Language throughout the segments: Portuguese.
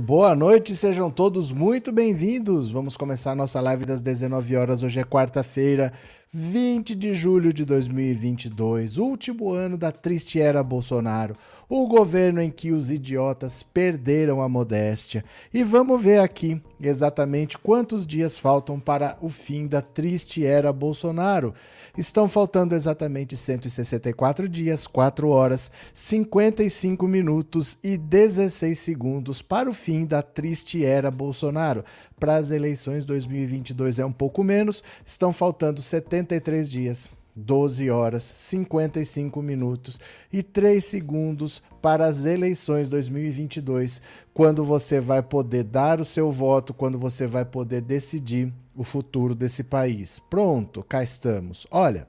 Boa noite, sejam todos muito bem-vindos. Vamos começar a nossa live das 19 horas. Hoje é quarta-feira, 20 de julho de 2022, último ano da triste era Bolsonaro, o governo em que os idiotas perderam a modéstia. E vamos ver aqui exatamente quantos dias faltam para o fim da triste era Bolsonaro. Estão faltando exatamente 164 dias, 4 horas, 55 minutos e 16 segundos para o fim da triste era Bolsonaro. Para as eleições 2022 é um pouco menos, estão faltando 73 dias. 12 horas, 55 minutos e 3 segundos para as eleições 2022, quando você vai poder dar o seu voto, quando você vai poder decidir o futuro desse país. Pronto, cá estamos. Olha,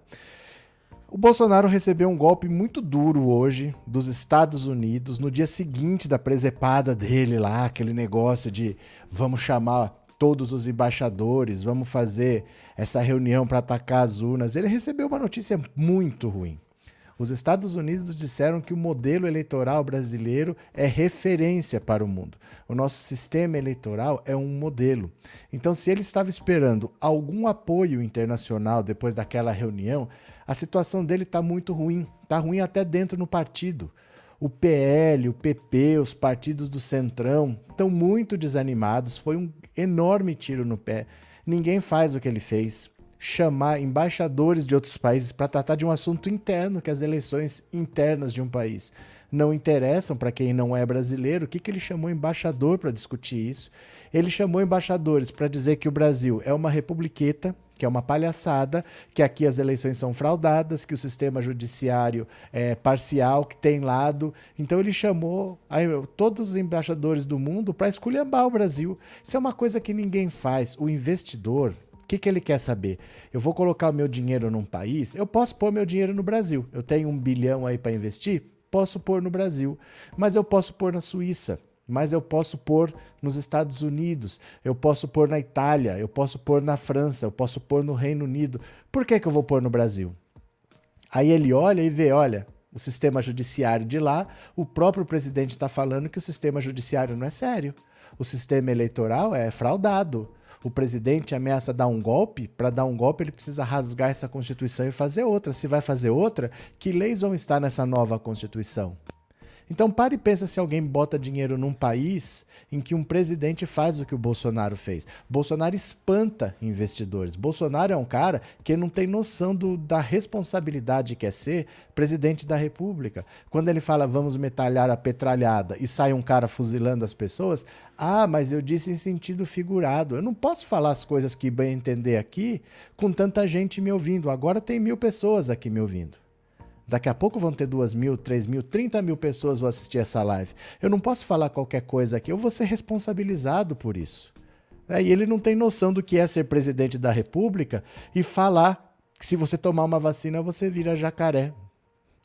o Bolsonaro recebeu um golpe muito duro hoje dos Estados Unidos, no dia seguinte da presepada dele lá, aquele negócio de vamos chamar todos os embaixadores, vamos fazer essa reunião para atacar as urnas. Ele recebeu uma notícia muito ruim. Os Estados Unidos disseram que o modelo eleitoral brasileiro é referência para o mundo. O nosso sistema eleitoral é um modelo. Então, se ele estava esperando algum apoio internacional depois daquela reunião, a situação dele está muito ruim. Está ruim até dentro no partido. O PL, o PP, os partidos do Centrão estão muito desanimados. Foi um enorme tiro no pé. Ninguém faz o que ele fez chamar embaixadores de outros países para tratar de um assunto interno, que as eleições internas de um país não interessam para quem não é brasileiro. O que, que ele chamou embaixador para discutir isso? Ele chamou embaixadores para dizer que o Brasil é uma republiqueta, que é uma palhaçada, que aqui as eleições são fraudadas, que o sistema judiciário é parcial, que tem lado. Então ele chamou aí, todos os embaixadores do mundo para esculhambar o Brasil. Isso é uma coisa que ninguém faz. O investidor, que, que ele quer saber? Eu vou colocar o meu dinheiro num país, eu posso pôr meu dinheiro no Brasil. Eu tenho um bilhão aí para investir, posso pôr no Brasil. Mas eu posso pôr na Suíça, mas eu posso pôr nos Estados Unidos, eu posso pôr na Itália, eu posso pôr na França, eu posso pôr no Reino Unido. Por que, que eu vou pôr no Brasil? Aí ele olha e vê, olha, o sistema judiciário de lá, o próprio presidente está falando que o sistema judiciário não é sério. O sistema eleitoral é fraudado o presidente ameaça dar um golpe, para dar um golpe ele precisa rasgar essa Constituição e fazer outra. Se vai fazer outra, que leis vão estar nessa nova Constituição? Então pare e pensa se alguém bota dinheiro num país em que um presidente faz o que o Bolsonaro fez. Bolsonaro espanta investidores. Bolsonaro é um cara que não tem noção do, da responsabilidade que é ser presidente da República. Quando ele fala vamos metralhar a petralhada e sai um cara fuzilando as pessoas, ah, mas eu disse em sentido figurado. Eu não posso falar as coisas que bem entender aqui com tanta gente me ouvindo. Agora tem mil pessoas aqui me ouvindo. Daqui a pouco vão ter duas mil, três mil, trinta mil pessoas vão assistir essa live. Eu não posso falar qualquer coisa aqui, eu vou ser responsabilizado por isso. É, e ele não tem noção do que é ser presidente da República e falar que se você tomar uma vacina você vira jacaré.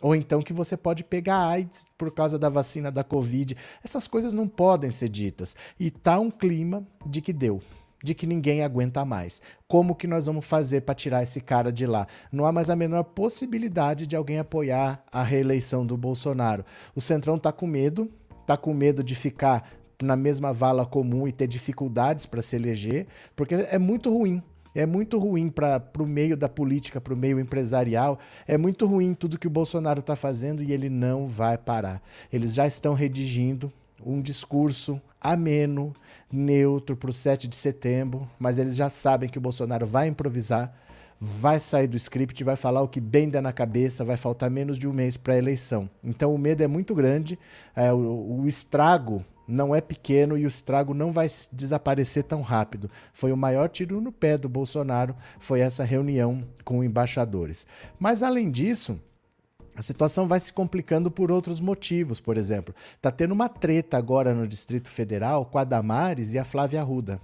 Ou então que você pode pegar AIDS por causa da vacina da Covid. Essas coisas não podem ser ditas. E tá um clima de que deu de que ninguém aguenta mais. Como que nós vamos fazer para tirar esse cara de lá? Não há mais a menor possibilidade de alguém apoiar a reeleição do Bolsonaro. O Centrão está com medo, está com medo de ficar na mesma vala comum e ter dificuldades para se eleger, porque é muito ruim. É muito ruim para o meio da política, para o meio empresarial. É muito ruim tudo que o Bolsonaro está fazendo e ele não vai parar. Eles já estão redigindo um discurso ameno, neutro para o 7 de setembro, mas eles já sabem que o Bolsonaro vai improvisar, vai sair do script, vai falar o que bem der na cabeça, vai faltar menos de um mês para a eleição. Então o medo é muito grande, é, o, o estrago não é pequeno e o estrago não vai desaparecer tão rápido. Foi o maior tiro no pé do Bolsonaro, foi essa reunião com embaixadores. Mas além disso, a situação vai se complicando por outros motivos, por exemplo. Está tendo uma treta agora no Distrito Federal com a Damares e a Flávia Arruda,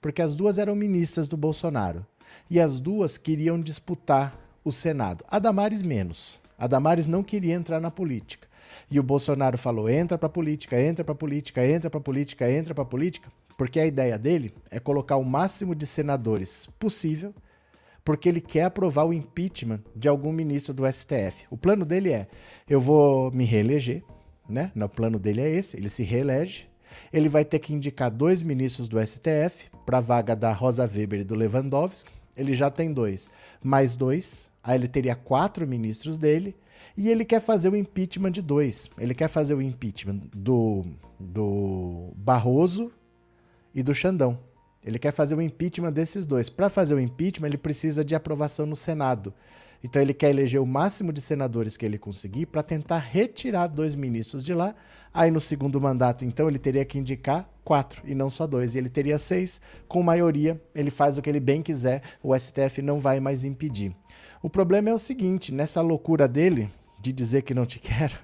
porque as duas eram ministras do Bolsonaro. E as duas queriam disputar o Senado. A Damares menos. A Damares não queria entrar na política. E o Bolsonaro falou: entra para política, entra para política, entra para política, entra para política, porque a ideia dele é colocar o máximo de senadores possível porque ele quer aprovar o impeachment de algum ministro do STF. O plano dele é: eu vou me reeleger, né? O plano dele é esse, ele se reelege, ele vai ter que indicar dois ministros do STF para a vaga da Rosa Weber e do Lewandowski. Ele já tem dois, mais dois, aí ele teria quatro ministros dele. E ele quer fazer o impeachment de dois. Ele quer fazer o impeachment do, do Barroso e do Xandão. Ele quer fazer o impeachment desses dois. Para fazer o impeachment, ele precisa de aprovação no Senado. Então ele quer eleger o máximo de senadores que ele conseguir para tentar retirar dois ministros de lá. Aí no segundo mandato, então, ele teria que indicar quatro e não só dois. E ele teria seis. Com maioria, ele faz o que ele bem quiser. O STF não vai mais impedir. O problema é o seguinte: nessa loucura dele de dizer que não te quero,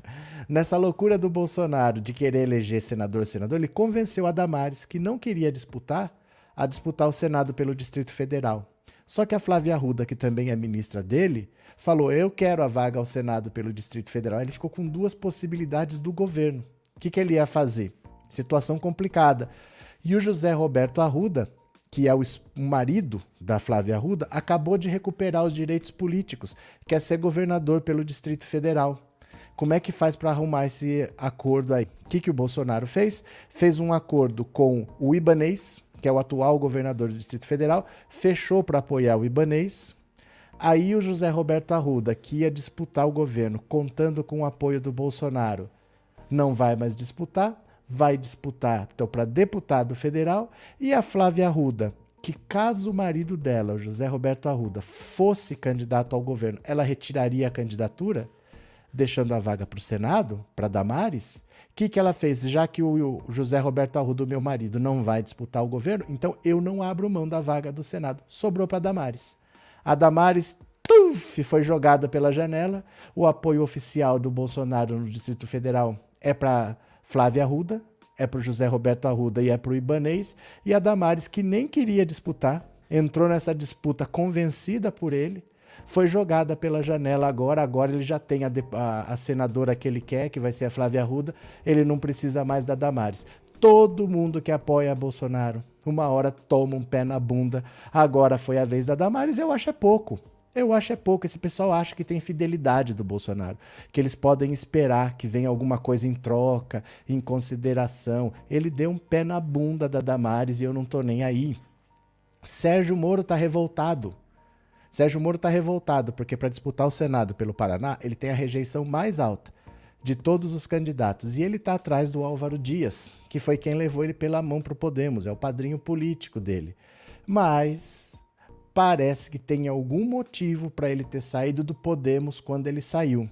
nessa loucura do Bolsonaro de querer eleger senador, senador, ele convenceu a Damares que não queria disputar a disputar o Senado pelo Distrito Federal. Só que a Flávia Arruda, que também é ministra dele, falou: Eu quero a vaga ao Senado pelo Distrito Federal. Ele ficou com duas possibilidades do governo. O que, que ele ia fazer? Situação complicada. E o José Roberto Arruda, que é o marido da Flávia Arruda, acabou de recuperar os direitos políticos, quer ser governador pelo Distrito Federal. Como é que faz para arrumar esse acordo aí? O que, que o Bolsonaro fez? Fez um acordo com o Ibanês, que é o atual governador do Distrito Federal, fechou para apoiar o Ibanês. Aí o José Roberto Arruda, que ia disputar o governo contando com o apoio do Bolsonaro, não vai mais disputar, vai disputar então para deputado federal e a Flávia Arruda, que caso o marido dela, o José Roberto Arruda, fosse candidato ao governo, ela retiraria a candidatura, deixando a vaga para o Senado, para Damares. O que, que ela fez? Já que o José Roberto Arruda, meu marido, não vai disputar o governo, então eu não abro mão da vaga do Senado. Sobrou para Damares. A Damares tuf, foi jogada pela janela. O apoio oficial do Bolsonaro no Distrito Federal é para Flávia Arruda, é para o José Roberto Arruda e é para o Ibanês. E a Damares, que nem queria disputar, entrou nessa disputa convencida por ele foi jogada pela janela agora. Agora ele já tem a, a, a senadora que ele quer, que vai ser a Flávia Arruda. Ele não precisa mais da Damares. Todo mundo que apoia Bolsonaro, uma hora toma um pé na bunda. Agora foi a vez da Damares, eu acho é pouco. Eu acho é pouco. Esse pessoal acha que tem fidelidade do Bolsonaro, que eles podem esperar que venha alguma coisa em troca, em consideração. Ele deu um pé na bunda da Damares e eu não tô nem aí. Sérgio Moro tá revoltado. Sérgio Moro está revoltado porque para disputar o Senado pelo Paraná, ele tem a rejeição mais alta de todos os candidatos. E ele está atrás do Álvaro Dias, que foi quem levou ele pela mão para o Podemos, é o padrinho político dele. Mas parece que tem algum motivo para ele ter saído do Podemos quando ele saiu.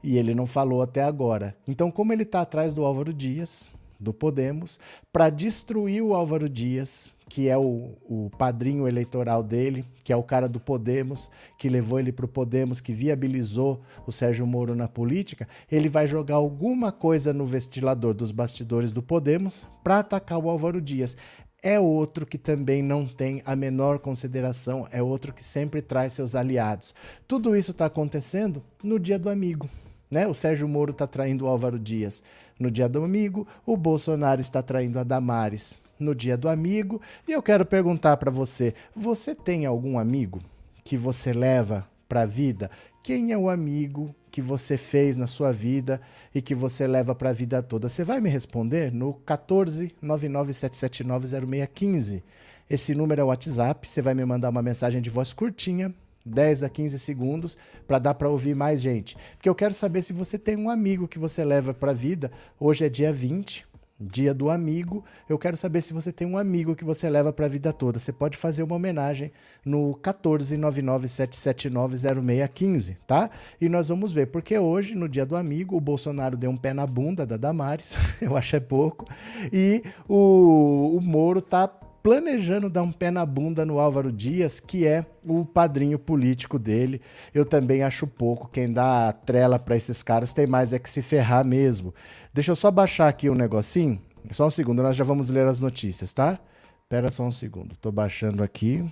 E ele não falou até agora. Então, como ele está atrás do Álvaro Dias, do Podemos, para destruir o Álvaro Dias, que é o, o padrinho eleitoral dele, que é o cara do Podemos, que levou ele para o Podemos, que viabilizou o Sérgio Moro na política, ele vai jogar alguma coisa no ventilador dos bastidores do Podemos para atacar o Álvaro Dias. É outro que também não tem a menor consideração, é outro que sempre traz seus aliados. Tudo isso está acontecendo no dia do amigo. Né? O Sérgio Moro está traindo o Álvaro Dias no dia do amigo, o Bolsonaro está traindo a Damares no dia do amigo. E eu quero perguntar para você: você tem algum amigo que você leva para a vida? Quem é o amigo que você fez na sua vida e que você leva para a vida toda? Você vai me responder no 14 997790615. Esse número é o WhatsApp. Você vai me mandar uma mensagem de voz curtinha 10 a 15 segundos para dar para ouvir mais gente. Porque eu quero saber se você tem um amigo que você leva para a vida. Hoje é dia 20, dia do amigo. Eu quero saber se você tem um amigo que você leva para a vida toda. Você pode fazer uma homenagem no 14997790615, tá? E nós vamos ver, porque hoje, no dia do amigo, o Bolsonaro deu um pé na bunda da Damares, eu acho é pouco, e o, o Moro tá planejando dar um pé na bunda no Álvaro Dias, que é o padrinho político dele. Eu também acho pouco. Quem dá trela para esses caras tem mais é que se ferrar mesmo. Deixa eu só baixar aqui um negocinho. Só um segundo, nós já vamos ler as notícias, tá? Espera só um segundo. Tô baixando aqui.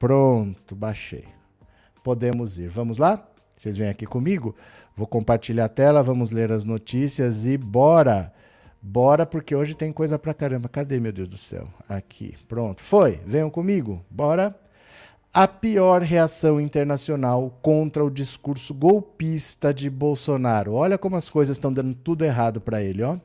Pronto, baixei. Podemos ir. Vamos lá? Vocês vêm aqui comigo? Vou compartilhar a tela, vamos ler as notícias e bora! Bora, porque hoje tem coisa pra caramba. Cadê, meu Deus do céu? Aqui, pronto. Foi, venham comigo. Bora. A pior reação internacional contra o discurso golpista de Bolsonaro. Olha como as coisas estão dando tudo errado para ele, ó.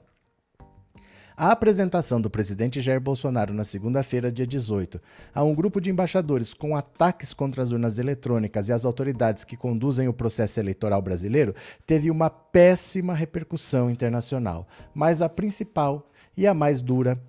A apresentação do presidente Jair Bolsonaro na segunda-feira, dia 18, a um grupo de embaixadores com ataques contra as urnas eletrônicas e as autoridades que conduzem o processo eleitoral brasileiro teve uma péssima repercussão internacional, mas a principal e a mais dura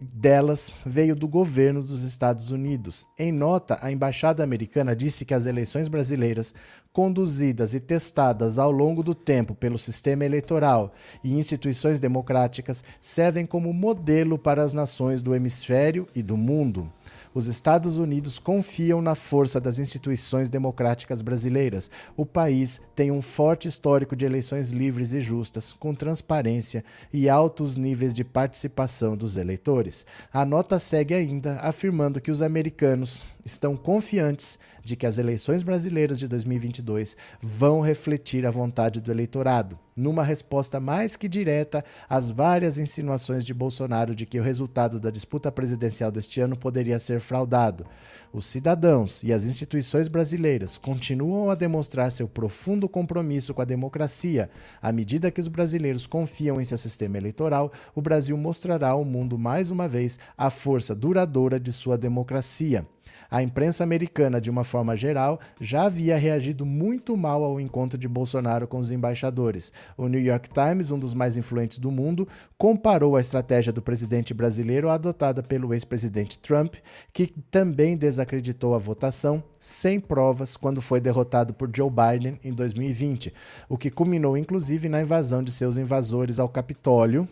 delas veio do governo dos Estados Unidos. Em nota, a embaixada americana disse que as eleições brasileiras, conduzidas e testadas ao longo do tempo pelo sistema eleitoral e instituições democráticas, servem como modelo para as nações do hemisfério e do mundo os Estados Unidos confiam na força das instituições democráticas brasileiras. O país tem um forte histórico de eleições livres e justas, com transparência e altos níveis de participação dos eleitores. A nota segue ainda afirmando que os americanos estão confiantes de que as eleições brasileiras de 2022 vão refletir a vontade do eleitorado, numa resposta mais que direta às várias insinuações de Bolsonaro de que o resultado da disputa presidencial deste ano poderia ser fraudado. Os cidadãos e as instituições brasileiras continuam a demonstrar seu profundo compromisso com a democracia. À medida que os brasileiros confiam em seu sistema eleitoral, o Brasil mostrará ao mundo mais uma vez a força duradoura de sua democracia. A imprensa americana, de uma forma geral, já havia reagido muito mal ao encontro de Bolsonaro com os embaixadores. O New York Times, um dos mais influentes do mundo, comparou a estratégia do presidente brasileiro adotada pelo ex-presidente Trump, que também desacreditou a votação sem provas quando foi derrotado por Joe Biden em 2020, o que culminou inclusive na invasão de seus invasores ao Capitólio,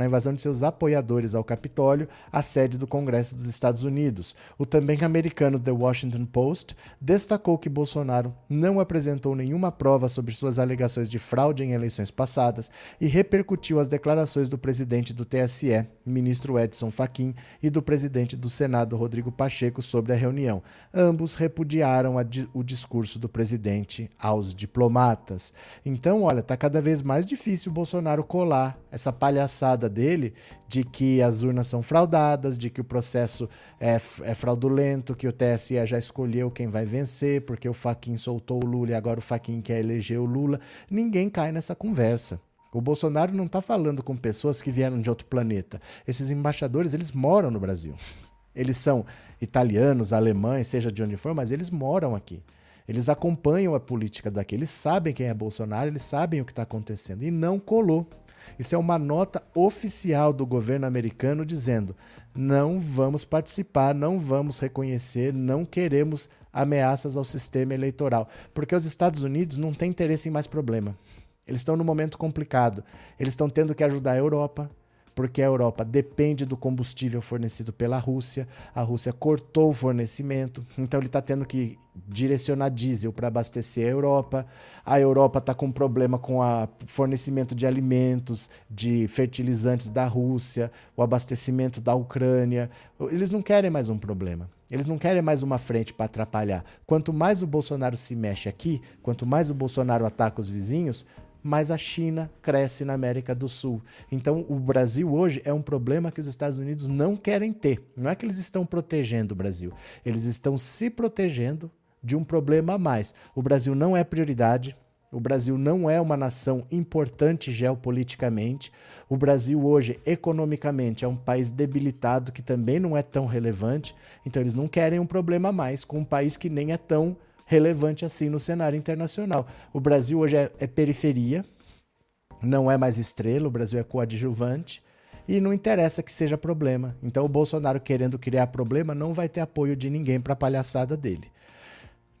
na invasão de seus apoiadores ao Capitólio, a sede do Congresso dos Estados Unidos. O também americano The Washington Post destacou que Bolsonaro não apresentou nenhuma prova sobre suas alegações de fraude em eleições passadas e repercutiu as declarações do presidente do TSE, ministro Edson Fachin, e do presidente do Senado, Rodrigo Pacheco, sobre a reunião. Ambos repudiaram o discurso do presidente aos diplomatas. Então, olha, está cada vez mais difícil Bolsonaro colar essa palhaçada dele de que as urnas são fraudadas, de que o processo é, é fraudulento, que o TSE já escolheu quem vai vencer, porque o Faquin soltou o Lula e agora o Faquin quer eleger o Lula. Ninguém cai nessa conversa. O Bolsonaro não está falando com pessoas que vieram de outro planeta. Esses embaixadores, eles moram no Brasil. Eles são italianos, alemães, seja de onde for, mas eles moram aqui. Eles acompanham a política daqui, eles sabem quem é Bolsonaro, eles sabem o que está acontecendo. E não colou. Isso é uma nota oficial do governo americano dizendo: não vamos participar, não vamos reconhecer, não queremos ameaças ao sistema eleitoral. Porque os Estados Unidos não têm interesse em mais problema. Eles estão num momento complicado. Eles estão tendo que ajudar a Europa, porque a Europa depende do combustível fornecido pela Rússia. A Rússia cortou o fornecimento, então ele está tendo que direcionar diesel para abastecer a Europa. A Europa está com problema com o fornecimento de alimentos, de fertilizantes da Rússia, o abastecimento da Ucrânia. Eles não querem mais um problema. Eles não querem mais uma frente para atrapalhar. Quanto mais o Bolsonaro se mexe aqui, quanto mais o Bolsonaro ataca os vizinhos, mas a China cresce na América do Sul. Então, o Brasil hoje é um problema que os Estados Unidos não querem ter. Não é que eles estão protegendo o Brasil, eles estão se protegendo de um problema a mais. O Brasil não é prioridade. O Brasil não é uma nação importante geopoliticamente. O Brasil hoje, economicamente, é um país debilitado que também não é tão relevante. Então, eles não querem um problema a mais com um país que nem é tão relevante assim no cenário internacional. O Brasil hoje é, é periferia, não é mais estrela, o Brasil é coadjuvante e não interessa que seja problema. Então o Bolsonaro querendo criar problema não vai ter apoio de ninguém para a palhaçada dele.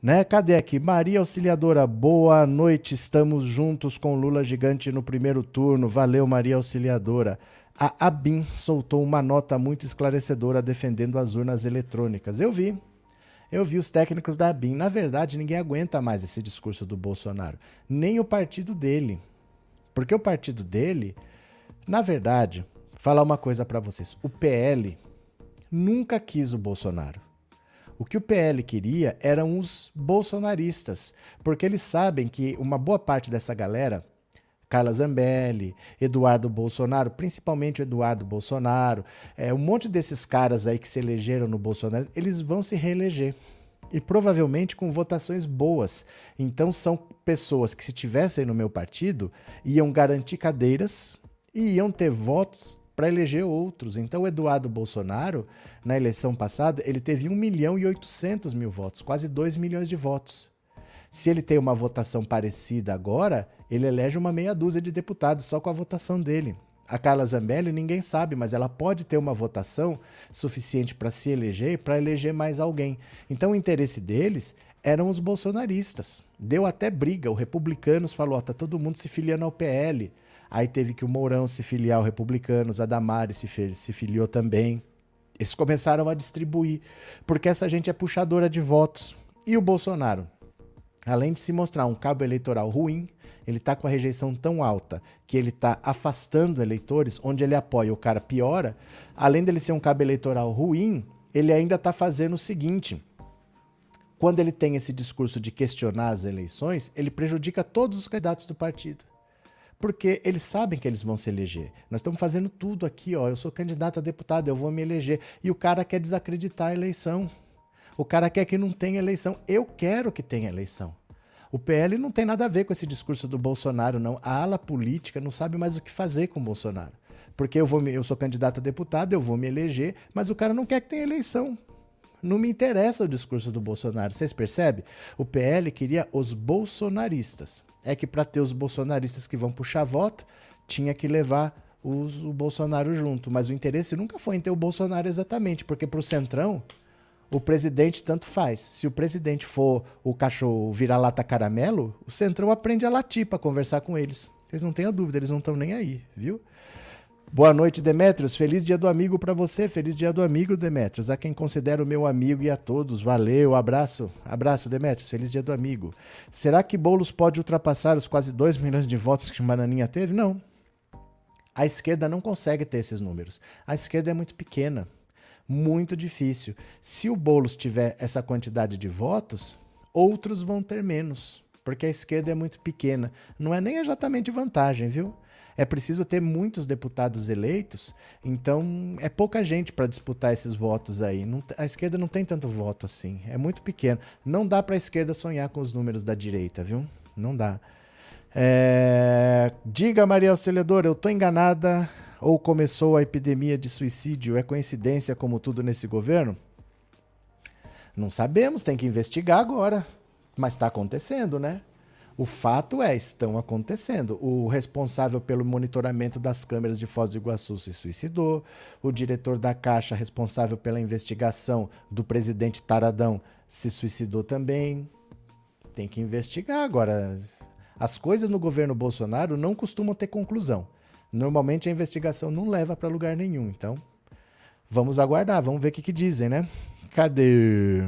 Né? Cadê aqui? Maria Auxiliadora, boa noite. Estamos juntos com Lula Gigante no primeiro turno. Valeu, Maria Auxiliadora. A ABIN soltou uma nota muito esclarecedora defendendo as urnas eletrônicas. Eu vi, eu vi os técnicos da BIM. Na verdade, ninguém aguenta mais esse discurso do Bolsonaro, nem o partido dele. Porque o partido dele, na verdade, falar uma coisa para vocês: o PL nunca quis o Bolsonaro. O que o PL queria eram os bolsonaristas, porque eles sabem que uma boa parte dessa galera Carla Zambelli, Eduardo Bolsonaro, principalmente o Eduardo Bolsonaro, é, um monte desses caras aí que se elegeram no Bolsonaro, eles vão se reeleger. E provavelmente com votações boas. Então são pessoas que, se tivessem no meu partido, iam garantir cadeiras e iam ter votos para eleger outros. Então, o Eduardo Bolsonaro, na eleição passada, ele teve 1 milhão e 800 mil votos, quase 2 milhões de votos. Se ele tem uma votação parecida agora, ele elege uma meia dúzia de deputados só com a votação dele. A Carla Zambelli ninguém sabe, mas ela pode ter uma votação suficiente para se eleger, para eleger mais alguém. Então o interesse deles eram os bolsonaristas. Deu até briga. O Republicanos falou: ó, tá todo mundo se filiando ao PL. Aí teve que o Mourão se filiar ao Republicanos, a Damares se, se filiou também. Eles começaram a distribuir, porque essa gente é puxadora de votos. E o Bolsonaro? Além de se mostrar um cabo eleitoral ruim, ele está com a rejeição tão alta que ele está afastando eleitores, onde ele apoia o cara piora. Além dele ser um cabo eleitoral ruim, ele ainda está fazendo o seguinte: quando ele tem esse discurso de questionar as eleições, ele prejudica todos os candidatos do partido. Porque eles sabem que eles vão se eleger. Nós estamos fazendo tudo aqui, ó. Eu sou candidato a deputado, eu vou me eleger. E o cara quer desacreditar a eleição. O cara quer que não tenha eleição. Eu quero que tenha eleição. O PL não tem nada a ver com esse discurso do Bolsonaro, não. A ala política não sabe mais o que fazer com o Bolsonaro. Porque eu, vou eu sou candidato a deputado, eu vou me eleger, mas o cara não quer que tenha eleição. Não me interessa o discurso do Bolsonaro. Vocês percebem? O PL queria os bolsonaristas. É que para ter os bolsonaristas que vão puxar voto, tinha que levar os, o Bolsonaro junto. Mas o interesse nunca foi em ter o Bolsonaro exatamente, porque para o Centrão, o presidente tanto faz. Se o presidente for o cachorro vira-lata caramelo, o Centrão aprende a latir para conversar com eles. Vocês não tenham dúvida, eles não estão nem aí, viu? Boa noite, Demetrios. Feliz dia do amigo para você. Feliz dia do amigo, Demetrios. A quem considero meu amigo e a todos. Valeu, abraço. Abraço, Demetrios. Feliz dia do amigo. Será que Boulos pode ultrapassar os quase 2 milhões de votos que Mananinha teve? Não. A esquerda não consegue ter esses números. A esquerda é muito pequena muito difícil. Se o Boulos tiver essa quantidade de votos, outros vão ter menos, porque a esquerda é muito pequena. Não é nem exatamente vantagem, viu? É preciso ter muitos deputados eleitos, então é pouca gente para disputar esses votos aí. Não, a esquerda não tem tanto voto assim, é muito pequeno. Não dá para a esquerda sonhar com os números da direita, viu? Não dá. É... Diga, Maria Auxiliadora, eu tô enganada ou começou a epidemia de suicídio? É coincidência como tudo nesse governo? Não sabemos, tem que investigar agora. Mas está acontecendo, né? O fato é, estão acontecendo. O responsável pelo monitoramento das câmeras de Foz do Iguaçu se suicidou. O diretor da Caixa, responsável pela investigação do presidente Taradão, se suicidou também. Tem que investigar agora. As coisas no governo Bolsonaro não costumam ter conclusão. Normalmente a investigação não leva para lugar nenhum. Então, vamos aguardar, vamos ver o que, que dizem, né? Cadê?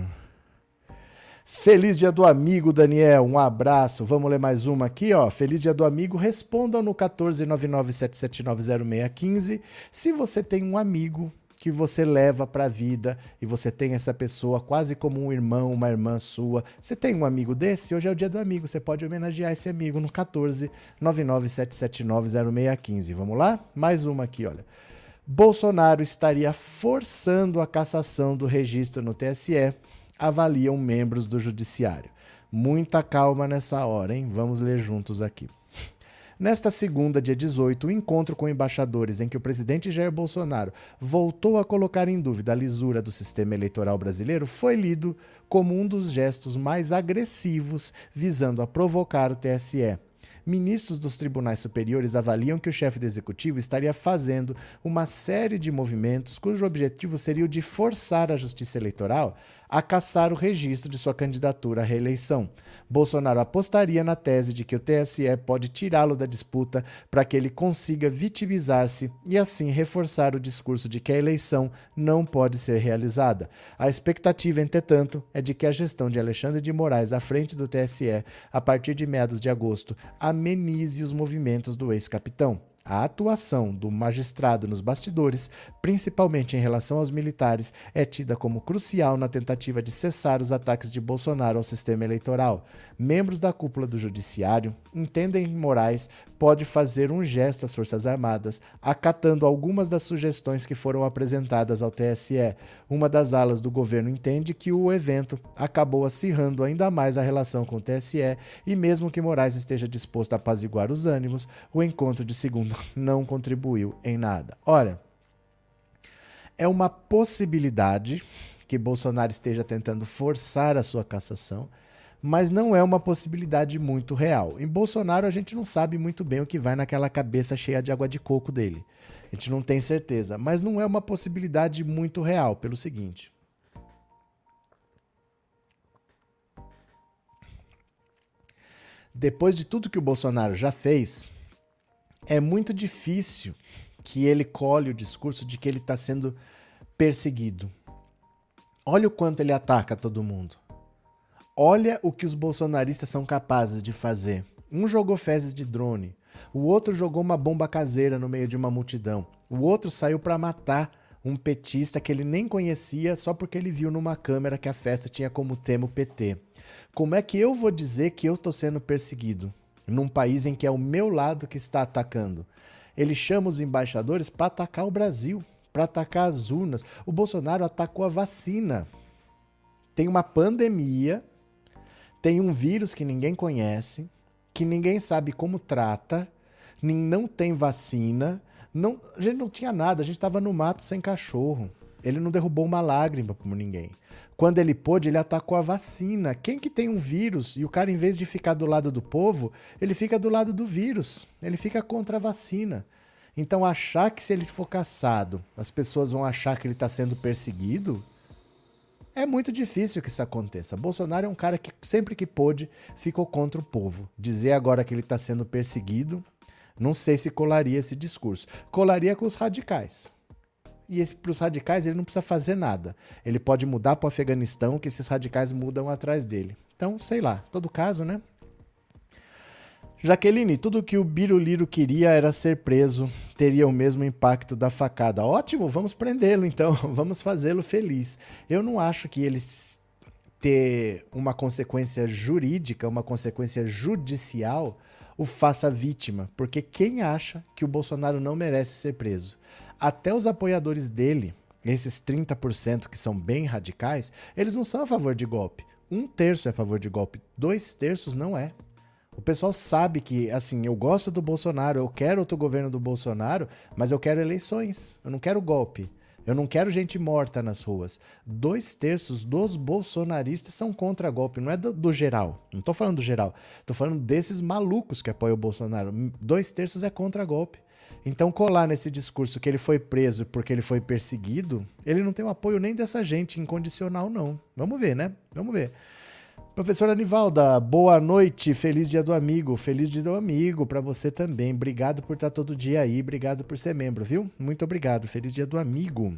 Feliz dia do amigo, Daniel. Um abraço. Vamos ler mais uma aqui, ó. Feliz dia do amigo. Respondam no 14997790615 se você tem um amigo que você leva para a vida e você tem essa pessoa quase como um irmão, uma irmã sua. Você tem um amigo desse? Hoje é o dia do amigo, você pode homenagear esse amigo no 14 997790615. Vamos lá? Mais uma aqui, olha. Bolsonaro estaria forçando a cassação do registro no TSE, avaliam membros do judiciário. Muita calma nessa hora, hein? Vamos ler juntos aqui. Nesta segunda, dia 18, o encontro com embaixadores em que o presidente Jair Bolsonaro voltou a colocar em dúvida a lisura do sistema eleitoral brasileiro foi lido como um dos gestos mais agressivos visando a provocar o TSE ministros dos tribunais superiores avaliam que o chefe do executivo estaria fazendo uma série de movimentos cujo objetivo seria o de forçar a justiça eleitoral a caçar o registro de sua candidatura à reeleição. Bolsonaro apostaria na tese de que o TSE pode tirá-lo da disputa para que ele consiga vitimizar-se e assim reforçar o discurso de que a eleição não pode ser realizada. A expectativa, entretanto, é de que a gestão de Alexandre de Moraes à frente do TSE, a partir de meados de agosto, amenize os movimentos do ex-capitão. A atuação do magistrado nos bastidores, principalmente em relação aos militares, é tida como crucial na tentativa de cessar os ataques de Bolsonaro ao sistema eleitoral. Membros da cúpula do Judiciário entendem que Moraes pode fazer um gesto às Forças Armadas, acatando algumas das sugestões que foram apresentadas ao TSE. Uma das alas do governo entende que o evento acabou acirrando ainda mais a relação com o TSE e, mesmo que Moraes esteja disposto a apaziguar os ânimos, o encontro de segunda não contribuiu em nada. Olha, é uma possibilidade que Bolsonaro esteja tentando forçar a sua cassação, mas não é uma possibilidade muito real. Em Bolsonaro, a gente não sabe muito bem o que vai naquela cabeça cheia de água de coco dele. A gente não tem certeza, mas não é uma possibilidade muito real, pelo seguinte. Depois de tudo que o Bolsonaro já fez, é muito difícil que ele colhe o discurso de que ele está sendo perseguido. Olha o quanto ele ataca todo mundo. Olha o que os bolsonaristas são capazes de fazer. Um jogou fezes de drone, o outro jogou uma bomba caseira no meio de uma multidão, o outro saiu para matar um petista que ele nem conhecia só porque ele viu numa câmera que a festa tinha como tema o PT. Como é que eu vou dizer que eu estou sendo perseguido num país em que é o meu lado que está atacando? Ele chama os embaixadores para atacar o Brasil, para atacar as urnas. O Bolsonaro atacou a vacina. Tem uma pandemia tem um vírus que ninguém conhece, que ninguém sabe como trata, não tem vacina, não, a gente não tinha nada, a gente estava no mato sem cachorro. Ele não derrubou uma lágrima por ninguém. Quando ele pôde, ele atacou a vacina. Quem que tem um vírus e o cara, em vez de ficar do lado do povo, ele fica do lado do vírus. Ele fica contra a vacina. Então, achar que se ele for caçado, as pessoas vão achar que ele está sendo perseguido, é muito difícil que isso aconteça. Bolsonaro é um cara que sempre que pôde ficou contra o povo. Dizer agora que ele está sendo perseguido, não sei se colaria esse discurso. Colaria com os radicais. E para os radicais ele não precisa fazer nada. Ele pode mudar para o Afeganistão, que esses radicais mudam atrás dele. Então, sei lá, todo caso, né? Jaqueline, tudo que o Biruliro queria era ser preso, teria o mesmo impacto da facada. Ótimo, vamos prendê-lo então, vamos fazê-lo feliz. Eu não acho que ele ter uma consequência jurídica, uma consequência judicial, o faça vítima, porque quem acha que o Bolsonaro não merece ser preso? Até os apoiadores dele, esses 30% que são bem radicais, eles não são a favor de golpe. Um terço é a favor de golpe, dois terços não é. O pessoal sabe que, assim, eu gosto do Bolsonaro, eu quero outro governo do Bolsonaro, mas eu quero eleições, eu não quero golpe. Eu não quero gente morta nas ruas. Dois terços dos bolsonaristas são contra golpe, não é do, do geral. Não estou falando do geral. Estou falando desses malucos que apoiam o Bolsonaro. Dois terços é contra golpe. Então, colar nesse discurso que ele foi preso porque ele foi perseguido, ele não tem o apoio nem dessa gente incondicional, não. Vamos ver, né? Vamos ver. Professora Anivalda, boa noite, feliz dia do amigo, feliz dia do amigo para você também. Obrigado por estar todo dia aí, obrigado por ser membro, viu? Muito obrigado, feliz dia do amigo.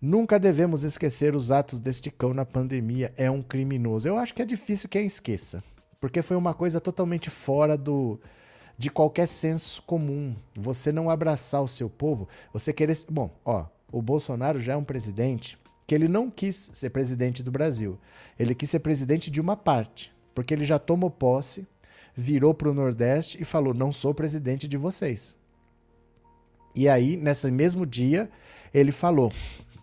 Nunca devemos esquecer os atos deste cão na pandemia, é um criminoso. Eu acho que é difícil quem esqueça, porque foi uma coisa totalmente fora do de qualquer senso comum. Você não abraçar o seu povo, você querer, bom, ó, o Bolsonaro já é um presidente que ele não quis ser presidente do Brasil. Ele quis ser presidente de uma parte, porque ele já tomou posse, virou para o Nordeste e falou: não sou presidente de vocês. E aí, nesse mesmo dia, ele falou,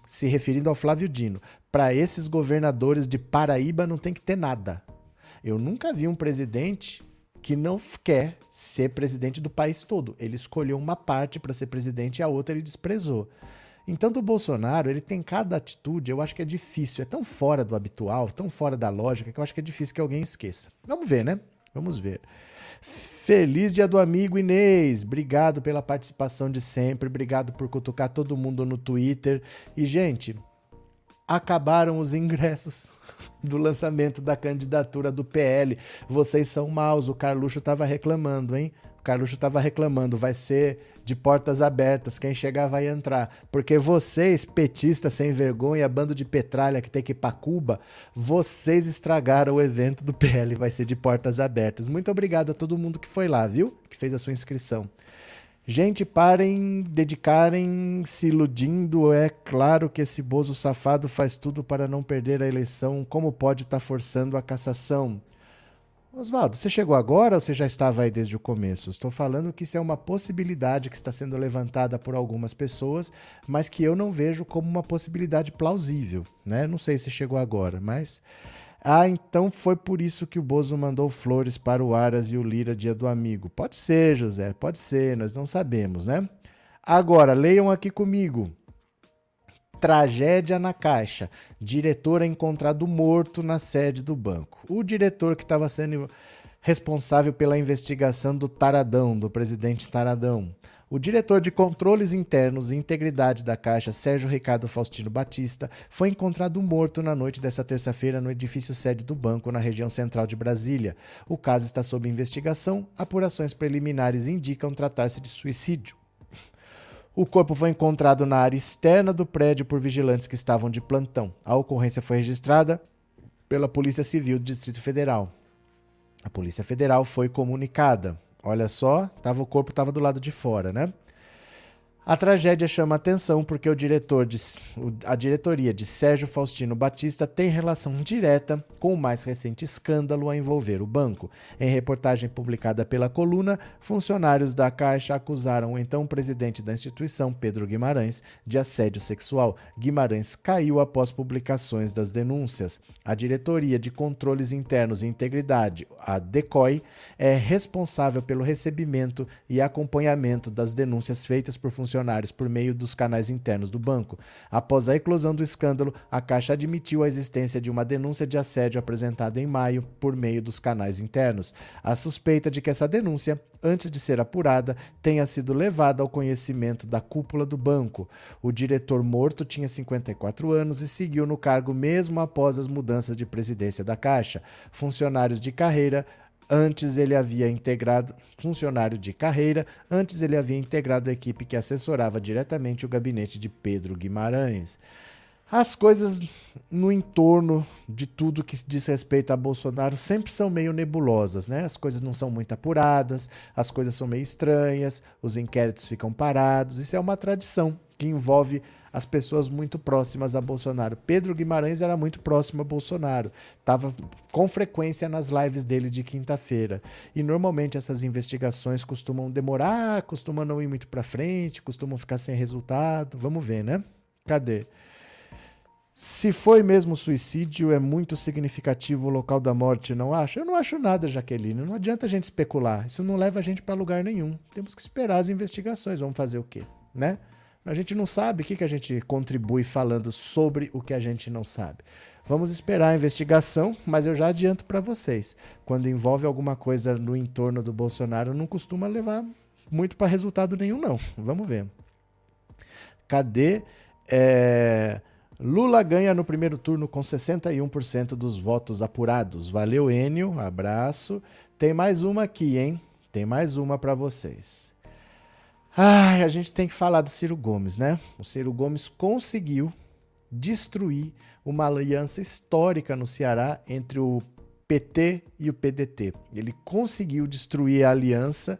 se referindo ao Flávio Dino, para esses governadores de Paraíba não tem que ter nada. Eu nunca vi um presidente que não quer ser presidente do país todo. Ele escolheu uma parte para ser presidente e a outra ele desprezou. Então, do Bolsonaro, ele tem cada atitude, eu acho que é difícil, é tão fora do habitual, tão fora da lógica, que eu acho que é difícil que alguém esqueça. Vamos ver, né? Vamos ver. Feliz dia do amigo Inês. Obrigado pela participação de sempre. Obrigado por cutucar todo mundo no Twitter. E, gente, acabaram os ingressos do lançamento da candidatura do PL. Vocês são maus. O Carluxo estava reclamando, hein? Carluxo estava reclamando, vai ser de portas abertas, quem chegar vai entrar. Porque vocês, petistas sem vergonha, bando de petralha que tem que ir para Cuba, vocês estragaram o evento do PL, vai ser de portas abertas. Muito obrigado a todo mundo que foi lá, viu? Que fez a sua inscrição. Gente, parem, dedicarem, se iludindo. É claro que esse bozo safado faz tudo para não perder a eleição. Como pode estar tá forçando a cassação? Oswaldo, você chegou agora ou você já estava aí desde o começo? Estou falando que isso é uma possibilidade que está sendo levantada por algumas pessoas, mas que eu não vejo como uma possibilidade plausível, né? Não sei se chegou agora, mas Ah, então foi por isso que o Bozo mandou flores para o Aras e o Lira dia do amigo. Pode ser, José, pode ser, nós não sabemos, né? Agora, leiam aqui comigo. Tragédia na Caixa. Diretor é encontrado morto na sede do banco. O diretor que estava sendo responsável pela investigação do Taradão, do presidente Taradão. O diretor de controles internos e integridade da Caixa, Sérgio Ricardo Faustino Batista, foi encontrado morto na noite desta terça-feira no edifício sede do banco, na região central de Brasília. O caso está sob investigação. Apurações preliminares indicam tratar-se de suicídio. O corpo foi encontrado na área externa do prédio por vigilantes que estavam de plantão. A ocorrência foi registrada pela Polícia Civil do Distrito Federal. A Polícia Federal foi comunicada. Olha só, tava, o corpo estava do lado de fora, né? A tragédia chama atenção porque o diretor de, a diretoria de Sérgio Faustino Batista tem relação direta com o mais recente escândalo a envolver o banco. Em reportagem publicada pela coluna, funcionários da Caixa acusaram o então presidente da instituição, Pedro Guimarães, de assédio sexual. Guimarães caiu após publicações das denúncias. A diretoria de controles internos e integridade, a DECOI, é responsável pelo recebimento e acompanhamento das denúncias feitas por funcionários funcionários por meio dos canais internos do banco. Após a eclosão do escândalo, a Caixa admitiu a existência de uma denúncia de assédio apresentada em maio por meio dos canais internos. A suspeita de que essa denúncia, antes de ser apurada, tenha sido levada ao conhecimento da cúpula do banco. O diretor morto tinha 54 anos e seguiu no cargo mesmo após as mudanças de presidência da Caixa. Funcionários de carreira Antes ele havia integrado, funcionário de carreira, antes ele havia integrado a equipe que assessorava diretamente o gabinete de Pedro Guimarães. As coisas no entorno de tudo que diz respeito a Bolsonaro sempre são meio nebulosas, né? As coisas não são muito apuradas, as coisas são meio estranhas, os inquéritos ficam parados. Isso é uma tradição que envolve as pessoas muito próximas a Bolsonaro. Pedro Guimarães era muito próximo a Bolsonaro, estava com frequência nas lives dele de quinta-feira. E normalmente essas investigações costumam demorar, costumam não ir muito para frente, costumam ficar sem resultado. Vamos ver, né? Cadê? Se foi mesmo suicídio, é muito significativo o local da morte, não acha? Eu não acho nada, Jaqueline. Não adianta a gente especular. Isso não leva a gente para lugar nenhum. Temos que esperar as investigações. Vamos fazer o quê, né? A gente não sabe o que, que a gente contribui falando sobre o que a gente não sabe. Vamos esperar a investigação, mas eu já adianto para vocês: quando envolve alguma coisa no entorno do Bolsonaro, não costuma levar muito para resultado nenhum, não. Vamos ver. Cadê? É... Lula ganha no primeiro turno com 61% dos votos apurados. Valeu, Enio. Abraço. Tem mais uma aqui, hein? Tem mais uma para vocês. Ai, a gente tem que falar do Ciro Gomes, né? O Ciro Gomes conseguiu destruir uma aliança histórica no Ceará entre o PT e o PDT. Ele conseguiu destruir a aliança,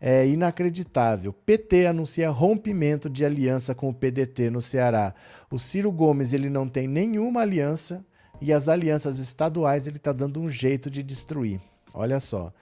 é inacreditável. PT anuncia rompimento de aliança com o PDT no Ceará. O Ciro Gomes ele não tem nenhuma aliança e as alianças estaduais ele está dando um jeito de destruir. Olha só.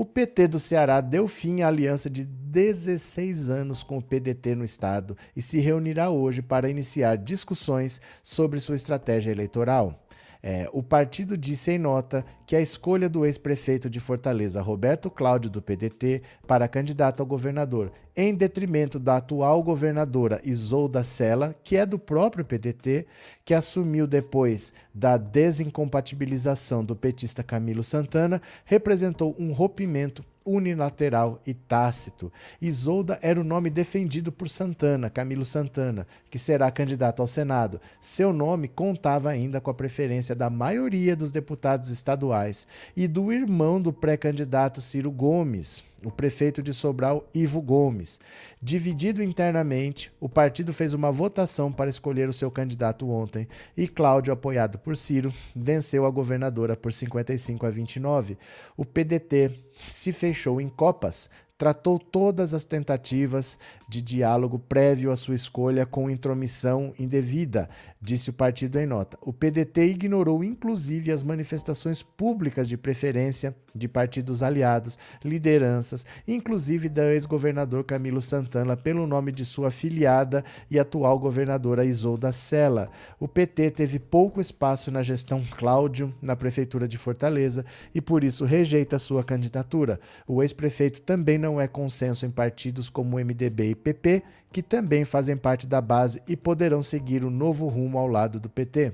O PT do Ceará deu fim à aliança de 16 anos com o PDT no estado e se reunirá hoje para iniciar discussões sobre sua estratégia eleitoral. É, o partido disse em nota que a escolha do ex-prefeito de Fortaleza, Roberto Cláudio, do PDT, para candidato ao governador, em detrimento da atual governadora Isolda Sela, que é do próprio PDT, que assumiu depois da desincompatibilização do petista Camilo Santana, representou um rompimento unilateral e tácito. Isolda era o nome defendido por Santana, Camilo Santana, que será candidato ao Senado. Seu nome contava ainda com a preferência da maioria dos deputados estaduais e do irmão do pré-candidato Ciro Gomes, o prefeito de Sobral, Ivo Gomes. Dividido internamente, o partido fez uma votação para escolher o seu candidato ontem e Cláudio, apoiado por Ciro, venceu a governadora por 55 a 29. O PDT se fechou em copas tratou todas as tentativas de diálogo prévio à sua escolha com intromissão indevida, disse o partido em nota. O PDT ignorou inclusive as manifestações públicas de preferência de partidos aliados, lideranças, inclusive da ex-governador Camilo Santana pelo nome de sua afiliada e atual governadora Isolda Sela. O PT teve pouco espaço na gestão Cláudio na prefeitura de Fortaleza e por isso rejeita sua candidatura. O ex-prefeito também não é consenso em partidos como MDB e PP, que também fazem parte da base e poderão seguir o novo rumo ao lado do PT.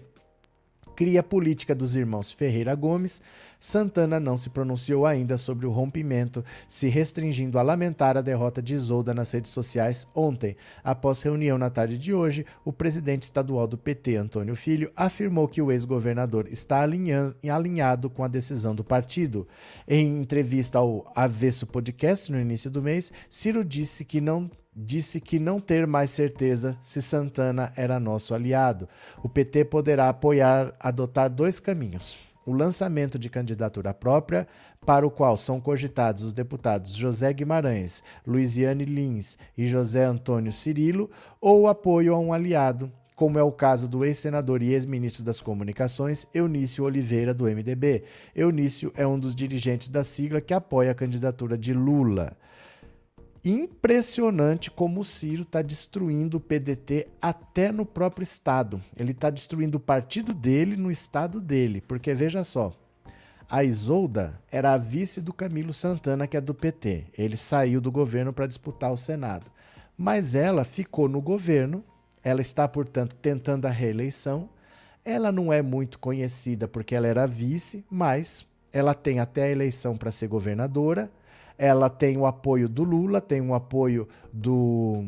Cria política dos irmãos Ferreira Gomes, Santana não se pronunciou ainda sobre o rompimento, se restringindo a lamentar a derrota de Isolda nas redes sociais ontem. Após reunião na tarde de hoje, o presidente estadual do PT, Antônio Filho, afirmou que o ex-governador está alinhado com a decisão do partido. Em entrevista ao Avesso Podcast no início do mês, Ciro disse que não disse que não ter mais certeza se Santana era nosso aliado. O PT poderá apoiar, adotar dois caminhos. O lançamento de candidatura própria, para o qual são cogitados os deputados José Guimarães, Luiziane Lins e José Antônio Cirilo, ou apoio a um aliado, como é o caso do ex-senador e ex-ministro das Comunicações, Eunício Oliveira, do MDB. Eunício é um dos dirigentes da sigla que apoia a candidatura de Lula impressionante como o Ciro está destruindo o PDT até no próprio Estado. Ele está destruindo o partido dele no Estado dele. Porque veja só, a Isolda era a vice do Camilo Santana, que é do PT. Ele saiu do governo para disputar o Senado. Mas ela ficou no governo, ela está, portanto, tentando a reeleição. Ela não é muito conhecida porque ela era vice, mas ela tem até a eleição para ser governadora ela tem o apoio do Lula, tem o apoio do.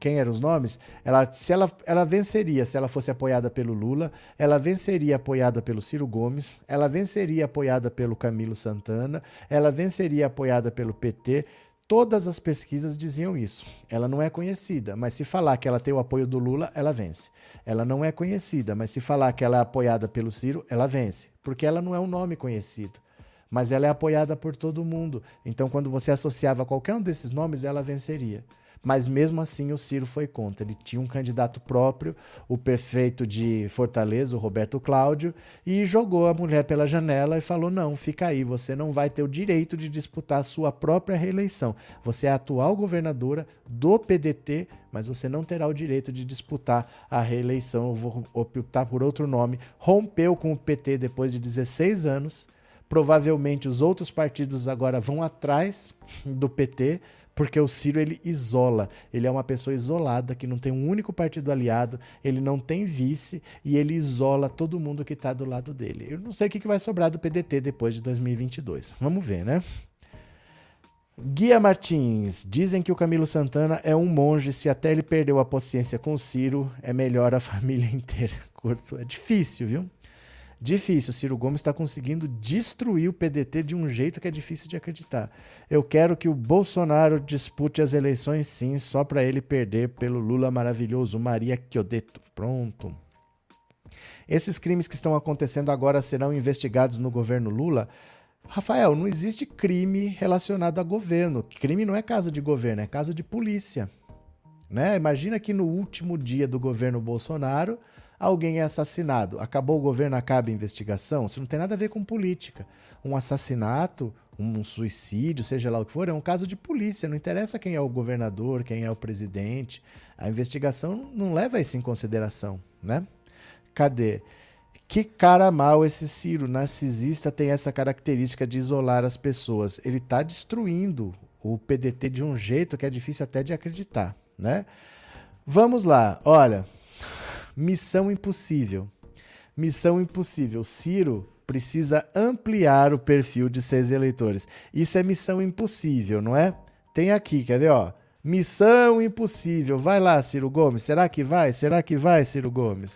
Quem eram os nomes? Ela, se ela, ela venceria se ela fosse apoiada pelo Lula, ela venceria apoiada pelo Ciro Gomes, ela venceria apoiada pelo Camilo Santana, ela venceria apoiada pelo PT. Todas as pesquisas diziam isso. Ela não é conhecida, mas se falar que ela tem o apoio do Lula, ela vence. Ela não é conhecida, mas se falar que ela é apoiada pelo Ciro, ela vence, porque ela não é um nome conhecido mas ela é apoiada por todo mundo. Então, quando você associava qualquer um desses nomes, ela venceria. Mas mesmo assim, o Ciro foi contra. Ele tinha um candidato próprio, o prefeito de Fortaleza, o Roberto Cláudio, e jogou a mulher pela janela e falou: Não, fica aí, você não vai ter o direito de disputar a sua própria reeleição. Você é a atual governadora do PDT, mas você não terá o direito de disputar a reeleição. Eu vou optar por outro nome. Rompeu com o PT depois de 16 anos Provavelmente os outros partidos agora vão atrás do PT, porque o Ciro ele isola. Ele é uma pessoa isolada que não tem um único partido aliado, ele não tem vice e ele isola todo mundo que está do lado dele. Eu não sei o que vai sobrar do PDT depois de 2022. Vamos ver, né? Guia Martins, dizem que o Camilo Santana é um monge, se até ele perdeu a paciência com o Ciro, é melhor a família inteira. Curto, é difícil, viu? Difícil. Ciro Gomes está conseguindo destruir o PDT de um jeito que é difícil de acreditar. Eu quero que o Bolsonaro dispute as eleições, sim, só para ele perder pelo Lula maravilhoso, Maria Chiodeto. Pronto. Esses crimes que estão acontecendo agora serão investigados no governo Lula. Rafael, não existe crime relacionado a governo. Crime não é caso de governo, é caso de polícia. Né? Imagina que no último dia do governo Bolsonaro alguém é assassinado. Acabou o governo, acaba a investigação. Isso não tem nada a ver com política. Um assassinato, um suicídio, seja lá o que for, é um caso de polícia. Não interessa quem é o governador, quem é o presidente. A investigação não leva isso em consideração, né? Cadê? Que cara mal esse Ciro, narcisista, tem essa característica de isolar as pessoas. Ele está destruindo o PDT de um jeito que é difícil até de acreditar, né? Vamos lá, olha, Missão impossível. Missão impossível. Ciro precisa ampliar o perfil de seus eleitores. Isso é missão impossível, não é? Tem aqui, quer ver, ó? Missão impossível. Vai lá, Ciro Gomes. Será que vai? Será que vai, Ciro Gomes?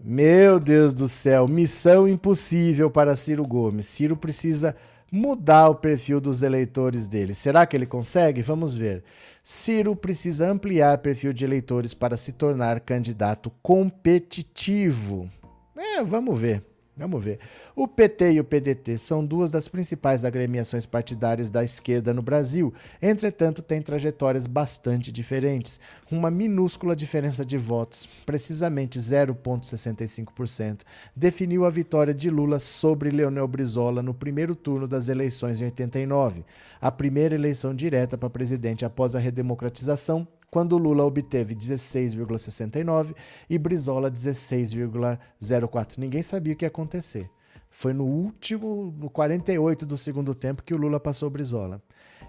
Meu Deus do céu, missão impossível para Ciro Gomes. Ciro precisa mudar o perfil dos eleitores dele. Será que ele consegue? Vamos ver. Ciro precisa ampliar perfil de eleitores para se tornar candidato competitivo. É, vamos ver. Vamos ver. O PT e o PDT são duas das principais agremiações partidárias da esquerda no Brasil. Entretanto, têm trajetórias bastante diferentes. Uma minúscula diferença de votos, precisamente 0,65%, definiu a vitória de Lula sobre Leonel Brizola no primeiro turno das eleições em 89, a primeira eleição direta para presidente após a redemocratização quando Lula obteve 16,69 e Brizola 16,04. Ninguém sabia o que ia acontecer. Foi no último, no 48 do segundo tempo, que o Lula passou Brizola.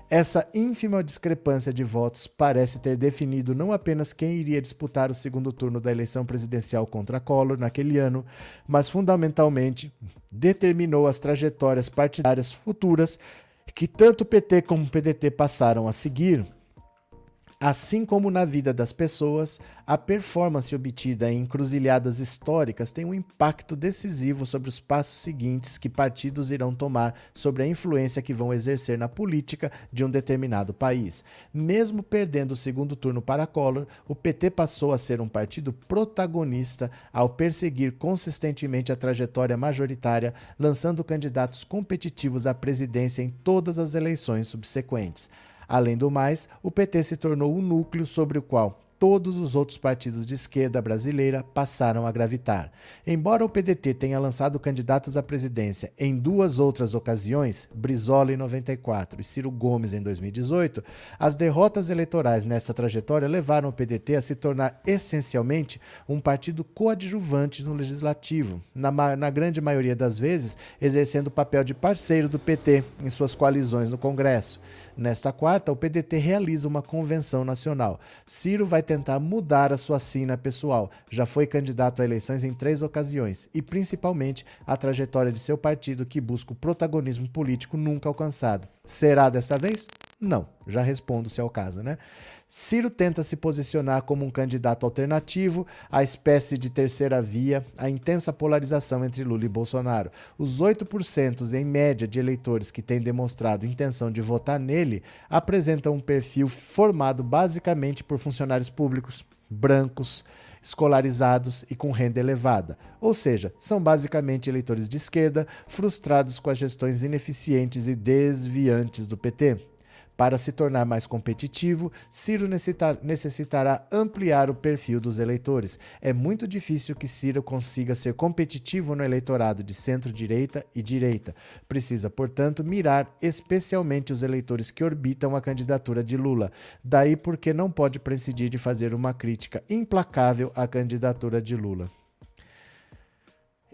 Essa ínfima discrepância de votos parece ter definido não apenas quem iria disputar o segundo turno da eleição presidencial contra Collor naquele ano, mas fundamentalmente determinou as trajetórias partidárias futuras que tanto o PT como o PDT passaram a seguir Assim como na vida das pessoas, a performance obtida em encruzilhadas históricas tem um impacto decisivo sobre os passos seguintes que partidos irão tomar sobre a influência que vão exercer na política de um determinado país. Mesmo perdendo o segundo turno para Collor, o PT passou a ser um partido protagonista ao perseguir consistentemente a trajetória majoritária, lançando candidatos competitivos à presidência em todas as eleições subsequentes. Além do mais, o PT se tornou o núcleo sobre o qual todos os outros partidos de esquerda brasileira passaram a gravitar. Embora o PDT tenha lançado candidatos à presidência em duas outras ocasiões, Brizola em 94 e Ciro Gomes em 2018, as derrotas eleitorais nessa trajetória levaram o PDT a se tornar essencialmente um partido coadjuvante no legislativo, na, na grande maioria das vezes exercendo o papel de parceiro do PT em suas coalizões no Congresso. Nesta quarta, o PDT realiza uma convenção nacional. Ciro vai tentar mudar a sua sina pessoal. Já foi candidato a eleições em três ocasiões e, principalmente, a trajetória de seu partido que busca o protagonismo político nunca alcançado. Será desta vez? Não, já respondo se é o caso, né? Ciro tenta se posicionar como um candidato alternativo à espécie de terceira via, à intensa polarização entre Lula e Bolsonaro. Os 8% em média de eleitores que têm demonstrado intenção de votar nele apresentam um perfil formado basicamente por funcionários públicos, brancos, escolarizados e com renda elevada. Ou seja, são basicamente eleitores de esquerda frustrados com as gestões ineficientes e desviantes do PT. Para se tornar mais competitivo, Ciro necessitará ampliar o perfil dos eleitores. É muito difícil que Ciro consiga ser competitivo no eleitorado de centro-direita e direita. Precisa, portanto, mirar especialmente os eleitores que orbitam a candidatura de Lula. Daí porque não pode prescindir de fazer uma crítica implacável à candidatura de Lula.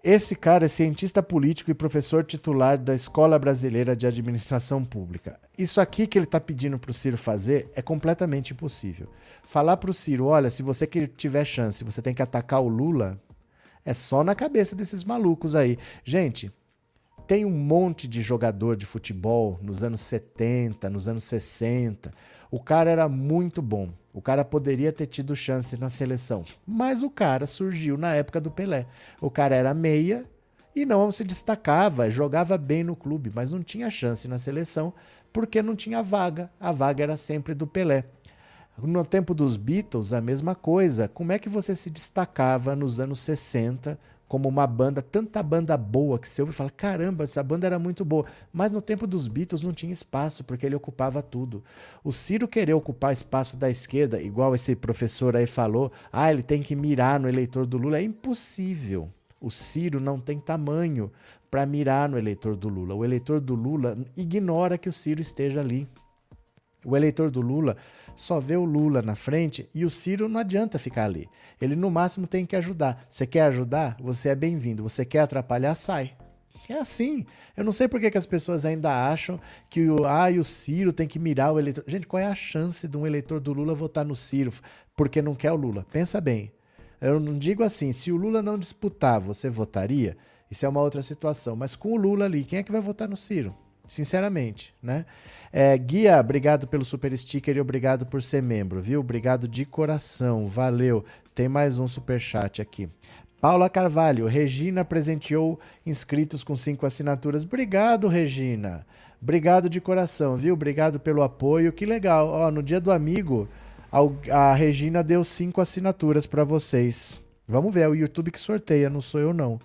Esse cara é cientista político e professor titular da Escola Brasileira de Administração Pública. Isso aqui que ele está pedindo para o Ciro fazer é completamente impossível. Falar para o Ciro, olha, se você tiver chance, você tem que atacar o Lula, é só na cabeça desses malucos aí. Gente, tem um monte de jogador de futebol nos anos 70, nos anos 60. O cara era muito bom. O cara poderia ter tido chance na seleção, mas o cara surgiu na época do Pelé. O cara era meia e não se destacava, jogava bem no clube, mas não tinha chance na seleção porque não tinha vaga. A vaga era sempre do Pelé. No tempo dos Beatles, a mesma coisa. Como é que você se destacava nos anos 60 como uma banda, tanta banda boa que você ouve e fala: caramba, essa banda era muito boa. Mas no tempo dos Beatles não tinha espaço, porque ele ocupava tudo. O Ciro querer ocupar espaço da esquerda, igual esse professor aí falou, ah, ele tem que mirar no eleitor do Lula, é impossível. O Ciro não tem tamanho para mirar no eleitor do Lula. O eleitor do Lula ignora que o Ciro esteja ali. O eleitor do Lula só vê o Lula na frente e o Ciro não adianta ficar ali. Ele no máximo tem que ajudar. Você quer ajudar? Você é bem-vindo. Você quer atrapalhar? Sai. É assim. Eu não sei por que, as pessoas ainda acham que o, ah, o Ciro tem que mirar o eleitor. Gente, qual é a chance de um eleitor do Lula votar no Ciro porque não quer o Lula? Pensa bem. Eu não digo assim, se o Lula não disputar, você votaria? Isso é uma outra situação. Mas com o Lula ali, quem é que vai votar no Ciro? Sinceramente, né? É, Guia, obrigado pelo super sticker e obrigado por ser membro, viu? Obrigado de coração, valeu. Tem mais um super chat aqui. Paula Carvalho, Regina presenteou inscritos com cinco assinaturas. Obrigado, Regina. Obrigado de coração, viu? Obrigado pelo apoio. Que legal. Ó, no dia do amigo, a, Regina deu cinco assinaturas para vocês. Vamos ver, é o YouTube que sorteia, não sou eu não.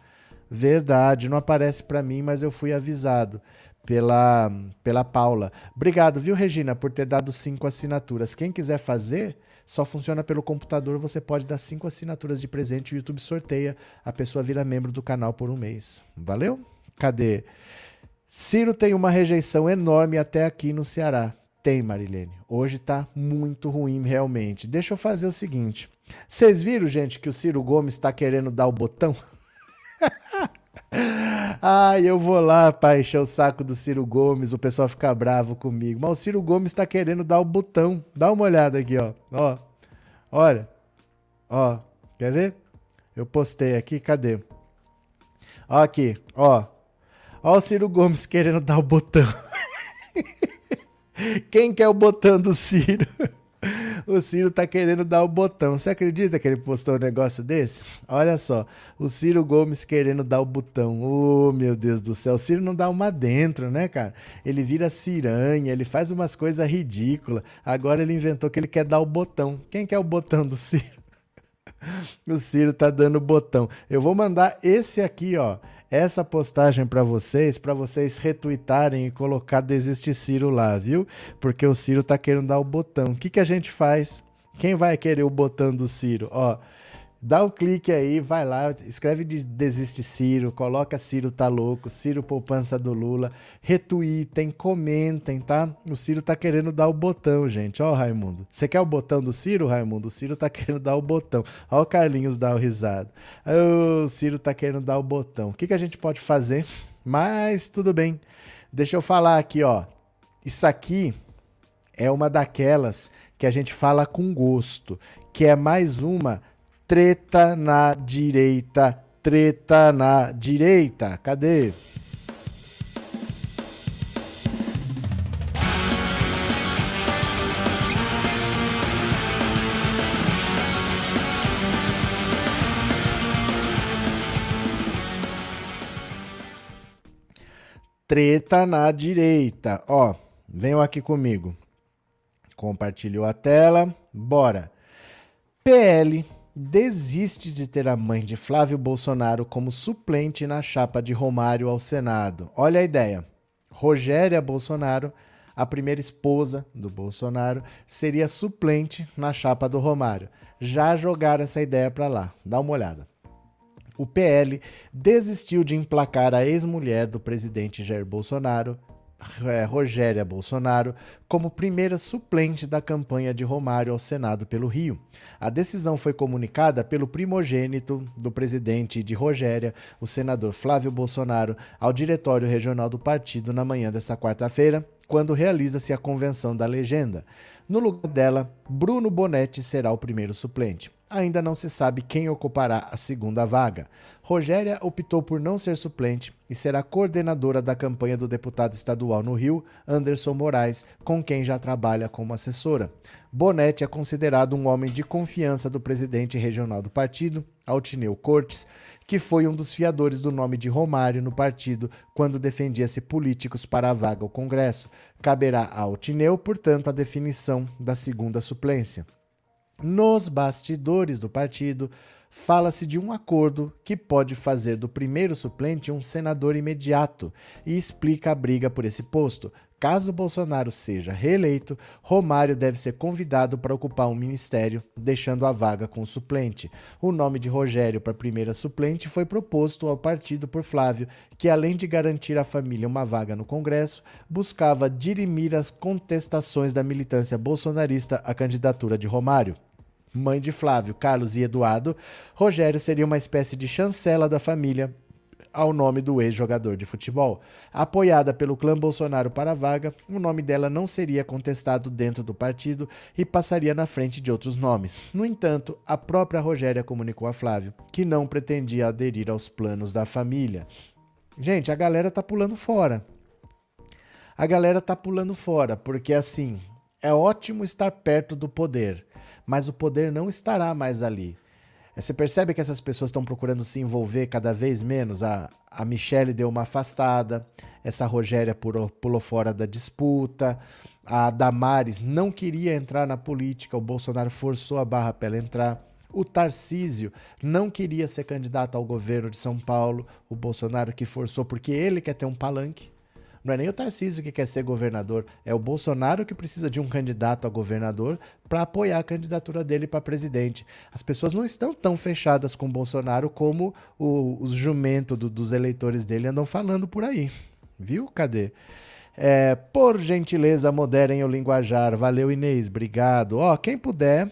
Verdade, não aparece para mim, mas eu fui avisado pela, pela Paula. Obrigado, viu, Regina, por ter dado cinco assinaturas. Quem quiser fazer, só funciona pelo computador, você pode dar cinco assinaturas de presente, o YouTube sorteia, a pessoa vira membro do canal por um mês. Valeu? Cadê? Ciro tem uma rejeição enorme até aqui no Ceará. Tem, Marilene. Hoje tá muito ruim, realmente. Deixa eu fazer o seguinte. Vocês viram, gente, que o Ciro Gomes está querendo dar o botão? Ai, eu vou lá para encher o saco do Ciro Gomes, o pessoal fica bravo comigo. Mas o Ciro Gomes está querendo dar o botão. Dá uma olhada aqui, ó. Ó. Olha. Ó. Quer ver? Eu postei aqui, cadê? Ó aqui, ó. Ó o Ciro Gomes querendo dar o botão. Quem quer o botão do Ciro? o Ciro tá querendo dar o botão. Você acredita que ele postou um negócio desse? Olha só, o Ciro Gomes querendo dar o botão. Oh, meu Deus do céu. O Ciro não dá uma dentro, né, cara? Ele vira ciranha, ele faz umas coisas ridículas. Agora ele inventou que ele quer dar o botão. Quem quer o botão do Ciro? o Ciro tá dando o botão. Eu vou mandar esse aqui, ó essa postagem para vocês, para vocês retweetarem e colocar Desiste Ciro lá, viu? Porque o Ciro tá querendo dar o botão. O que, que a gente faz? Quem vai querer o botão do Ciro? Ó, Dá um clique aí, vai lá, escreve de Desiste Ciro, coloca Ciro tá louco, Ciro poupança do Lula, retweetem, comentem, tá? O Ciro tá querendo dar o botão, gente. Ó, Raimundo. Você quer o botão do Ciro, Raimundo? O Ciro tá querendo dar o botão. Ó, o Carlinhos dá o risado. O Ciro tá querendo dar o botão. O que, que a gente pode fazer? Mas tudo bem. Deixa eu falar aqui, ó. Isso aqui é uma daquelas que a gente fala com gosto, que é mais uma Treta na direita. Treta na direita. Cadê? Treta na direita. Ó, venham aqui comigo. Compartilhou a tela. Bora. PL desiste de ter a mãe de Flávio Bolsonaro como suplente na chapa de Romário ao Senado. Olha a ideia. Rogéria Bolsonaro, a primeira esposa do Bolsonaro, seria suplente na chapa do Romário. Já jogaram essa ideia para lá. Dá uma olhada. O PL desistiu de emplacar a ex-mulher do presidente Jair Bolsonaro, Rogéria Bolsonaro como primeira suplente da campanha de Romário ao Senado pelo Rio. A decisão foi comunicada pelo primogênito do presidente de Rogéria, o senador Flávio Bolsonaro, ao Diretório Regional do partido na manhã desta quarta-feira, quando realiza-se a convenção da legenda. No lugar dela, Bruno Bonetti será o primeiro suplente ainda não se sabe quem ocupará a segunda vaga. Rogéria optou por não ser suplente e será coordenadora da campanha do deputado estadual no Rio, Anderson Moraes, com quem já trabalha como assessora. Bonetti é considerado um homem de confiança do presidente regional do partido, Altineu Cortes, que foi um dos fiadores do nome de Romário no partido quando defendia-se políticos para a vaga ao Congresso. Caberá a Altineu, portanto, a definição da segunda suplência. Nos bastidores do partido, fala-se de um acordo que pode fazer do primeiro suplente um senador imediato e explica a briga por esse posto. Caso Bolsonaro seja reeleito, Romário deve ser convidado para ocupar um ministério, deixando a vaga com o suplente. O nome de Rogério para primeira suplente foi proposto ao partido por Flávio, que além de garantir à família uma vaga no Congresso, buscava dirimir as contestações da militância bolsonarista à candidatura de Romário mãe de Flávio, Carlos e Eduardo, Rogério seria uma espécie de chancela da família ao nome do ex-jogador de futebol. Apoiada pelo clã Bolsonaro para a vaga, o nome dela não seria contestado dentro do partido e passaria na frente de outros nomes. No entanto, a própria Rogéria comunicou a Flávio que não pretendia aderir aos planos da família. Gente, a galera tá pulando fora. A galera tá pulando fora, porque assim, é ótimo estar perto do poder mas o poder não estará mais ali. Você percebe que essas pessoas estão procurando se envolver cada vez menos? A, a Michelle deu uma afastada, essa Rogéria pulou, pulou fora da disputa, a Damares não queria entrar na política, o Bolsonaro forçou a barra para ela entrar. O Tarcísio não queria ser candidato ao governo de São Paulo, o Bolsonaro que forçou porque ele quer ter um palanque. Não é nem o Tarcísio que quer ser governador, é o Bolsonaro que precisa de um candidato a governador para apoiar a candidatura dele para presidente. As pessoas não estão tão fechadas com o Bolsonaro como o, os jumentos do, dos eleitores dele andam falando por aí. Viu? Cadê? É, por gentileza, moderem o linguajar. Valeu, Inês. Obrigado. Ó, quem puder,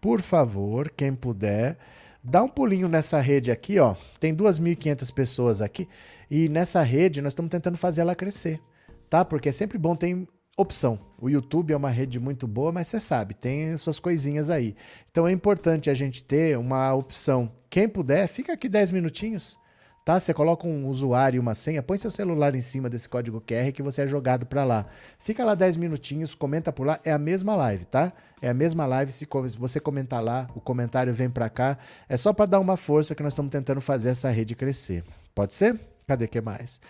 por favor, quem puder, dá um pulinho nessa rede aqui, ó. Tem 2.500 pessoas aqui. E nessa rede nós estamos tentando fazer ela crescer, tá? Porque é sempre bom ter opção. O YouTube é uma rede muito boa, mas você sabe, tem suas coisinhas aí. Então é importante a gente ter uma opção. Quem puder, fica aqui 10 minutinhos, tá? Você coloca um usuário e uma senha, põe seu celular em cima desse código QR que você é jogado para lá. Fica lá 10 minutinhos, comenta por lá, é a mesma live, tá? É a mesma live, se você comentar lá, o comentário vem para cá. É só para dar uma força que nós estamos tentando fazer essa rede crescer. Pode ser? Cadê que mais?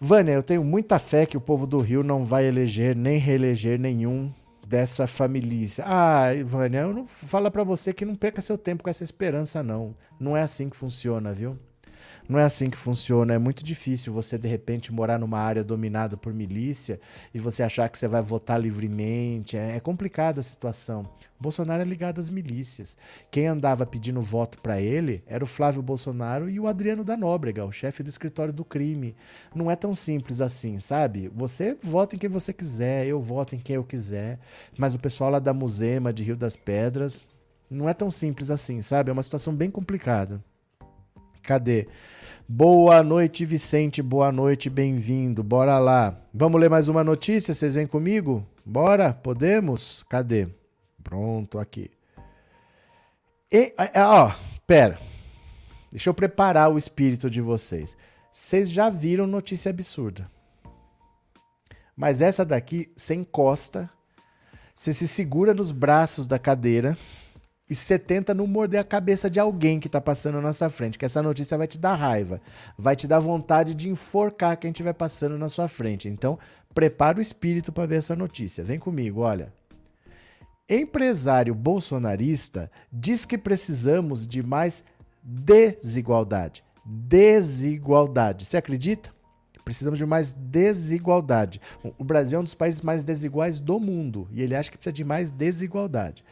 Vânia, eu tenho muita fé que o povo do Rio não vai eleger nem reeleger nenhum dessa família. Ah, Vânia, eu não fala para você que não perca seu tempo com essa esperança não. Não é assim que funciona, viu? Não é assim que funciona. É muito difícil você, de repente, morar numa área dominada por milícia e você achar que você vai votar livremente. É, é complicada a situação. Bolsonaro é ligado às milícias. Quem andava pedindo voto para ele era o Flávio Bolsonaro e o Adriano da Nóbrega, o chefe do escritório do crime. Não é tão simples assim, sabe? Você vota em quem você quiser, eu voto em quem eu quiser, mas o pessoal lá da Musema, de Rio das Pedras, não é tão simples assim, sabe? É uma situação bem complicada. Cadê? Boa noite, Vicente. Boa noite, bem-vindo. Bora lá. Vamos ler mais uma notícia? Vocês vêm comigo? Bora? Podemos? Cadê? Pronto, aqui. E, ó, pera. Deixa eu preparar o espírito de vocês. Vocês já viram notícia absurda. Mas essa daqui, você encosta, você se segura nos braços da cadeira e você tenta não morder a cabeça de alguém que está passando na sua frente, que essa notícia vai te dar raiva, vai te dar vontade de enforcar quem estiver passando na sua frente. Então, prepara o espírito para ver essa notícia. Vem comigo, olha. Empresário bolsonarista diz que precisamos de mais desigualdade. Desigualdade. Você acredita? Precisamos de mais desigualdade. O Brasil é um dos países mais desiguais do mundo e ele acha que precisa de mais desigualdade.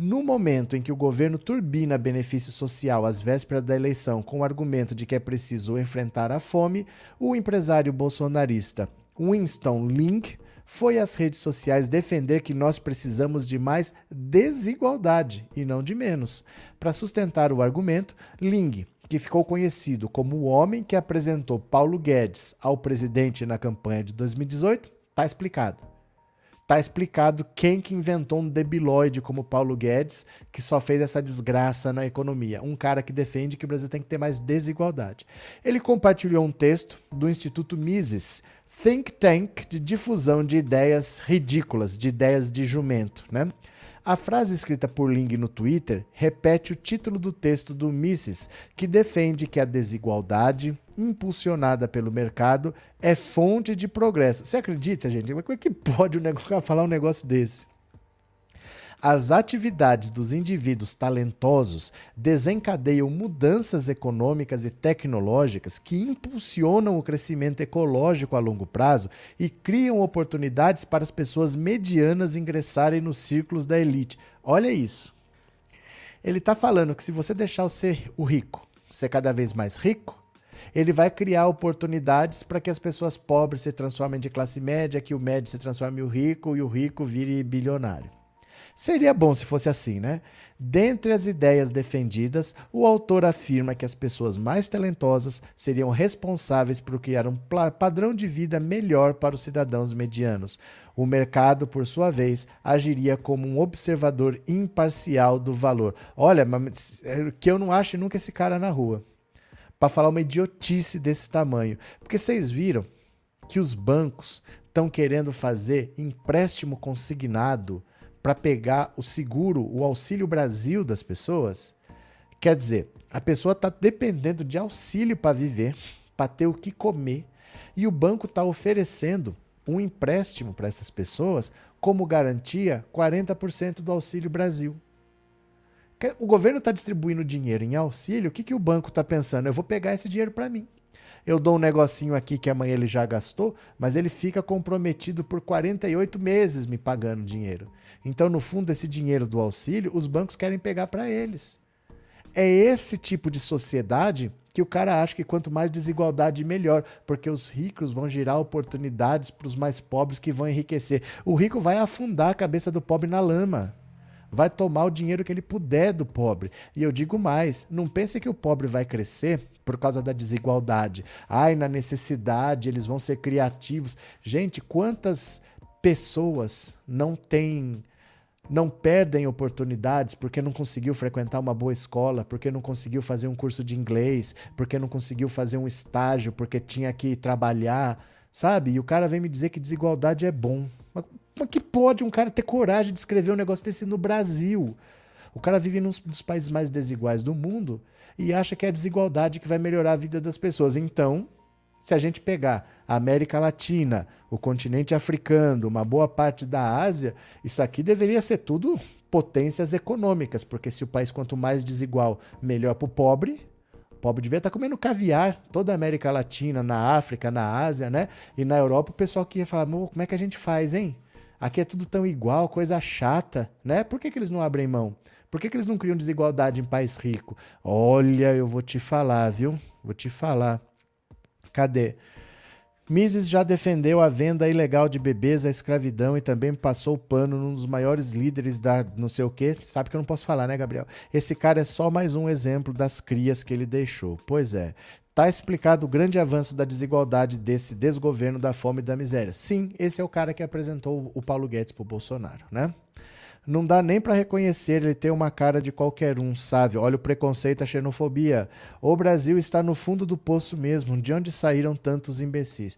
No momento em que o governo turbina benefício social às vésperas da eleição com o argumento de que é preciso enfrentar a fome, o empresário bolsonarista Winston Link foi às redes sociais defender que nós precisamos de mais desigualdade e não de menos. Para sustentar o argumento, Ling, que ficou conhecido como o homem que apresentou Paulo Guedes ao presidente na campanha de 2018, está explicado. Tá explicado quem que inventou um debilóide como Paulo Guedes, que só fez essa desgraça na economia. Um cara que defende que o Brasil tem que ter mais desigualdade. Ele compartilhou um texto do Instituto Mises, think tank de difusão de ideias ridículas, de ideias de jumento, né? A frase escrita por Ling no Twitter repete o título do texto do Mises, que defende que a desigualdade, impulsionada pelo mercado, é fonte de progresso. Você acredita, gente? Como é que pode o negócio falar um negócio desse? As atividades dos indivíduos talentosos desencadeiam mudanças econômicas e tecnológicas que impulsionam o crescimento ecológico a longo prazo e criam oportunidades para as pessoas medianas ingressarem nos círculos da elite. Olha isso. Ele está falando que se você deixar o ser o rico ser cada vez mais rico, ele vai criar oportunidades para que as pessoas pobres se transformem de classe média, que o médio se transforme em rico e o rico vire bilionário. Seria bom se fosse assim, né? Dentre as ideias defendidas, o autor afirma que as pessoas mais talentosas seriam responsáveis por criar um padrão de vida melhor para os cidadãos medianos. O mercado, por sua vez, agiria como um observador imparcial do valor. Olha, é que eu não acho nunca esse cara na rua. Para falar uma idiotice desse tamanho. Porque vocês viram que os bancos estão querendo fazer empréstimo consignado para pegar o seguro, o Auxílio Brasil das pessoas, Quer dizer, a pessoa está dependendo de auxílio para viver, para ter o que comer, e o banco está oferecendo um empréstimo para essas pessoas como garantia 40% do Auxílio Brasil. O governo está distribuindo dinheiro em auxílio, o que, que o banco está pensando? Eu vou pegar esse dinheiro para mim. Eu dou um negocinho aqui que amanhã ele já gastou, mas ele fica comprometido por 48 meses me pagando dinheiro. Então, no fundo, esse dinheiro do auxílio, os bancos querem pegar para eles. É esse tipo de sociedade que o cara acha que quanto mais desigualdade, melhor, porque os ricos vão gerar oportunidades para os mais pobres que vão enriquecer. O rico vai afundar a cabeça do pobre na lama. Vai tomar o dinheiro que ele puder do pobre. E eu digo mais: não pense que o pobre vai crescer por causa da desigualdade. Ai, na necessidade, eles vão ser criativos. Gente, quantas pessoas não têm não perdem oportunidades porque não conseguiu frequentar uma boa escola, porque não conseguiu fazer um curso de inglês, porque não conseguiu fazer um estágio, porque tinha que trabalhar, sabe? E o cara vem me dizer que desigualdade é bom. Mas como que pode um cara ter coragem de escrever um negócio desse no Brasil? O cara vive num dos países mais desiguais do mundo e acha que é a desigualdade que vai melhorar a vida das pessoas. Então, se a gente pegar a América Latina, o continente africano, uma boa parte da Ásia, isso aqui deveria ser tudo potências econômicas, porque se o país quanto mais desigual, melhor para o pobre. O pobre devia estar tá comendo caviar, toda a América Latina, na África, na Ásia, né? E na Europa o pessoal que ia falar, como é que a gente faz, hein? Aqui é tudo tão igual, coisa chata, né? Por que, que eles não abrem mão? Por que, que eles não criam desigualdade em país rico? Olha, eu vou te falar, viu? Vou te falar. Cadê? Mises já defendeu a venda ilegal de bebês à escravidão e também passou o pano num dos maiores líderes da não sei o quê. Sabe que eu não posso falar, né, Gabriel? Esse cara é só mais um exemplo das crias que ele deixou. Pois é. Tá explicado o grande avanço da desigualdade desse desgoverno da fome e da miséria. Sim, esse é o cara que apresentou o Paulo Guedes pro Bolsonaro, né? Não dá nem para reconhecer, ele tem uma cara de qualquer um, sabe? Olha o preconceito, a xenofobia. O Brasil está no fundo do poço mesmo, de onde saíram tantos imbecis.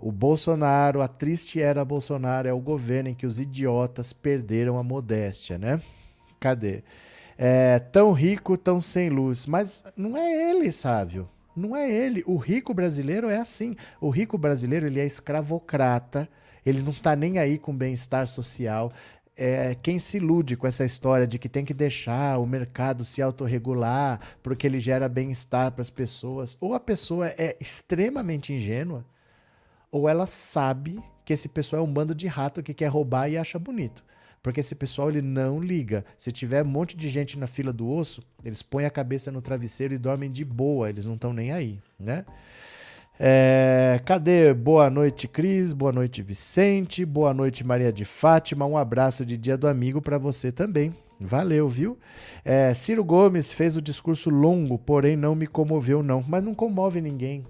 O Bolsonaro, a triste era Bolsonaro, é o governo em que os idiotas perderam a modéstia, né? Cadê? É, tão rico, tão sem luz. Mas não é ele, Sávio. Não é ele. O rico brasileiro é assim. O rico brasileiro ele é escravocrata. Ele não está nem aí com bem-estar social é, quem se ilude com essa história de que tem que deixar o mercado se autorregular porque ele gera bem-estar para as pessoas, ou a pessoa é extremamente ingênua, ou ela sabe que esse pessoal é um bando de rato que quer roubar e acha bonito. Porque esse pessoal ele não liga. Se tiver um monte de gente na fila do osso, eles põem a cabeça no travesseiro e dormem de boa, eles não estão nem aí, né? É, cadê? Boa noite, Cris. Boa noite, Vicente. Boa noite, Maria de Fátima. Um abraço de Dia do Amigo para você também. Valeu, viu? É, Ciro Gomes fez o discurso longo, porém não me comoveu, não. Mas não comove ninguém.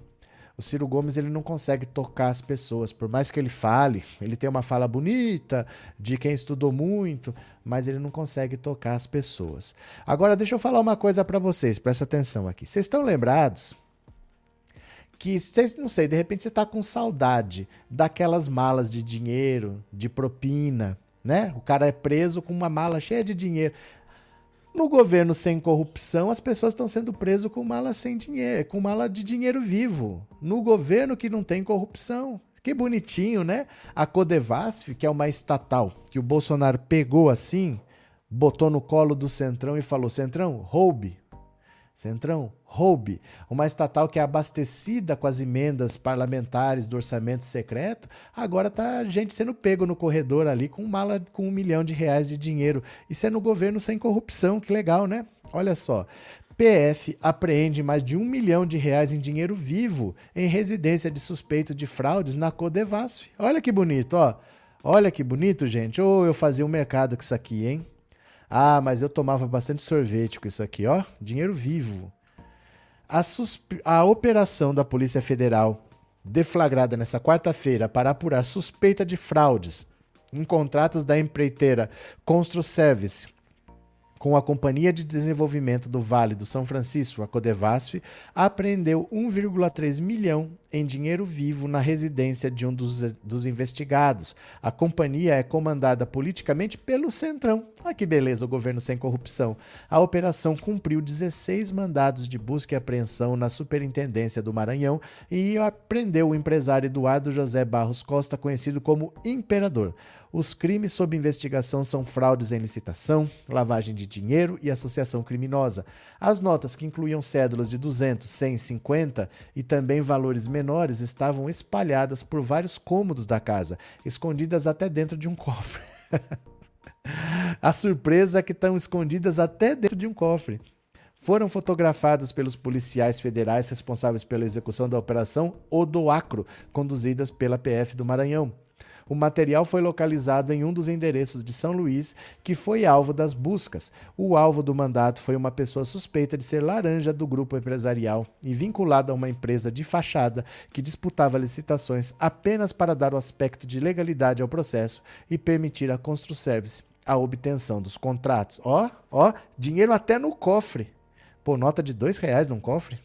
O Ciro Gomes ele não consegue tocar as pessoas, por mais que ele fale, ele tem uma fala bonita de quem estudou muito, mas ele não consegue tocar as pessoas. Agora deixa eu falar uma coisa para vocês, presta atenção aqui. Vocês estão lembrados que você, não sei, de repente você está com saudade daquelas malas de dinheiro, de propina, né? O cara é preso com uma mala cheia de dinheiro. No governo sem corrupção, as pessoas estão sendo presas com mala sem dinheiro, com mala de dinheiro vivo. No governo que não tem corrupção. Que bonitinho, né? A Codevasf, que é uma estatal que o Bolsonaro pegou assim, botou no colo do Centrão e falou: Centrão, roube, Centrão, roube. Uma estatal que é abastecida com as emendas parlamentares do orçamento secreto, agora tá gente sendo pego no corredor ali com mala com um milhão de reais de dinheiro. Isso é no governo sem corrupção, que legal, né? Olha só. PF apreende mais de um milhão de reais em dinheiro vivo em residência de suspeito de fraudes na Codevasf. Olha que bonito, ó. Olha que bonito, gente. Ou oh, eu fazia um mercado com isso aqui, hein? Ah, mas eu tomava bastante sorvete com isso aqui, ó. Dinheiro vivo. A, a operação da Polícia Federal, deflagrada nessa quarta-feira para apurar suspeita de fraudes em contratos da empreiteira Constru Service, com a Companhia de Desenvolvimento do Vale do São Francisco, a Codevasf, apreendeu 1,3 milhão em dinheiro vivo na residência de um dos, dos investigados. A companhia é comandada politicamente pelo Centrão. Ah, que beleza, o governo sem corrupção. A operação cumpriu 16 mandados de busca e apreensão na Superintendência do Maranhão e apreendeu o empresário Eduardo José Barros Costa, conhecido como Imperador. Os crimes sob investigação são fraudes em licitação, lavagem de dinheiro e associação criminosa. As notas, que incluíam cédulas de 200, 100, 50 e também valores menores, estavam espalhadas por vários cômodos da casa, escondidas até dentro de um cofre. A surpresa é que estão escondidas até dentro de um cofre foram fotografadas pelos policiais federais responsáveis pela execução da operação Odoacro, conduzidas pela PF do Maranhão. O material foi localizado em um dos endereços de São Luís, que foi alvo das buscas. O alvo do mandato foi uma pessoa suspeita de ser laranja do grupo empresarial e vinculada a uma empresa de fachada que disputava licitações apenas para dar o aspecto de legalidade ao processo e permitir a Construservice a obtenção dos contratos. Ó, ó, dinheiro até no cofre. Pô, nota de dois reais num cofre?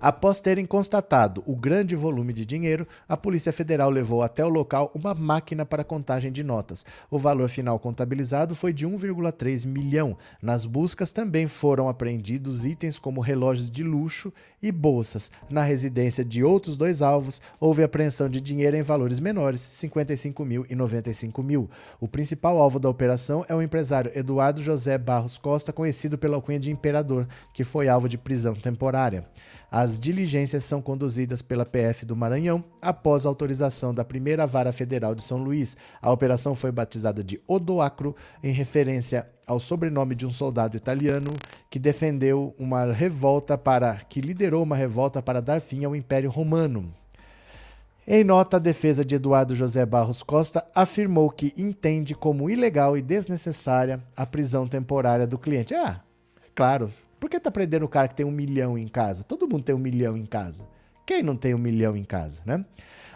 Após terem constatado o grande volume de dinheiro, a Polícia Federal levou até o local uma máquina para contagem de notas. O valor final contabilizado foi de 1,3 milhão. Nas buscas também foram apreendidos itens como relógios de luxo e bolsas. Na residência de outros dois alvos, houve apreensão de dinheiro em valores menores, 55 mil e 95 mil. O principal alvo da operação é o empresário Eduardo José Barros Costa, conhecido pela alcunha de Imperador, que foi alvo de prisão temporária. As diligências são conduzidas pela PF do Maranhão após autorização da primeira vara federal de São Luís. A operação foi batizada de Odoacro, em referência ao sobrenome de um soldado italiano que defendeu uma revolta para que liderou uma revolta para dar fim ao Império Romano. Em nota, a defesa de Eduardo José Barros Costa afirmou que entende como ilegal e desnecessária a prisão temporária do cliente. Ah, é claro, por que tá prendendo o cara que tem um milhão em casa? Todo mundo tem um milhão em casa. Quem não tem um milhão em casa, né?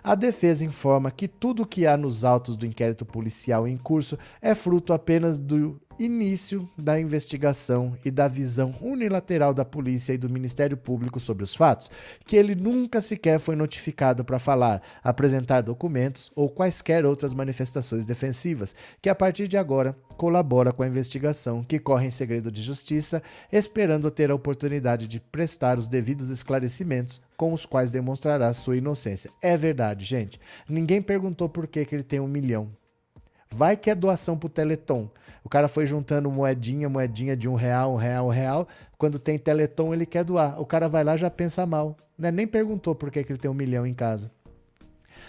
A defesa informa que tudo o que há nos autos do inquérito policial em curso é fruto apenas do início da investigação e da visão unilateral da polícia e do Ministério Público sobre os fatos, que ele nunca sequer foi notificado para falar, apresentar documentos ou quaisquer outras manifestações defensivas, que a partir de agora colabora com a investigação que corre em segredo de justiça, esperando ter a oportunidade de prestar os devidos esclarecimentos com os quais demonstrará sua inocência. É verdade, gente. Ninguém perguntou por que, que ele tem um milhão. Vai que é doação pro Teleton. O cara foi juntando moedinha, moedinha de um real, um real, um real. Quando tem Teleton, ele quer doar. O cara vai lá já pensa mal. Né? Nem perguntou por que, que ele tem um milhão em casa.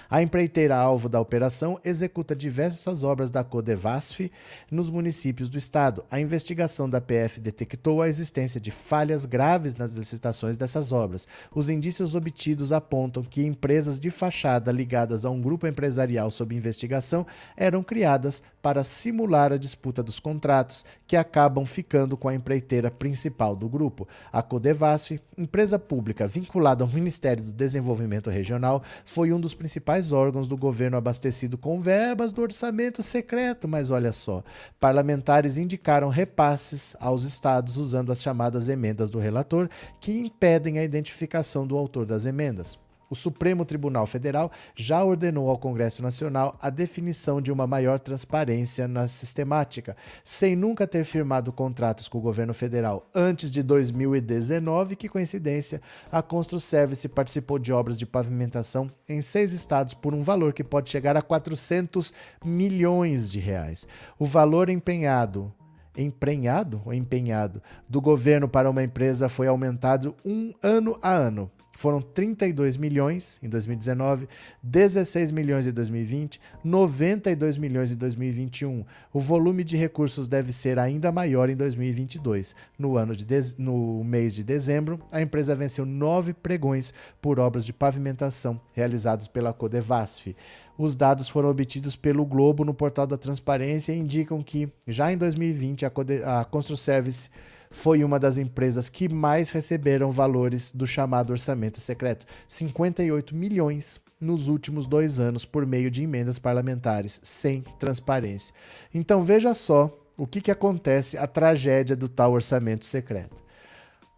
A empreiteira alvo da operação executa diversas obras da Codevasf nos municípios do estado. A investigação da PF detectou a existência de falhas graves nas licitações dessas obras. Os indícios obtidos apontam que empresas de fachada ligadas a um grupo empresarial sob investigação eram criadas para simular a disputa dos contratos, que acabam ficando com a empreiteira principal do grupo. A Codevasf, empresa pública vinculada ao Ministério do Desenvolvimento Regional, foi um dos principais órgãos do governo abastecido com verbas do orçamento secreto. Mas olha só, parlamentares indicaram repasses aos estados usando as chamadas emendas do relator, que impedem a identificação do autor das emendas. O Supremo Tribunal Federal já ordenou ao Congresso Nacional a definição de uma maior transparência na sistemática, sem nunca ter firmado contratos com o governo federal antes de 2019. Que coincidência! A Construservice participou de obras de pavimentação em seis estados por um valor que pode chegar a 400 milhões de reais. O valor empenhado emprenhado ou empenhado do governo para uma empresa foi aumentado um ano a ano. Foram 32 milhões em 2019, 16 milhões em 2020, 92 milhões em 2021. O volume de recursos deve ser ainda maior em 2022. No, ano de no mês de dezembro, a empresa venceu nove pregões por obras de pavimentação realizados pela Codevasf. Os dados foram obtidos pelo Globo no portal da Transparência e indicam que, já em 2020, a, Code a Construservice foi uma das empresas que mais receberam valores do chamado orçamento secreto, 58 milhões nos últimos dois anos por meio de emendas parlamentares, sem transparência. Então veja só o que, que acontece, a tragédia do tal orçamento secreto.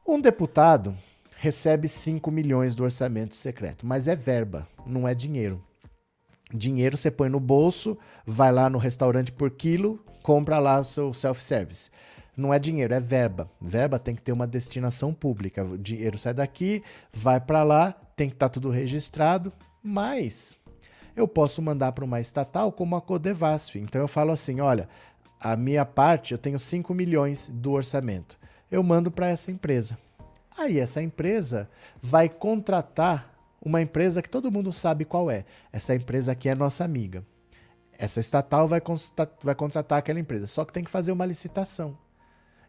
Um deputado recebe 5 milhões do orçamento secreto, mas é verba, não é dinheiro. Dinheiro você põe no bolso, vai lá no restaurante por quilo, compra lá o seu self-service. Não é dinheiro, é verba. Verba tem que ter uma destinação pública. O dinheiro sai daqui, vai para lá, tem que estar tá tudo registrado, mas eu posso mandar para uma estatal como a Codevasf. Então eu falo assim, olha, a minha parte, eu tenho 5 milhões do orçamento. Eu mando para essa empresa. Aí essa empresa vai contratar uma empresa que todo mundo sabe qual é. Essa empresa aqui é nossa amiga. Essa estatal vai, vai contratar aquela empresa, só que tem que fazer uma licitação.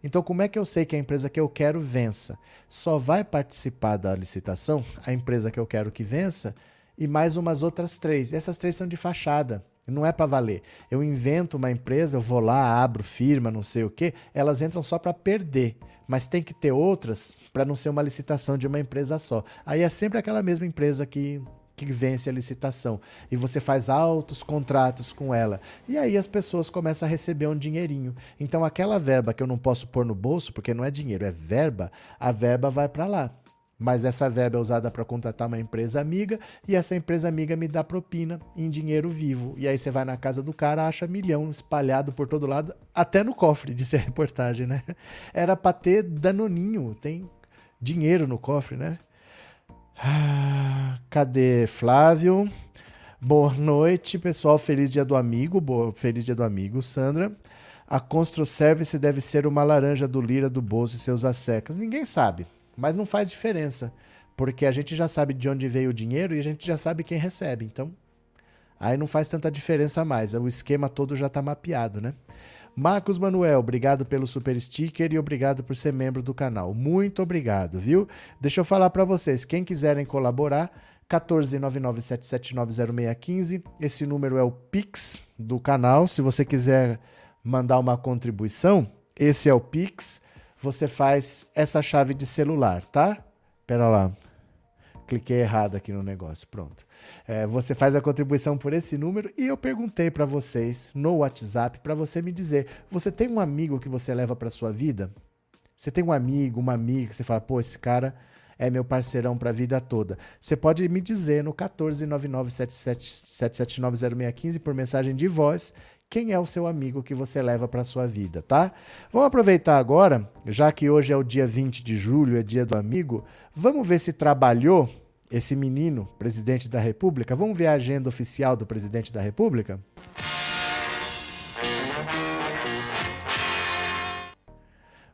Então, como é que eu sei que a empresa que eu quero vença? Só vai participar da licitação a empresa que eu quero que vença e mais umas outras três. E essas três são de fachada. Não é para valer. Eu invento uma empresa, eu vou lá, abro firma, não sei o quê, elas entram só para perder. Mas tem que ter outras para não ser uma licitação de uma empresa só. Aí é sempre aquela mesma empresa que que vence a licitação e você faz altos contratos com ela. E aí as pessoas começam a receber um dinheirinho. Então aquela verba que eu não posso pôr no bolso, porque não é dinheiro, é verba, a verba vai para lá. Mas essa verba é usada para contratar uma empresa amiga e essa empresa amiga me dá propina em dinheiro vivo. E aí você vai na casa do cara, acha milhão espalhado por todo lado, até no cofre, disse a reportagem, né? Era para ter danoninho, tem dinheiro no cofre, né? Ah, cadê Flávio? Boa noite, pessoal. Feliz dia do amigo. Boa, feliz dia do amigo, Sandra. A Constru Service deve ser uma laranja do Lira, do Bozo e seus assecas. Ninguém sabe, mas não faz diferença, porque a gente já sabe de onde veio o dinheiro e a gente já sabe quem recebe. Então, aí não faz tanta diferença mais. O esquema todo já está mapeado, né? Marcos Manuel, obrigado pelo super sticker e obrigado por ser membro do canal. Muito obrigado, viu? Deixa eu falar para vocês, quem quiserem colaborar, 14997790615. Esse número é o Pix do canal. Se você quiser mandar uma contribuição, esse é o Pix. Você faz essa chave de celular, tá? Pera lá. Cliquei errado aqui no negócio. Pronto. É, você faz a contribuição por esse número e eu perguntei para vocês no WhatsApp para você me dizer: você tem um amigo que você leva para sua vida? Você tem um amigo, uma amiga que você fala, pô, esse cara é meu parceirão para a vida toda. Você pode me dizer no 1499777900615 por mensagem de voz quem é o seu amigo que você leva para sua vida, tá? Vamos aproveitar agora, já que hoje é o dia 20 de julho, é dia do amigo, vamos ver se trabalhou esse menino, presidente da República. Vamos ver a agenda oficial do presidente da República?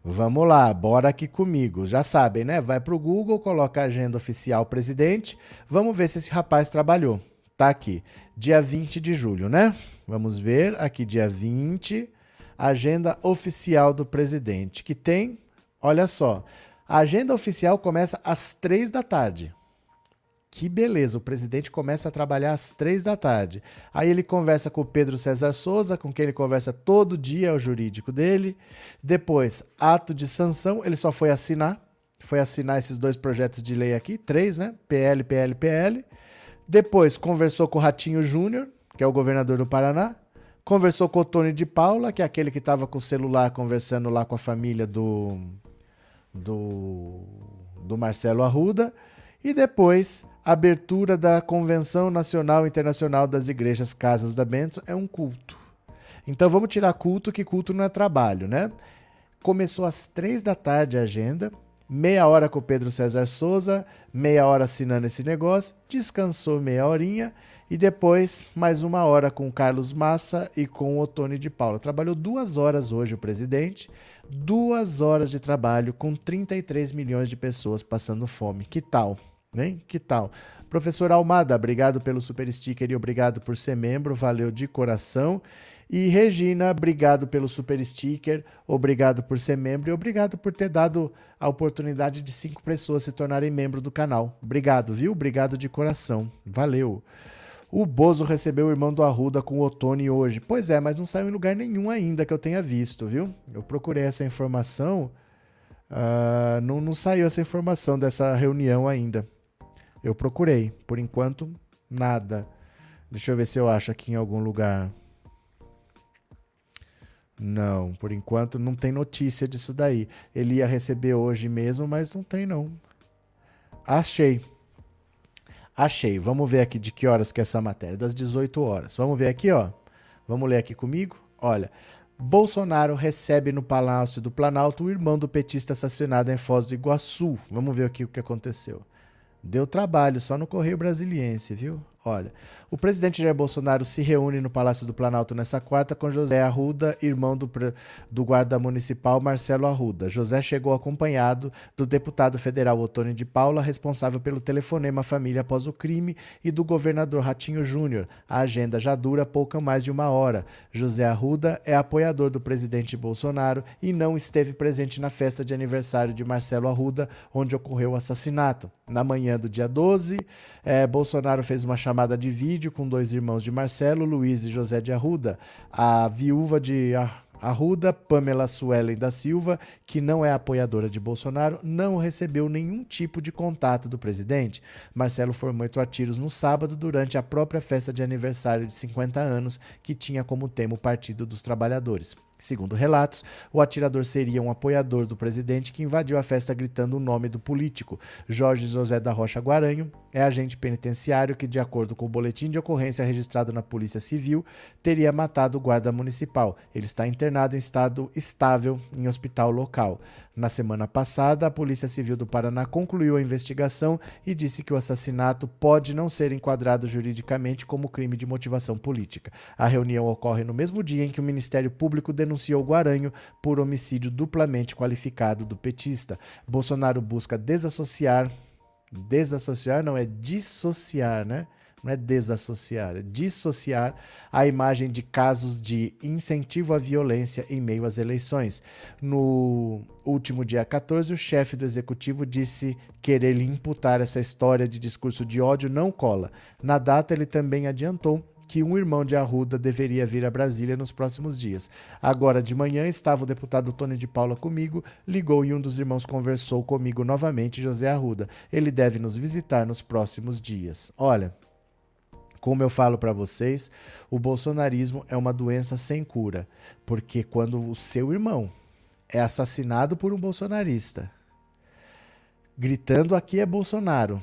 Vamos lá, bora aqui comigo. Já sabem, né? Vai para o Google, coloca a agenda oficial presidente. Vamos ver se esse rapaz trabalhou. Tá aqui, dia 20 de julho, né? Vamos ver aqui, dia 20, agenda oficial do presidente, que tem, olha só, a agenda oficial começa às três da tarde. Que beleza, o presidente começa a trabalhar às três da tarde. Aí ele conversa com o Pedro César Souza, com quem ele conversa todo dia, é o jurídico dele. Depois, ato de sanção, ele só foi assinar. Foi assinar esses dois projetos de lei aqui, três, né? PL, PL, PL. Depois, conversou com o Ratinho Júnior, que é o governador do Paraná. Conversou com o Tony de Paula, que é aquele que estava com o celular conversando lá com a família do, do, do Marcelo Arruda. E depois abertura da Convenção Nacional e Internacional das Igrejas Casas da Bênção é um culto. Então vamos tirar culto, que culto não é trabalho, né? Começou às três da tarde a agenda, meia hora com o Pedro César Souza, meia hora assinando esse negócio, descansou meia horinha e depois mais uma hora com o Carlos Massa e com o Otônio de Paula. Trabalhou duas horas hoje o presidente, duas horas de trabalho com 33 milhões de pessoas passando fome. Que tal? Hein? Que tal? Professor Almada, obrigado pelo super sticker e obrigado por ser membro, valeu de coração. E Regina, obrigado pelo super sticker, obrigado por ser membro e obrigado por ter dado a oportunidade de cinco pessoas se tornarem membro do canal. Obrigado, viu? Obrigado de coração. Valeu. O Bozo recebeu o irmão do Arruda com o Otone hoje. Pois é, mas não saiu em lugar nenhum ainda que eu tenha visto, viu? Eu procurei essa informação, uh, não, não saiu essa informação dessa reunião ainda. Eu procurei. Por enquanto, nada. Deixa eu ver se eu acho aqui em algum lugar. Não, por enquanto não tem notícia disso daí. Ele ia receber hoje mesmo, mas não tem não. Achei. Achei. Vamos ver aqui de que horas que é essa matéria. Das 18 horas. Vamos ver aqui, ó. Vamos ler aqui comigo? Olha. Bolsonaro recebe no Palácio do Planalto o irmão do petista assassinado em Foz do Iguaçu. Vamos ver aqui o que aconteceu. Deu trabalho só no Correio Brasiliense, viu? Olha, o presidente Jair Bolsonaro se reúne no Palácio do Planalto nessa quarta com José Arruda, irmão do, do guarda municipal Marcelo Arruda. José chegou acompanhado do deputado federal Otônio de Paula, responsável pelo telefonema família após o crime, e do governador Ratinho Júnior. A agenda já dura pouco mais de uma hora. José Arruda é apoiador do presidente Bolsonaro e não esteve presente na festa de aniversário de Marcelo Arruda, onde ocorreu o assassinato. Na manhã do dia 12, eh, Bolsonaro fez uma chamada chamada de vídeo com dois irmãos de Marcelo, Luiz e José de Arruda. A viúva de Arruda, Pamela Suelen da Silva, que não é apoiadora de Bolsonaro, não recebeu nenhum tipo de contato do presidente. Marcelo foi morto a tiros no sábado durante a própria festa de aniversário de 50 anos, que tinha como tema o Partido dos Trabalhadores. Segundo relatos, o atirador seria um apoiador do presidente que invadiu a festa gritando o nome do político. Jorge José da Rocha Guaranho é agente penitenciário que, de acordo com o boletim de ocorrência registrado na Polícia Civil, teria matado o guarda municipal. Ele está internado em estado estável em hospital local. Na semana passada, a Polícia Civil do Paraná concluiu a investigação e disse que o assassinato pode não ser enquadrado juridicamente como crime de motivação política. A reunião ocorre no mesmo dia em que o Ministério Público denunciou Guaranho por homicídio duplamente qualificado do petista. Bolsonaro busca desassociar desassociar não é dissociar, né? Não é desassociar, é dissociar a imagem de casos de incentivo à violência em meio às eleições. No último dia 14, o chefe do executivo disse querer lhe imputar essa história de discurso de ódio não cola. Na data, ele também adiantou que um irmão de Arruda deveria vir a Brasília nos próximos dias. Agora de manhã estava o deputado Tony de Paula comigo, ligou e um dos irmãos conversou comigo novamente, José Arruda. Ele deve nos visitar nos próximos dias. Olha, como eu falo para vocês, o bolsonarismo é uma doença sem cura, porque quando o seu irmão é assassinado por um bolsonarista, gritando aqui é Bolsonaro,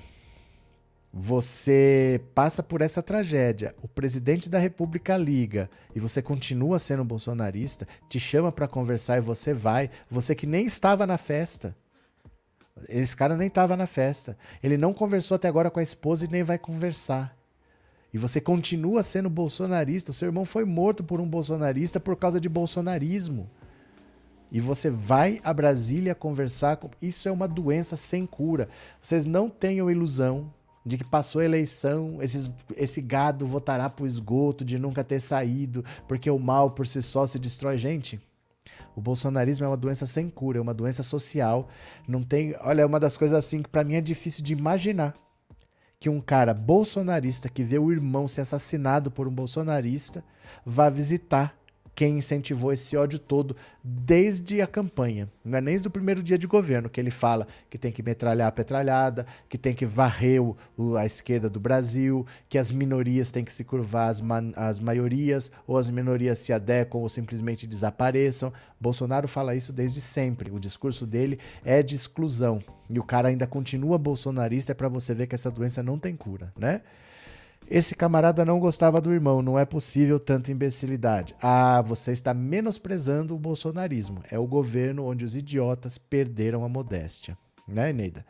você passa por essa tragédia, o presidente da República liga e você continua sendo bolsonarista, te chama para conversar e você vai, você que nem estava na festa. Esse cara nem estava na festa. Ele não conversou até agora com a esposa e nem vai conversar e você continua sendo bolsonarista, o seu irmão foi morto por um bolsonarista por causa de bolsonarismo. E você vai a Brasília conversar com. Isso é uma doença sem cura. Vocês não tenham ilusão de que passou a eleição, esses, esse gado votará pro esgoto, de nunca ter saído, porque o mal por si só se destrói. Gente, o bolsonarismo é uma doença sem cura, é uma doença social. Não tem. Olha, é uma das coisas assim que para mim é difícil de imaginar que um cara bolsonarista que vê o irmão ser assassinado por um bolsonarista vá visitar quem incentivou esse ódio todo desde a campanha. Não é nem do primeiro dia de governo que ele fala que tem que metralhar a petralhada, que tem que varrer o, a esquerda do Brasil, que as minorias têm que se curvar às, às maiorias, ou as minorias se adequam ou simplesmente desapareçam. Bolsonaro fala isso desde sempre. O discurso dele é de exclusão. E o cara ainda continua bolsonarista, é para você ver que essa doença não tem cura, né? Esse camarada não gostava do irmão, não é possível tanta imbecilidade. Ah, você está menosprezando o bolsonarismo. É o governo onde os idiotas perderam a modéstia. Né, Neida?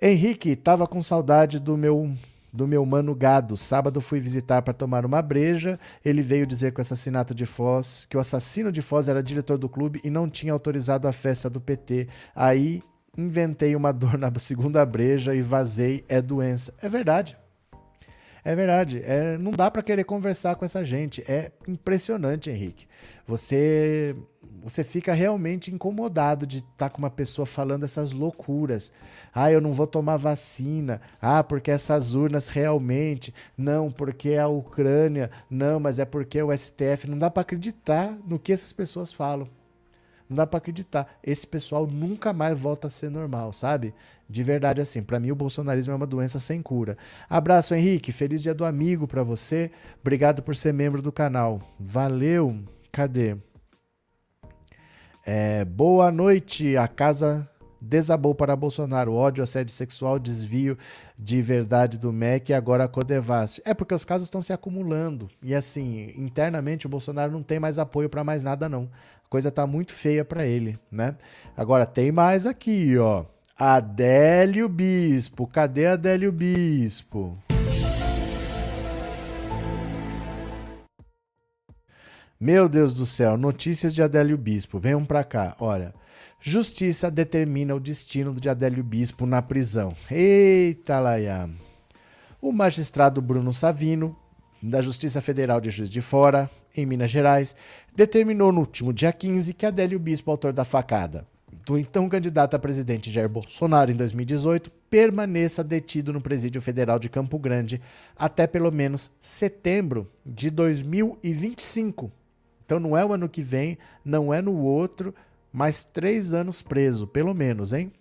Henrique, tava com saudade do meu do meu mano gado. Sábado fui visitar para tomar uma breja. Ele veio dizer que o assassinato de Foz, que o assassino de Foz era diretor do clube e não tinha autorizado a festa do PT. Aí inventei uma dor na segunda breja e vazei, é doença. É verdade. É verdade. É, não dá para querer conversar com essa gente. É impressionante, Henrique. Você você fica realmente incomodado de estar tá com uma pessoa falando essas loucuras. Ah, eu não vou tomar vacina. Ah, porque essas urnas realmente. Não, porque a Ucrânia. Não, mas é porque o STF. Não dá para acreditar no que essas pessoas falam. Não dá para acreditar. Esse pessoal nunca mais volta a ser normal, sabe? De verdade, assim. Para mim, o bolsonarismo é uma doença sem cura. Abraço, Henrique. Feliz dia do amigo para você. Obrigado por ser membro do canal. Valeu. Cadê? É, boa noite, a casa desabou para Bolsonaro. Ódio, assédio sexual, desvio de verdade do MEC e agora a. É porque os casos estão se acumulando. E assim, internamente o Bolsonaro não tem mais apoio para mais nada, não. Coisa tá muito feia para ele, né? Agora tem mais aqui, ó. Adélio Bispo. Cadê Adélio Bispo? Meu Deus do céu, notícias de Adélio Bispo. Venham para cá. Olha, Justiça determina o destino de Adélio Bispo na prisão. Eita, Laia. O magistrado Bruno Savino, da Justiça Federal de Juiz de Fora, em Minas Gerais, determinou no último dia 15 que Adélio Bispo, autor da facada do então candidato a presidente Jair Bolsonaro em 2018, permaneça detido no Presídio Federal de Campo Grande até pelo menos setembro de 2025. Então não é o ano que vem, não é no outro, mais três anos preso, pelo menos, hein?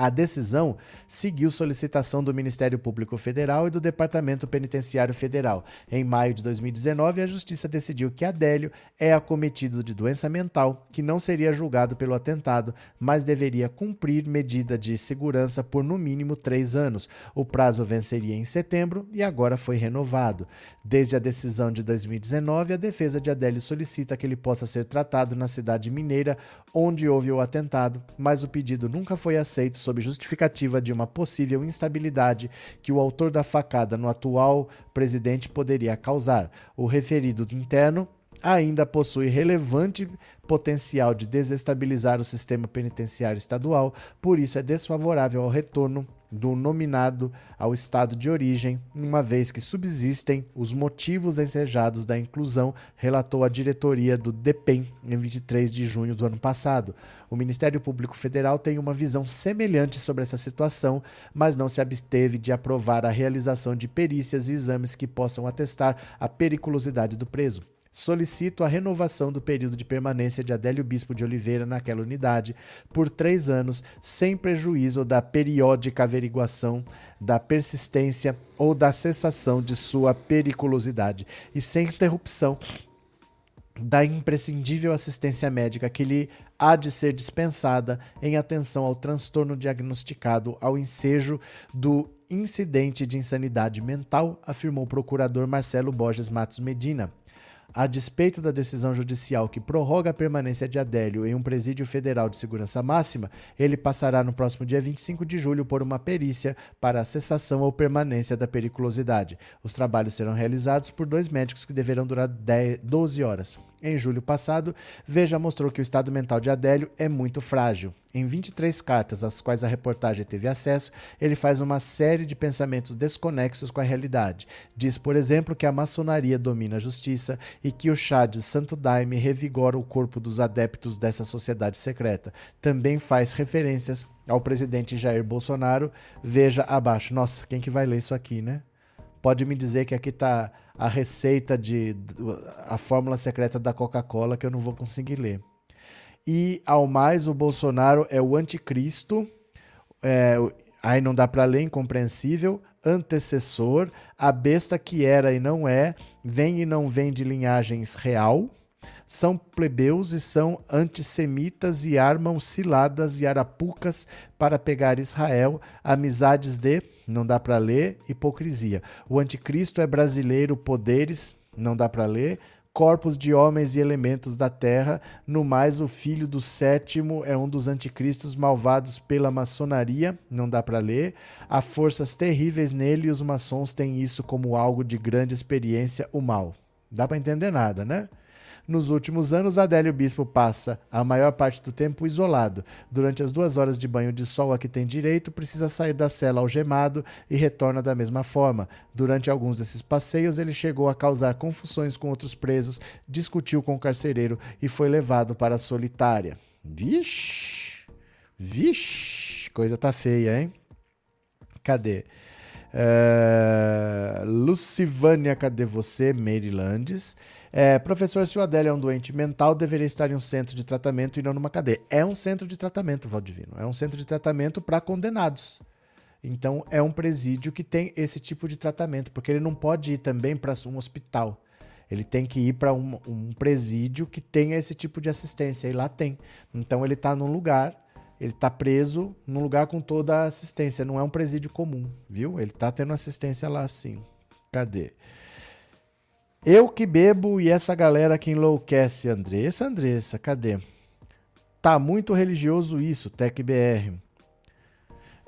A decisão seguiu solicitação do Ministério Público Federal e do Departamento Penitenciário Federal. Em maio de 2019, a Justiça decidiu que Adélio é acometido de doença mental, que não seria julgado pelo atentado, mas deveria cumprir medida de segurança por no mínimo três anos. O prazo venceria em setembro e agora foi renovado. Desde a decisão de 2019, a defesa de Adélio solicita que ele possa ser tratado na cidade mineira onde houve o atentado, mas o pedido nunca foi aceito sob justificativa de uma possível instabilidade que o autor da facada no atual presidente poderia causar. O referido interno ainda possui relevante potencial de desestabilizar o sistema penitenciário estadual, por isso é desfavorável ao retorno do nominado ao estado de origem, uma vez que subsistem os motivos ensejados da inclusão, relatou a diretoria do DEPEN em 23 de junho do ano passado. O Ministério Público Federal tem uma visão semelhante sobre essa situação, mas não se absteve de aprovar a realização de perícias e exames que possam atestar a periculosidade do preso. Solicito a renovação do período de permanência de Adélio Bispo de Oliveira naquela unidade por três anos, sem prejuízo da periódica averiguação da persistência ou da cessação de sua periculosidade e sem interrupção da imprescindível assistência médica que lhe há de ser dispensada em atenção ao transtorno diagnosticado ao ensejo do incidente de insanidade mental, afirmou o procurador Marcelo Borges Matos Medina. A despeito da decisão judicial que prorroga a permanência de Adélio em um presídio federal de segurança máxima, ele passará no próximo dia 25 de julho por uma perícia para a cessação ou permanência da periculosidade. Os trabalhos serão realizados por dois médicos que deverão durar 10, 12 horas. Em julho passado, Veja mostrou que o estado mental de Adélio é muito frágil. Em 23 cartas às quais a reportagem teve acesso, ele faz uma série de pensamentos desconexos com a realidade. Diz, por exemplo, que a maçonaria domina a justiça e que o chá de Santo Daime revigora o corpo dos adeptos dessa sociedade secreta. Também faz referências ao presidente Jair Bolsonaro. Veja abaixo. Nossa, quem que vai ler isso aqui, né? Pode me dizer que aqui está a receita de a fórmula secreta da Coca-Cola que eu não vou conseguir ler. E ao mais o Bolsonaro é o anticristo, é, aí não dá para ler, incompreensível, antecessor, a besta que era e não é, vem e não vem de linhagens real, são plebeus e são antissemitas e armam ciladas e arapucas para pegar Israel, amizades de não dá para ler, hipocrisia. O anticristo é brasileiro, poderes, não dá para ler, corpos de homens e elementos da terra, no mais o filho do sétimo é um dos anticristos malvados pela maçonaria, não dá para ler. Há forças terríveis nele e os maçons têm isso como algo de grande experiência, o mal. Dá para entender nada, né? Nos últimos anos, Adélio Bispo passa a maior parte do tempo isolado. Durante as duas horas de banho de sol a que tem direito, precisa sair da cela algemado e retorna da mesma forma. Durante alguns desses passeios, ele chegou a causar confusões com outros presos, discutiu com o carcereiro e foi levado para a solitária. Vixe! Vixe! Coisa tá feia, hein? Cadê? É... Lucivânia, cadê você? Marylandes. É, professor, se o Adélio é um doente mental, deveria estar em um centro de tratamento e não numa cadeia. É um centro de tratamento, Valdivino. É um centro de tratamento para condenados. Então, é um presídio que tem esse tipo de tratamento, porque ele não pode ir também para um hospital. Ele tem que ir para um, um, presídio que tenha esse tipo de assistência. E lá tem. Então ele está num lugar, ele está preso num lugar com toda a assistência. Não é um presídio comum, viu? Ele está tendo assistência lá sim. Cadê? Eu que bebo e essa galera que enlouquece, Andressa, Andressa, cadê? Tá muito religioso isso, TecBR.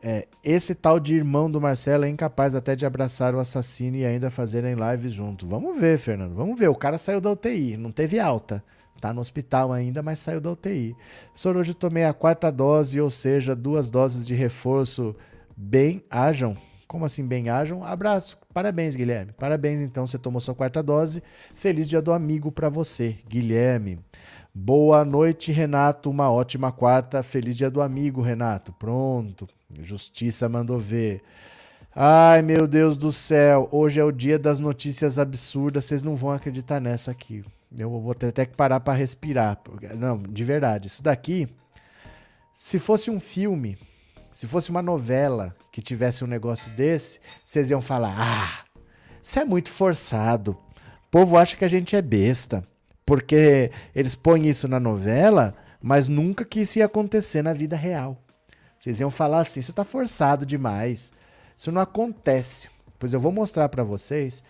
É, esse tal de irmão do Marcelo é incapaz até de abraçar o assassino e ainda fazerem lives junto. Vamos ver, Fernando. Vamos ver. O cara saiu da UTI, não teve alta. Tá no hospital ainda, mas saiu da UTI. Sorojo tomei a quarta dose, ou seja, duas doses de reforço. Bem hajam. Como assim, bem hajam? Abraço. Parabéns, Guilherme. Parabéns, então, você tomou sua quarta dose. Feliz dia do amigo para você, Guilherme. Boa noite, Renato. Uma ótima quarta. Feliz dia do amigo, Renato. Pronto. Justiça mandou ver. Ai, meu Deus do céu. Hoje é o dia das notícias absurdas. Vocês não vão acreditar nessa aqui. Eu vou ter até que parar para respirar. Não, de verdade. Isso daqui, se fosse um filme, se fosse uma novela que tivesse um negócio desse, vocês iam falar: ah, isso é muito forçado. O povo acha que a gente é besta. Porque eles põem isso na novela, mas nunca que isso ia acontecer na vida real. Vocês iam falar assim: você está forçado demais. Isso não acontece. Pois eu vou mostrar para vocês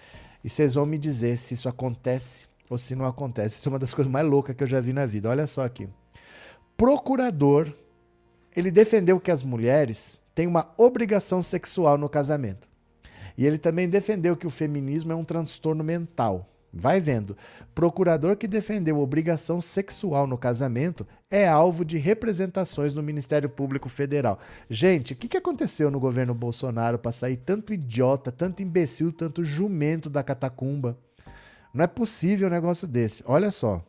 e vocês vão me dizer se isso acontece ou se não acontece. Isso é uma das coisas mais loucas que eu já vi na vida. Olha só aqui. Procurador, ele defendeu que as mulheres têm uma obrigação sexual no casamento. E ele também defendeu que o feminismo é um transtorno mental. Vai vendo. Procurador que defendeu obrigação sexual no casamento é alvo de representações no Ministério Público Federal. Gente, o que, que aconteceu no governo Bolsonaro para sair tanto idiota, tanto imbecil, tanto jumento da catacumba? Não é possível um negócio desse. Olha só.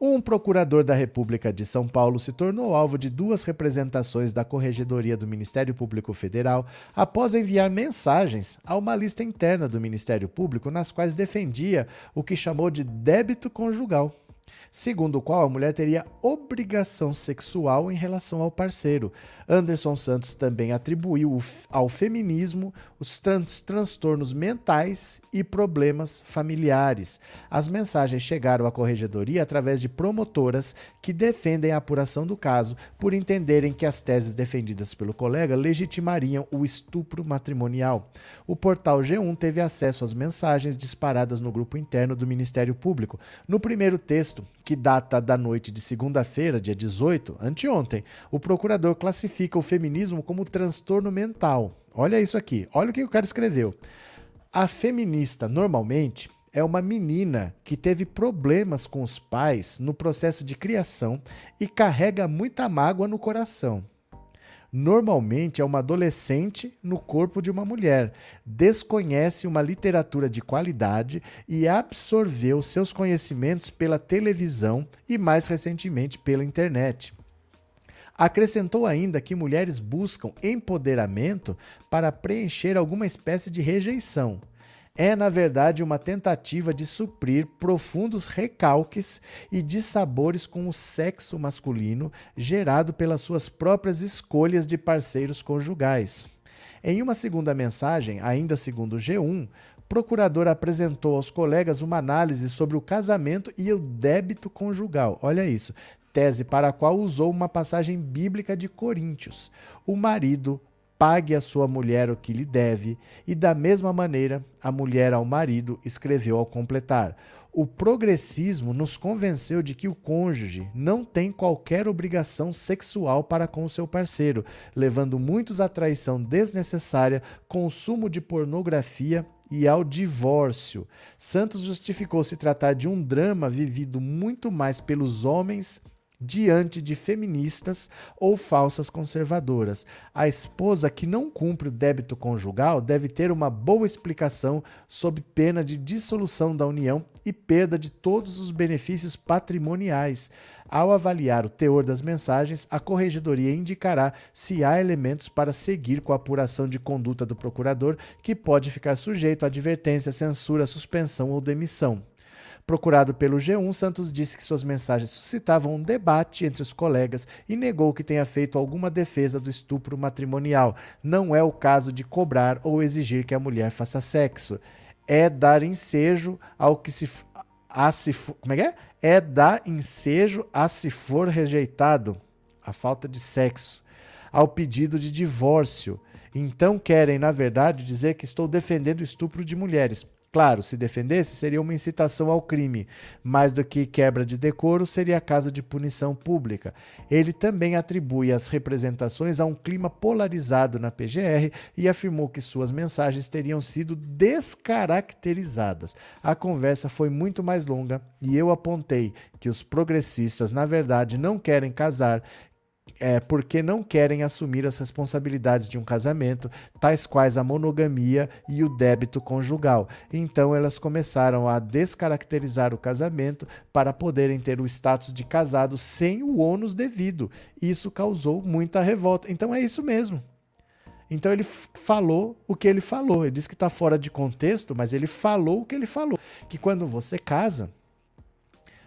Um procurador da República de São Paulo se tornou alvo de duas representações da Corregedoria do Ministério Público Federal após enviar mensagens a uma lista interna do Ministério Público nas quais defendia o que chamou de débito conjugal segundo o qual a mulher teria obrigação sexual em relação ao parceiro. Anderson Santos também atribuiu ao feminismo os trans transtornos mentais e problemas familiares. As mensagens chegaram à corregedoria através de promotoras que defendem a apuração do caso por entenderem que as teses defendidas pelo colega legitimariam o estupro matrimonial. O portal G1 teve acesso às mensagens disparadas no grupo interno do Ministério Público. No primeiro texto, que data da noite de segunda-feira, dia 18, anteontem, o procurador classifica o feminismo como transtorno mental. Olha isso aqui, olha o que o cara escreveu. A feminista, normalmente, é uma menina que teve problemas com os pais no processo de criação e carrega muita mágoa no coração normalmente é uma adolescente no corpo de uma mulher, desconhece uma literatura de qualidade e absorveu seus conhecimentos pela televisão e, mais recentemente, pela internet. Acrescentou ainda que mulheres buscam empoderamento para preencher alguma espécie de rejeição é, na verdade, uma tentativa de suprir profundos recalques e dissabores com o sexo masculino gerado pelas suas próprias escolhas de parceiros conjugais. Em uma segunda mensagem, ainda segundo o G1, o procurador apresentou aos colegas uma análise sobre o casamento e o débito conjugal. Olha isso. Tese para a qual usou uma passagem bíblica de Coríntios. O marido pague a sua mulher o que lhe deve, e da mesma maneira a mulher ao marido escreveu ao completar: O progressismo nos convenceu de que o cônjuge não tem qualquer obrigação sexual para com o seu parceiro, levando muitos à traição desnecessária, consumo de pornografia e ao divórcio. Santos justificou se tratar de um drama vivido muito mais pelos homens diante de feministas ou falsas conservadoras. A esposa que não cumpre o débito conjugal deve ter uma boa explicação sob pena de dissolução da união e perda de todos os benefícios patrimoniais. Ao avaliar o teor das mensagens, a corregedoria indicará se há elementos para seguir com a apuração de conduta do procurador, que pode ficar sujeito a advertência, censura, suspensão ou demissão. Procurado pelo G1, Santos disse que suas mensagens suscitavam um debate entre os colegas e negou que tenha feito alguma defesa do estupro matrimonial. Não é o caso de cobrar ou exigir que a mulher faça sexo. é dar ensejo ao que se a se como é que é? É dar ensejo a se for rejeitado, a falta de sexo, ao pedido de divórcio. Então querem, na verdade, dizer que estou defendendo o estupro de mulheres. Claro, se defendesse, seria uma incitação ao crime. Mais do que quebra de decoro, seria caso de punição pública. Ele também atribui as representações a um clima polarizado na PGR e afirmou que suas mensagens teriam sido descaracterizadas. A conversa foi muito mais longa e eu apontei que os progressistas, na verdade, não querem casar, é, porque não querem assumir as responsabilidades de um casamento, tais quais a monogamia e o débito conjugal. Então elas começaram a descaracterizar o casamento para poderem ter o status de casado sem o ônus devido. Isso causou muita revolta. Então é isso mesmo. Então ele falou o que ele falou. Ele disse que está fora de contexto, mas ele falou o que ele falou. Que quando você casa,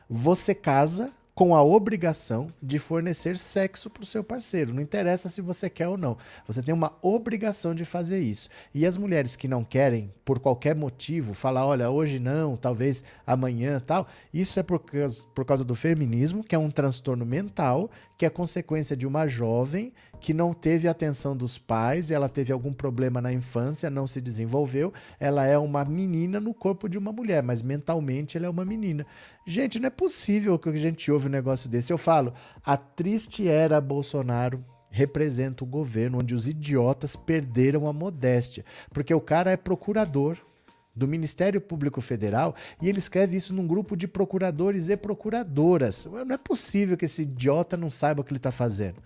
você casa com a obrigação de fornecer sexo para o seu parceiro. Não interessa se você quer ou não. Você tem uma obrigação de fazer isso. E as mulheres que não querem, por qualquer motivo, falar, olha, hoje não, talvez amanhã, tal, isso é por causa, por causa do feminismo, que é um transtorno mental, que é consequência de uma jovem que não teve atenção dos pais, ela teve algum problema na infância, não se desenvolveu, ela é uma menina no corpo de uma mulher, mas mentalmente ela é uma menina. Gente, não é possível que a gente ouve um negócio desse. Eu falo, a triste era Bolsonaro representa o governo onde os idiotas perderam a modéstia, porque o cara é procurador do Ministério Público Federal e ele escreve isso num grupo de procuradores e procuradoras. Não é possível que esse idiota não saiba o que ele está fazendo.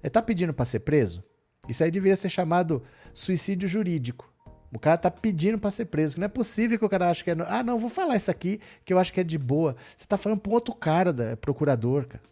Ele está pedindo para ser preso? Isso aí deveria ser chamado suicídio jurídico. O cara tá pedindo para ser preso. Não é possível que o cara ache que é. Ah, não, vou falar isso aqui que eu acho que é de boa. Você tá falando pro outro cara, da, é procurador, cara.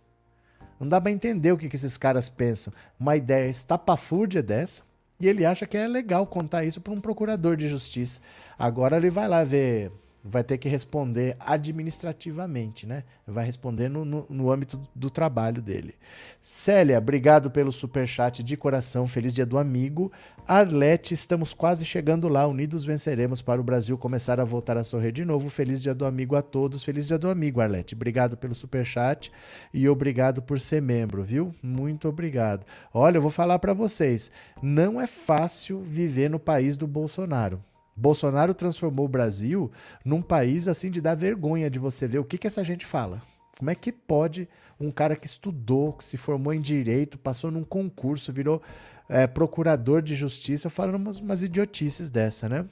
Não dá pra entender o que, que esses caras pensam. Uma ideia estapafúrdia dessa. E ele acha que é legal contar isso para um procurador de justiça. Agora ele vai lá ver vai ter que responder administrativamente, né? Vai responder no, no, no, âmbito do trabalho dele. Célia, obrigado pelo super chat de coração. Feliz dia do amigo. Arlete, estamos quase chegando lá. Unidos venceremos para o Brasil começar a voltar a sorrir de novo. Feliz dia do amigo a todos. Feliz dia do amigo, Arlete. Obrigado pelo super chat e obrigado por ser membro, viu? Muito obrigado. Olha, eu vou falar para vocês, não é fácil viver no país do Bolsonaro. Bolsonaro transformou o Brasil num país assim de dar vergonha de você ver o que, que essa gente fala. Como é que pode um cara que estudou, que se formou em direito, passou num concurso, virou é, procurador de justiça, falando umas, umas idiotices dessa, né?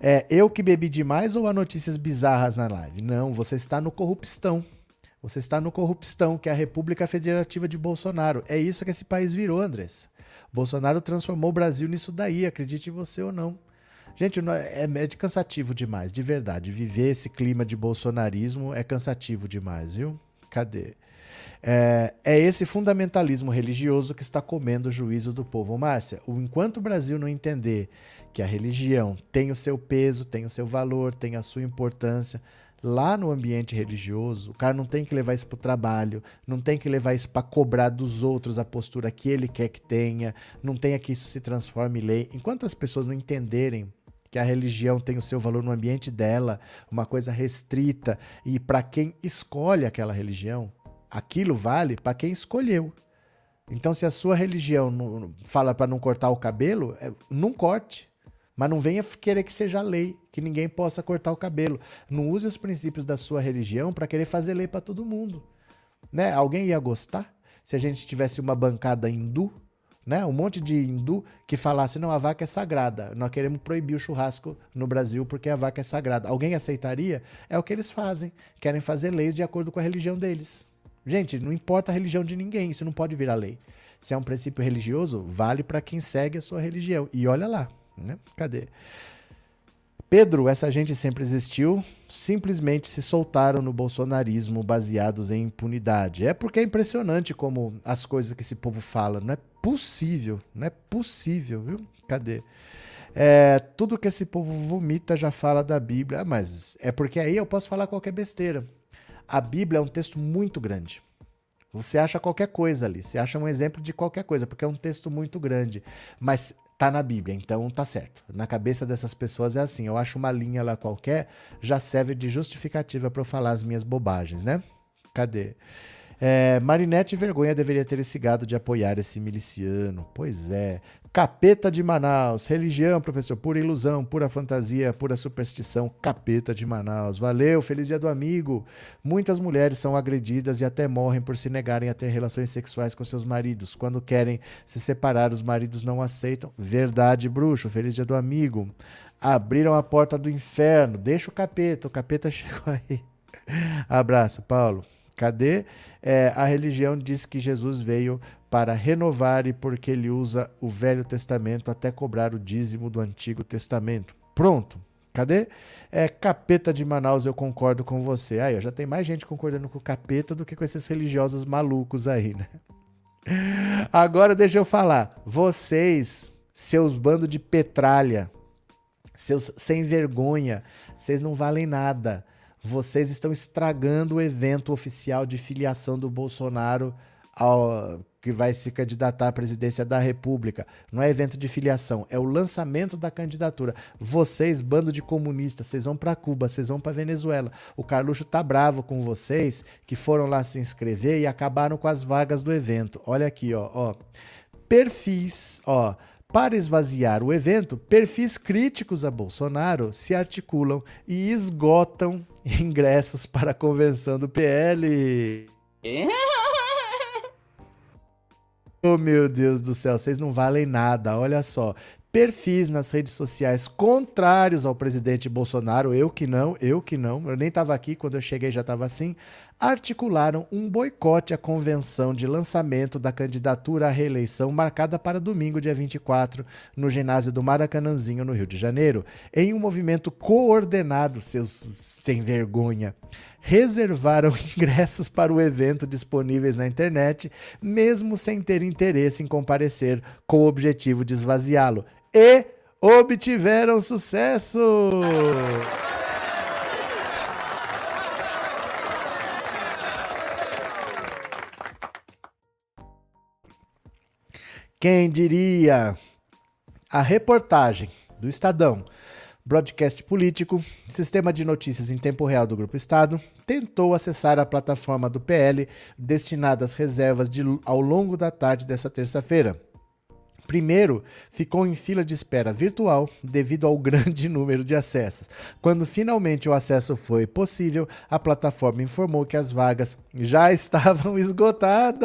É, eu que bebi demais ou há notícias bizarras na live? Não, você está no corrupção. Você está no corrupção, que é a República Federativa de Bolsonaro. É isso que esse país virou, Andrés. Bolsonaro transformou o Brasil nisso daí, acredite você ou não. Gente, é, é cansativo demais, de verdade. Viver esse clima de bolsonarismo é cansativo demais, viu? Cadê? É, é, esse fundamentalismo religioso que está comendo o juízo do povo. Márcia, enquanto o Brasil não entender que a religião tem o seu peso, tem o seu valor, tem a sua importância, lá no ambiente religioso, o cara não tem que levar isso para o trabalho, não tem que levar isso para cobrar dos outros a postura que ele quer que tenha, não tenha que isso se transforme em lei. Enquanto as pessoas não entenderem que a religião tem o seu valor no ambiente dela, uma coisa restrita, e para quem escolhe aquela religião, aquilo vale para quem escolheu. Então, se a sua religião não, fala para não cortar o cabelo, é, não corte. Mas não venha querer que seja lei, que ninguém possa cortar o cabelo. Não use os princípios da sua religião para querer fazer lei para todo mundo. Né? Alguém ia gostar se a gente tivesse uma bancada hindu, né? Um monte de hindu que falasse não, a vaca é sagrada. Nós queremos proibir o churrasco no Brasil porque a vaca é sagrada. Alguém aceitaria? É o que eles fazem. Querem fazer leis de acordo com a religião deles. Gente, não importa a religião de ninguém, isso não pode virar lei. Se é um princípio religioso, vale para quem segue a sua religião. E olha lá, né? Cadê? Pedro, essa gente sempre existiu, simplesmente se soltaram no bolsonarismo baseados em impunidade. É porque é impressionante como as coisas que esse povo fala. Não é possível, não é possível, viu? Cadê? É, tudo que esse povo vomita já fala da Bíblia, ah, mas é porque aí eu posso falar qualquer besteira. A Bíblia é um texto muito grande. Você acha qualquer coisa ali, você acha um exemplo de qualquer coisa, porque é um texto muito grande. Mas tá na Bíblia, então tá certo. Na cabeça dessas pessoas é assim, eu acho uma linha lá qualquer, já serve de justificativa para eu falar as minhas bobagens, né? Cadê? É, Marinette Vergonha deveria ter esse gado de apoiar esse miliciano. Pois é. Capeta de Manaus. Religião, professor. Pura ilusão, pura fantasia, pura superstição. Capeta de Manaus. Valeu, feliz dia do amigo. Muitas mulheres são agredidas e até morrem por se negarem a ter relações sexuais com seus maridos. Quando querem se separar, os maridos não aceitam. Verdade, bruxo. Feliz dia do amigo. Abriram a porta do inferno. Deixa o capeta. O capeta chegou aí. Abraço, Paulo. Cadê? É, a religião diz que Jesus veio para renovar e porque ele usa o Velho Testamento até cobrar o dízimo do Antigo Testamento. Pronto. Cadê? É capeta de Manaus, eu concordo com você. Aí, ó, já tem mais gente concordando com o capeta do que com esses religiosos malucos aí, né? Agora deixa eu falar. Vocês, seus bandos de petralha, seus sem vergonha, vocês não valem nada vocês estão estragando o evento oficial de filiação do Bolsonaro ao, que vai se candidatar à presidência da República. Não é evento de filiação, é o lançamento da candidatura. Vocês, bando de comunistas, vocês vão para Cuba, vocês vão para Venezuela. O Carluxo tá bravo com vocês que foram lá se inscrever e acabaram com as vagas do evento. Olha aqui, ó, ó. Perfis, ó. Para esvaziar o evento, perfis críticos a Bolsonaro se articulam e esgotam ingressos para a convenção do PL. Oh, meu Deus do céu, vocês não valem nada. Olha só, perfis nas redes sociais contrários ao presidente Bolsonaro, eu que não, eu que não, eu nem estava aqui quando eu cheguei já estava assim, articularam um boicote à convenção de lançamento da candidatura à reeleição marcada para domingo, dia 24, no ginásio do Maracanãzinho, no Rio de Janeiro, em um movimento coordenado, seus sem vergonha. Reservaram ingressos para o evento disponíveis na internet, mesmo sem ter interesse em comparecer com o objetivo de esvaziá-lo. E obtiveram sucesso! Quem diria? A reportagem do Estadão, broadcast político, sistema de notícias em tempo real do Grupo Estado, tentou acessar a plataforma do PL destinada às reservas de, ao longo da tarde dessa terça-feira. Primeiro, ficou em fila de espera virtual devido ao grande número de acessos. Quando finalmente o acesso foi possível, a plataforma informou que as vagas já estavam esgotadas.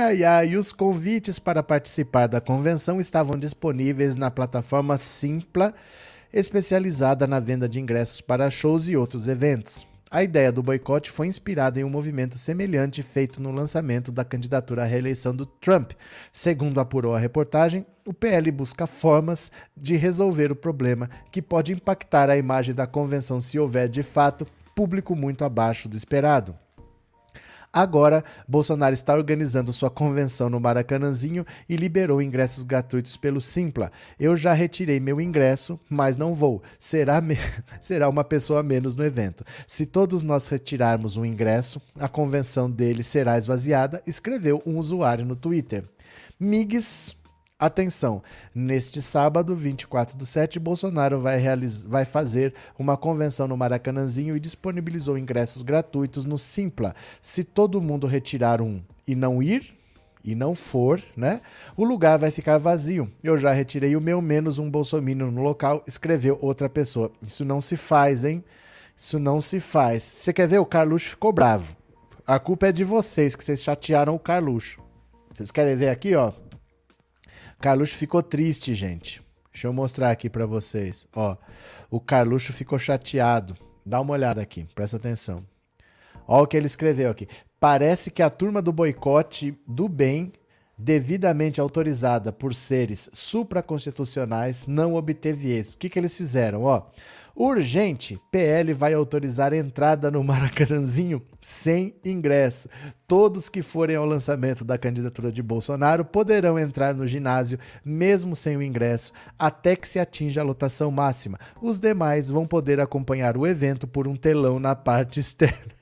Ai, ai. Os convites para participar da convenção estavam disponíveis na plataforma Simpla, especializada na venda de ingressos para shows e outros eventos. A ideia do boicote foi inspirada em um movimento semelhante feito no lançamento da candidatura à reeleição do Trump. Segundo apurou a reportagem, o PL busca formas de resolver o problema que pode impactar a imagem da convenção se houver, de fato, público muito abaixo do esperado. Agora, Bolsonaro está organizando sua convenção no Maracanãzinho e liberou ingressos gratuitos pelo Simpla. Eu já retirei meu ingresso, mas não vou. Será, me... Será uma pessoa menos no evento. Se todos nós retirarmos um ingresso, a convenção dele será esvaziada, escreveu um usuário no Twitter. Migs Atenção, neste sábado, 24 do 7, Bolsonaro vai, vai fazer uma convenção no Maracanãzinho e disponibilizou ingressos gratuitos no Simpla. Se todo mundo retirar um e não ir, e não for, né? O lugar vai ficar vazio. Eu já retirei o meu menos um bolsominion no local, escreveu outra pessoa. Isso não se faz, hein? Isso não se faz. Você quer ver? O Carluxo ficou bravo. A culpa é de vocês, que vocês chatearam o Carluxo. Vocês querem ver aqui, ó? Carluxo ficou triste, gente. Deixa eu mostrar aqui para vocês. Ó, o Carluxo ficou chateado. Dá uma olhada aqui, presta atenção. Ó o que ele escreveu aqui. Parece que a turma do boicote do bem, devidamente autorizada por seres supraconstitucionais, não obteve êxito. O que, que eles fizeram? Ó, Urgente, PL vai autorizar entrada no Maracanãzinho sem ingresso. Todos que forem ao lançamento da candidatura de Bolsonaro poderão entrar no ginásio mesmo sem o ingresso até que se atinja a lotação máxima. Os demais vão poder acompanhar o evento por um telão na parte externa.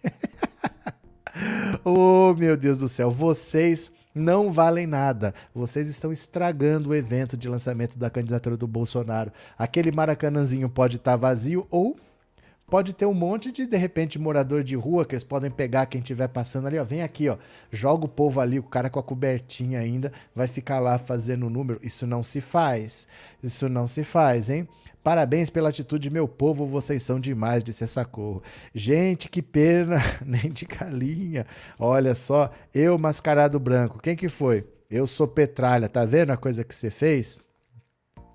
oh, meu Deus do céu, vocês não valem nada. Vocês estão estragando o evento de lançamento da candidatura do Bolsonaro. Aquele maracanãzinho pode estar tá vazio ou pode ter um monte de, de repente, morador de rua que eles podem pegar quem estiver passando ali, ó. Vem aqui, ó. Joga o povo ali, o cara com a cobertinha ainda, vai ficar lá fazendo o número. Isso não se faz. Isso não se faz, hein? Parabéns pela atitude, meu povo, vocês são demais, disse cor. Gente, que pena, nem de galinha. Olha só, eu mascarado branco. Quem que foi? Eu sou Petralha, tá vendo a coisa que você fez?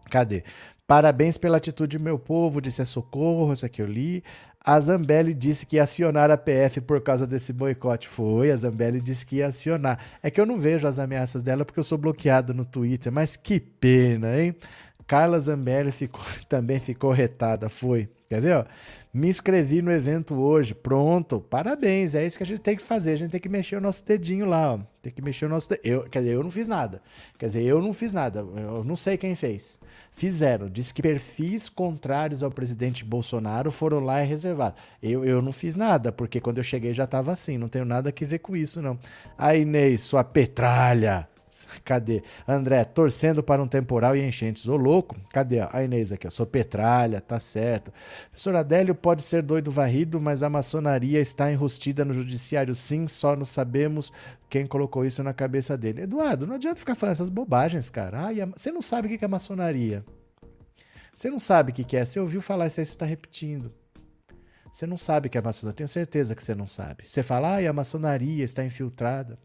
Cadê? Parabéns pela atitude, meu povo, disse a Socorro, essa que eu li. A Zambelli disse que ia acionar a PF por causa desse boicote. Foi, a Zambelli disse que ia acionar. É que eu não vejo as ameaças dela porque eu sou bloqueado no Twitter, mas que pena, hein? Carla Zambelli ficou, também ficou retada, foi. Quer ver? Ó? Me inscrevi no evento hoje. Pronto, parabéns. É isso que a gente tem que fazer. A gente tem que mexer o nosso dedinho lá. Ó. Tem que mexer o nosso dedinho. Eu, quer dizer, eu não fiz nada. Quer dizer, eu não fiz nada. Eu não sei quem fez. Fizeram. Diz que perfis contrários ao presidente Bolsonaro foram lá e reservaram. Eu, eu não fiz nada, porque quando eu cheguei já estava assim. Não tenho nada a ver com isso, não. A Inês, sua petralha. Cadê? André, torcendo para um temporal e enchentes. Ô louco, cadê? A Inês aqui, ó. Sou petralha, tá certo. Professor Adélio pode ser doido varrido, mas a maçonaria está enrustida no judiciário sim, só não sabemos quem colocou isso na cabeça dele. Eduardo, não adianta ficar falando essas bobagens, cara. Ai, você não sabe o que é maçonaria. Você não sabe o que é. Você ouviu falar isso aí, você está repetindo. Você não sabe o que é maçonaria. Tenho certeza que você não sabe. Você fala, ai, a maçonaria está infiltrada.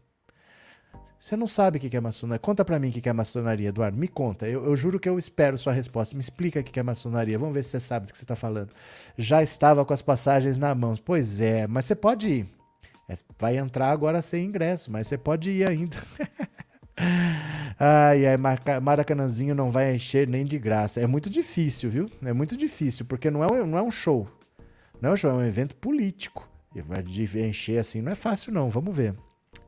Você não sabe o que é maçonaria. Conta para mim o que é maçonaria, Eduardo. Me conta. Eu, eu, juro que eu espero sua resposta. Me explica o que é maçonaria. Vamos ver se você sabe do que você está falando. Já estava com as passagens na mão. Pois é, mas você pode ir. É, vai entrar agora sem ingresso, mas você pode ir ainda. ai, ai, Maracanãzinho não vai encher nem de graça. É muito difícil, viu? É muito difícil, porque não é, não é um show. Não é um show, é um evento político. E vai encher assim não é fácil, não. Vamos ver.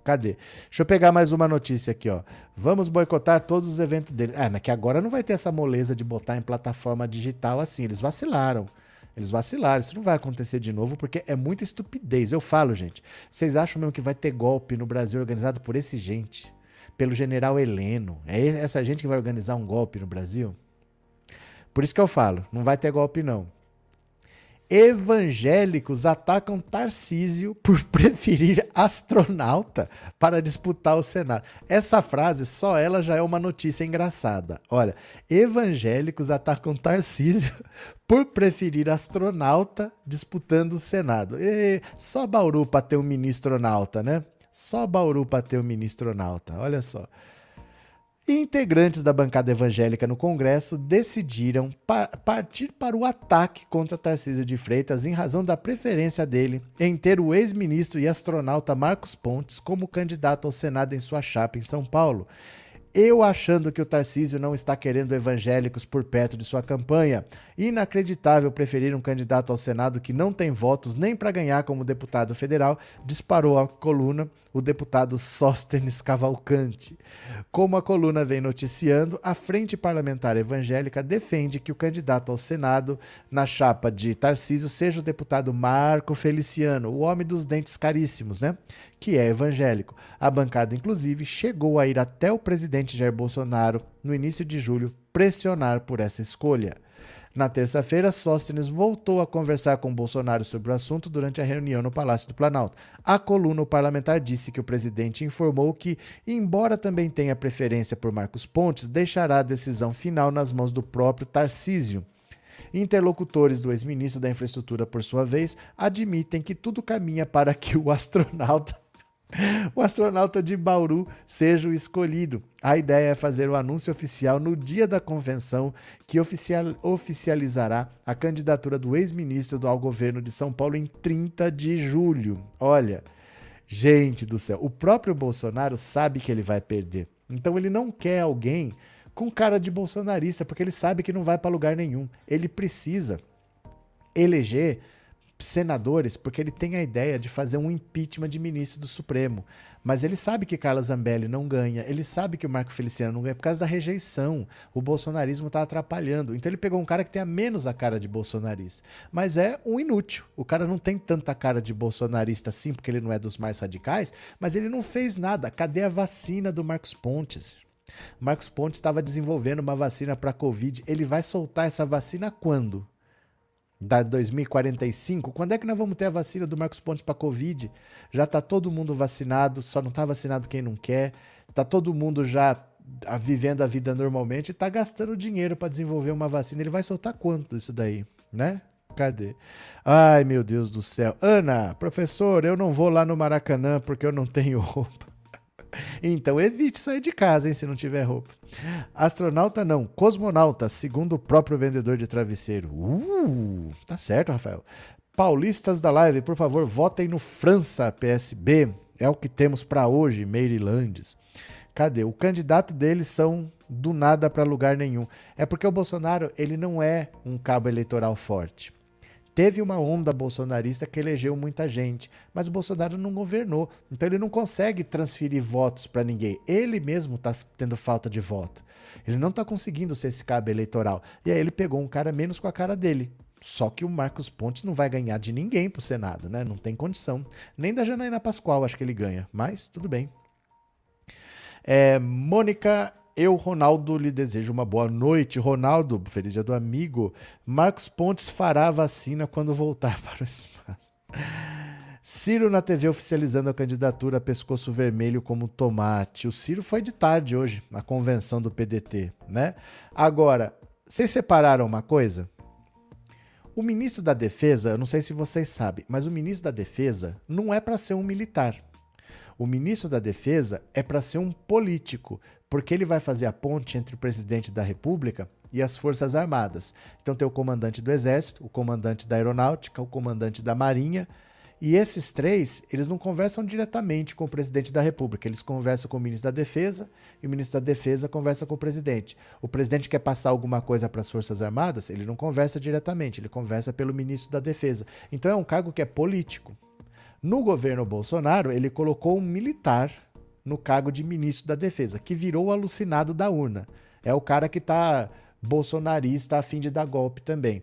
Cadê? Deixa eu pegar mais uma notícia aqui, ó. Vamos boicotar todos os eventos dele. Ah, mas que agora não vai ter essa moleza de botar em plataforma digital assim. Eles vacilaram. Eles vacilaram. Isso não vai acontecer de novo porque é muita estupidez. Eu falo, gente. Vocês acham mesmo que vai ter golpe no Brasil organizado por esse gente? Pelo general Heleno? É essa gente que vai organizar um golpe no Brasil? Por isso que eu falo, não vai ter golpe não evangélicos atacam Tarcísio por preferir astronauta para disputar o Senado. Essa frase, só ela já é uma notícia engraçada. Olha, evangélicos atacam Tarcísio por preferir astronauta disputando o Senado. E só Bauru para ter um ministronauta, né? Só Bauru para ter um ministronauta. Olha só integrantes da bancada evangélica no Congresso decidiram par partir para o ataque contra Tarcísio de Freitas em razão da preferência dele em ter o ex-ministro e astronauta Marcos Pontes como candidato ao Senado em sua chapa em São Paulo. Eu achando que o Tarcísio não está querendo evangélicos por perto de sua campanha. Inacreditável preferir um candidato ao Senado que não tem votos nem para ganhar como deputado federal, disparou a coluna o deputado Sóstenes Cavalcante. Como a coluna vem noticiando, a Frente Parlamentar Evangélica defende que o candidato ao Senado na chapa de Tarcísio seja o deputado Marco Feliciano, o homem dos dentes caríssimos, né? Que é evangélico. A bancada, inclusive, chegou a ir até o presidente Jair Bolsonaro no início de julho pressionar por essa escolha. Na terça-feira, Sóstenes voltou a conversar com Bolsonaro sobre o assunto durante a reunião no Palácio do Planalto. A coluna parlamentar disse que o presidente informou que, embora também tenha preferência por Marcos Pontes, deixará a decisão final nas mãos do próprio Tarcísio. Interlocutores do ex-ministro da Infraestrutura, por sua vez, admitem que tudo caminha para que o astronauta o astronauta de Bauru seja o escolhido. A ideia é fazer o anúncio oficial no dia da convenção que oficial, oficializará a candidatura do ex-ministro ao governo de São Paulo em 30 de julho. Olha, gente do céu, o próprio Bolsonaro sabe que ele vai perder. Então ele não quer alguém com cara de bolsonarista, porque ele sabe que não vai para lugar nenhum. Ele precisa eleger senadores porque ele tem a ideia de fazer um impeachment de ministro do Supremo. Mas ele sabe que Carla Zambelli não ganha, ele sabe que o Marco Feliciano não ganha por causa da rejeição. O bolsonarismo está atrapalhando. Então ele pegou um cara que tem a menos a cara de bolsonarista. Mas é um inútil. O cara não tem tanta cara de bolsonarista assim, porque ele não é dos mais radicais, mas ele não fez nada. Cadê a vacina do Marcos Pontes? Marcos Pontes estava desenvolvendo uma vacina para Covid. Ele vai soltar essa vacina quando? Da 2045, quando é que nós vamos ter a vacina do Marcos Pontes para Covid? Já está todo mundo vacinado, só não está vacinado quem não quer, está todo mundo já vivendo a vida normalmente e está gastando dinheiro para desenvolver uma vacina. Ele vai soltar quanto isso daí, né? Cadê? Ai, meu Deus do céu. Ana, professor, eu não vou lá no Maracanã porque eu não tenho roupa. Então evite sair de casa, hein, se não tiver roupa. Astronauta não, cosmonauta, segundo o próprio vendedor de travesseiro. Uh, tá certo, Rafael. Paulistas da live, por favor, votem no França PSB. É o que temos para hoje, Marylandes. Cadê? O candidato deles são do nada para lugar nenhum. É porque o Bolsonaro, ele não é um cabo eleitoral forte. Teve uma onda bolsonarista que elegeu muita gente, mas o Bolsonaro não governou. Então ele não consegue transferir votos para ninguém. Ele mesmo está tendo falta de voto. Ele não está conseguindo ser esse cabo eleitoral. E aí ele pegou um cara menos com a cara dele. Só que o Marcos Pontes não vai ganhar de ninguém pro Senado, né? Não tem condição. Nem da Janaína Pascoal acho que ele ganha. Mas tudo bem. É, Mônica eu, Ronaldo, lhe desejo uma boa noite. Ronaldo, feliz dia do amigo. Marcos Pontes fará a vacina quando voltar para o espaço. Ciro na TV oficializando a candidatura Pescoço Vermelho como tomate. O Ciro foi de tarde hoje, na convenção do PDT, né? Agora, vocês separaram uma coisa? O ministro da Defesa, eu não sei se vocês sabem, mas o ministro da Defesa não é para ser um militar. O ministro da Defesa é para ser um político, porque ele vai fazer a ponte entre o presidente da República e as Forças Armadas. Então tem o comandante do Exército, o comandante da Aeronáutica, o comandante da Marinha, e esses três, eles não conversam diretamente com o presidente da República, eles conversam com o ministro da Defesa e o ministro da Defesa conversa com o presidente. O presidente quer passar alguma coisa para as Forças Armadas, ele não conversa diretamente, ele conversa pelo ministro da Defesa. Então é um cargo que é político. No governo Bolsonaro, ele colocou um militar no cargo de ministro da Defesa, que virou o alucinado da urna. É o cara que está bolsonarista a fim de dar golpe também.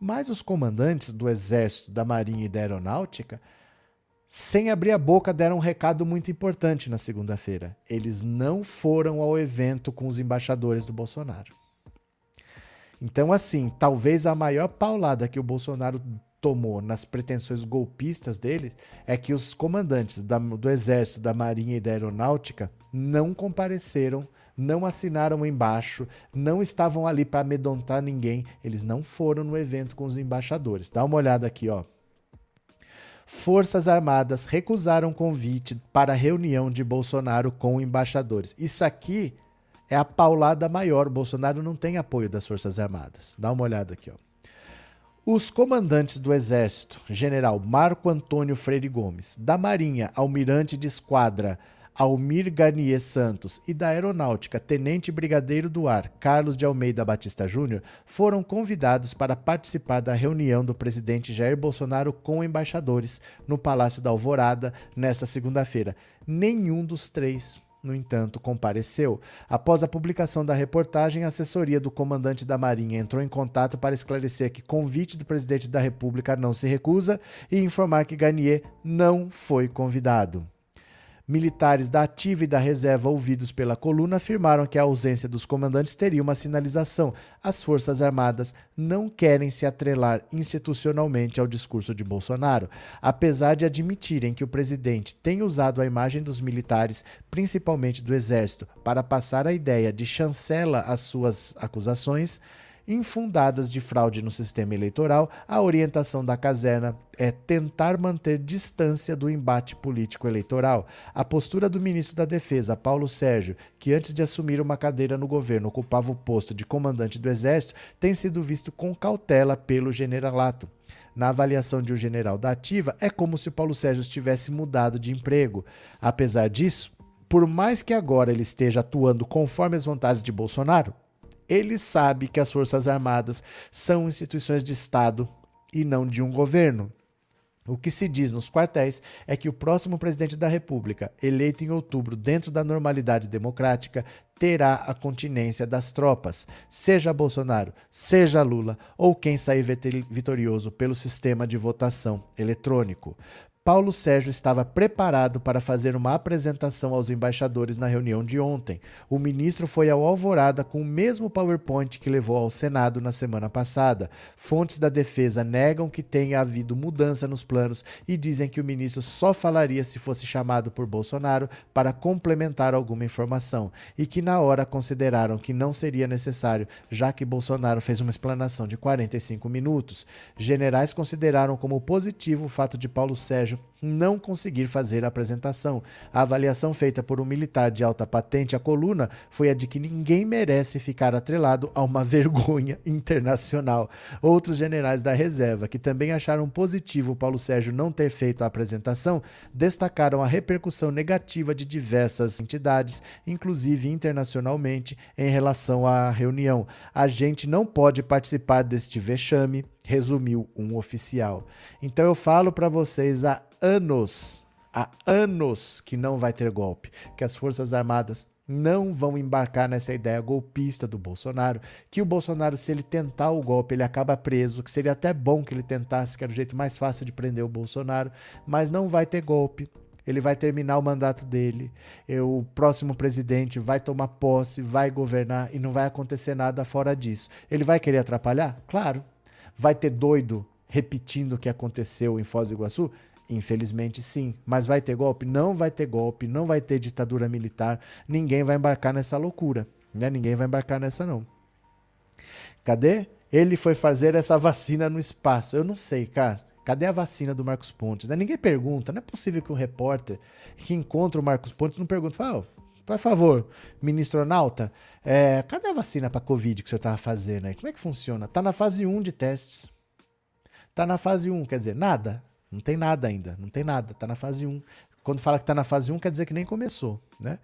Mas os comandantes do Exército, da Marinha e da Aeronáutica, sem abrir a boca, deram um recado muito importante na segunda-feira. Eles não foram ao evento com os embaixadores do Bolsonaro. Então, assim, talvez a maior paulada que o Bolsonaro tomou nas pretensões golpistas dele é que os comandantes da, do Exército, da Marinha e da Aeronáutica não compareceram, não assinaram embaixo, não estavam ali para amedrontar ninguém, eles não foram no evento com os embaixadores. Dá uma olhada aqui, ó. Forças Armadas recusaram convite para reunião de Bolsonaro com embaixadores. Isso aqui é a paulada maior. Bolsonaro não tem apoio das Forças Armadas. Dá uma olhada aqui, ó. Os comandantes do Exército, General Marco Antônio Freire Gomes, da Marinha, Almirante de Esquadra Almir Garnier Santos e da Aeronáutica, Tenente Brigadeiro do Ar Carlos de Almeida Batista Júnior, foram convidados para participar da reunião do presidente Jair Bolsonaro com embaixadores no Palácio da Alvorada nesta segunda-feira. Nenhum dos três no entanto, compareceu. Após a publicação da reportagem, a assessoria do comandante da Marinha entrou em contato para esclarecer que convite do presidente da República não se recusa e informar que Garnier não foi convidado. Militares da ativa e da reserva ouvidos pela coluna afirmaram que a ausência dos comandantes teria uma sinalização. As Forças Armadas não querem se atrelar institucionalmente ao discurso de Bolsonaro, apesar de admitirem que o presidente tem usado a imagem dos militares, principalmente do Exército, para passar a ideia de chancela às suas acusações infundadas de fraude no sistema eleitoral, a orientação da caserna é tentar manter distância do embate político eleitoral. A postura do ministro da Defesa, Paulo Sérgio, que antes de assumir uma cadeira no governo ocupava o posto de comandante do Exército, tem sido visto com cautela pelo generalato. Na avaliação de um general da ativa, é como se o Paulo Sérgio tivesse mudado de emprego. Apesar disso, por mais que agora ele esteja atuando conforme as vontades de Bolsonaro, ele sabe que as Forças Armadas são instituições de Estado e não de um governo. O que se diz nos quartéis é que o próximo presidente da República, eleito em outubro dentro da normalidade democrática, terá a continência das tropas, seja Bolsonaro, seja Lula ou quem sair vitorioso pelo sistema de votação eletrônico. Paulo Sérgio estava preparado para fazer uma apresentação aos embaixadores na reunião de ontem. O ministro foi ao Alvorada com o mesmo PowerPoint que levou ao Senado na semana passada. Fontes da defesa negam que tenha havido mudança nos planos e dizem que o ministro só falaria se fosse chamado por Bolsonaro para complementar alguma informação e que na hora consideraram que não seria necessário, já que Bolsonaro fez uma explanação de 45 minutos. Generais consideraram como positivo o fato de Paulo Sérgio beijo. Não conseguir fazer a apresentação. A avaliação feita por um militar de alta patente à coluna foi a de que ninguém merece ficar atrelado a uma vergonha internacional. Outros generais da reserva, que também acharam positivo Paulo Sérgio não ter feito a apresentação, destacaram a repercussão negativa de diversas entidades, inclusive internacionalmente, em relação à reunião. A gente não pode participar deste vexame resumiu um oficial. Então eu falo para vocês há anos, há anos que não vai ter golpe, que as Forças Armadas não vão embarcar nessa ideia golpista do Bolsonaro, que o Bolsonaro, se ele tentar o golpe, ele acaba preso, que seria até bom que ele tentasse, que era o jeito mais fácil de prender o Bolsonaro, mas não vai ter golpe. Ele vai terminar o mandato dele, o próximo presidente vai tomar posse, vai governar e não vai acontecer nada fora disso. Ele vai querer atrapalhar? Claro, Vai ter doido repetindo o que aconteceu em Foz do Iguaçu? Infelizmente sim. Mas vai ter golpe? Não vai ter golpe, não vai ter ditadura militar. Ninguém vai embarcar nessa loucura. Né? Ninguém vai embarcar nessa, não. Cadê? Ele foi fazer essa vacina no espaço. Eu não sei, cara. Cadê a vacina do Marcos Pontes? Né? Ninguém pergunta. Não é possível que um repórter que encontra o Marcos Pontes não pergunte. Fala, por favor, ministro Nauta, é, cadê a vacina para Covid que senhor estava fazendo aí? Como é que funciona? Está na fase 1 de testes. Está na fase 1, quer dizer, nada. Não tem nada ainda, não tem nada, está na fase 1. Quando fala que está na fase 1, quer dizer que nem começou. Né?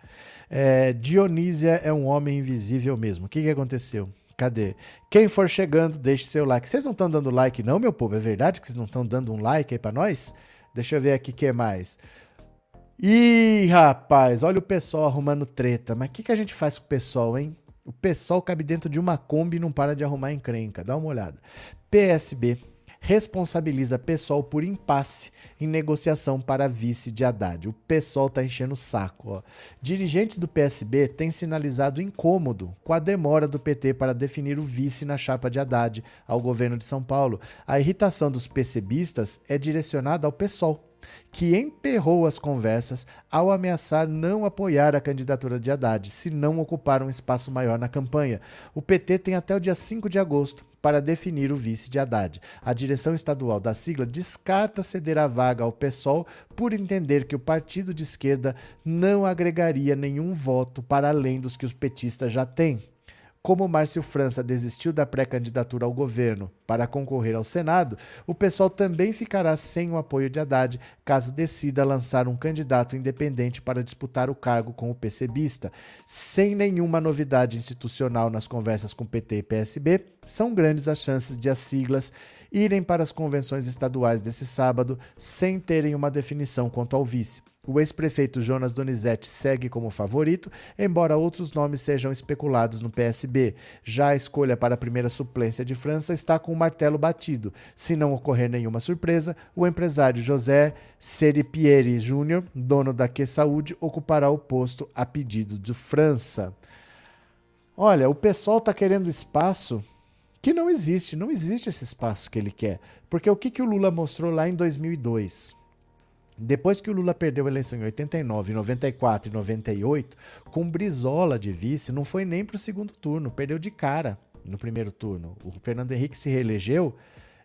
É, Dionísia é um homem invisível mesmo. O que, que aconteceu? Cadê? Quem for chegando, deixe seu like. Vocês não estão dando like, não, meu povo? É verdade que vocês não estão dando um like aí para nós? Deixa eu ver aqui o que mais. Ih, rapaz, olha o pessoal arrumando treta. Mas o que, que a gente faz com o pessoal, hein? O pessoal cabe dentro de uma Kombi e não para de arrumar encrenca. Dá uma olhada. PSB responsabiliza pessoal por impasse em negociação para vice de Haddad. O pessoal tá enchendo o saco. Ó. Dirigentes do PSB têm sinalizado incômodo com a demora do PT para definir o vice na chapa de Haddad ao governo de São Paulo. A irritação dos PCBistas é direcionada ao PSOL que emperrou as conversas ao ameaçar não apoiar a candidatura de Haddad se não ocupar um espaço maior na campanha. O PT tem até o dia 5 de agosto para definir o vice de Haddad. A direção estadual da sigla descarta ceder a vaga ao PSOL por entender que o partido de esquerda não agregaria nenhum voto para além dos que os petistas já têm. Como Márcio França desistiu da pré-candidatura ao governo para concorrer ao Senado, o pessoal também ficará sem o apoio de Haddad caso decida lançar um candidato independente para disputar o cargo com o PCBista. Sem nenhuma novidade institucional nas conversas com PT e PSB, são grandes as chances de as siglas irem para as convenções estaduais desse sábado sem terem uma definição quanto ao vice. O ex-prefeito Jonas Donizete segue como favorito, embora outros nomes sejam especulados no PSB. Já a escolha para a primeira suplência de França está com o martelo batido. Se não ocorrer nenhuma surpresa, o empresário José Seripieri Júnior, dono da Que Saúde, ocupará o posto a pedido de França. Olha, o pessoal está querendo espaço que não existe. Não existe esse espaço que ele quer. Porque o que, que o Lula mostrou lá em 2002? Depois que o Lula perdeu a eleição em 89, 94 e 98, com Brizola de vice, não foi nem para o segundo turno, perdeu de cara no primeiro turno. O Fernando Henrique se reelegeu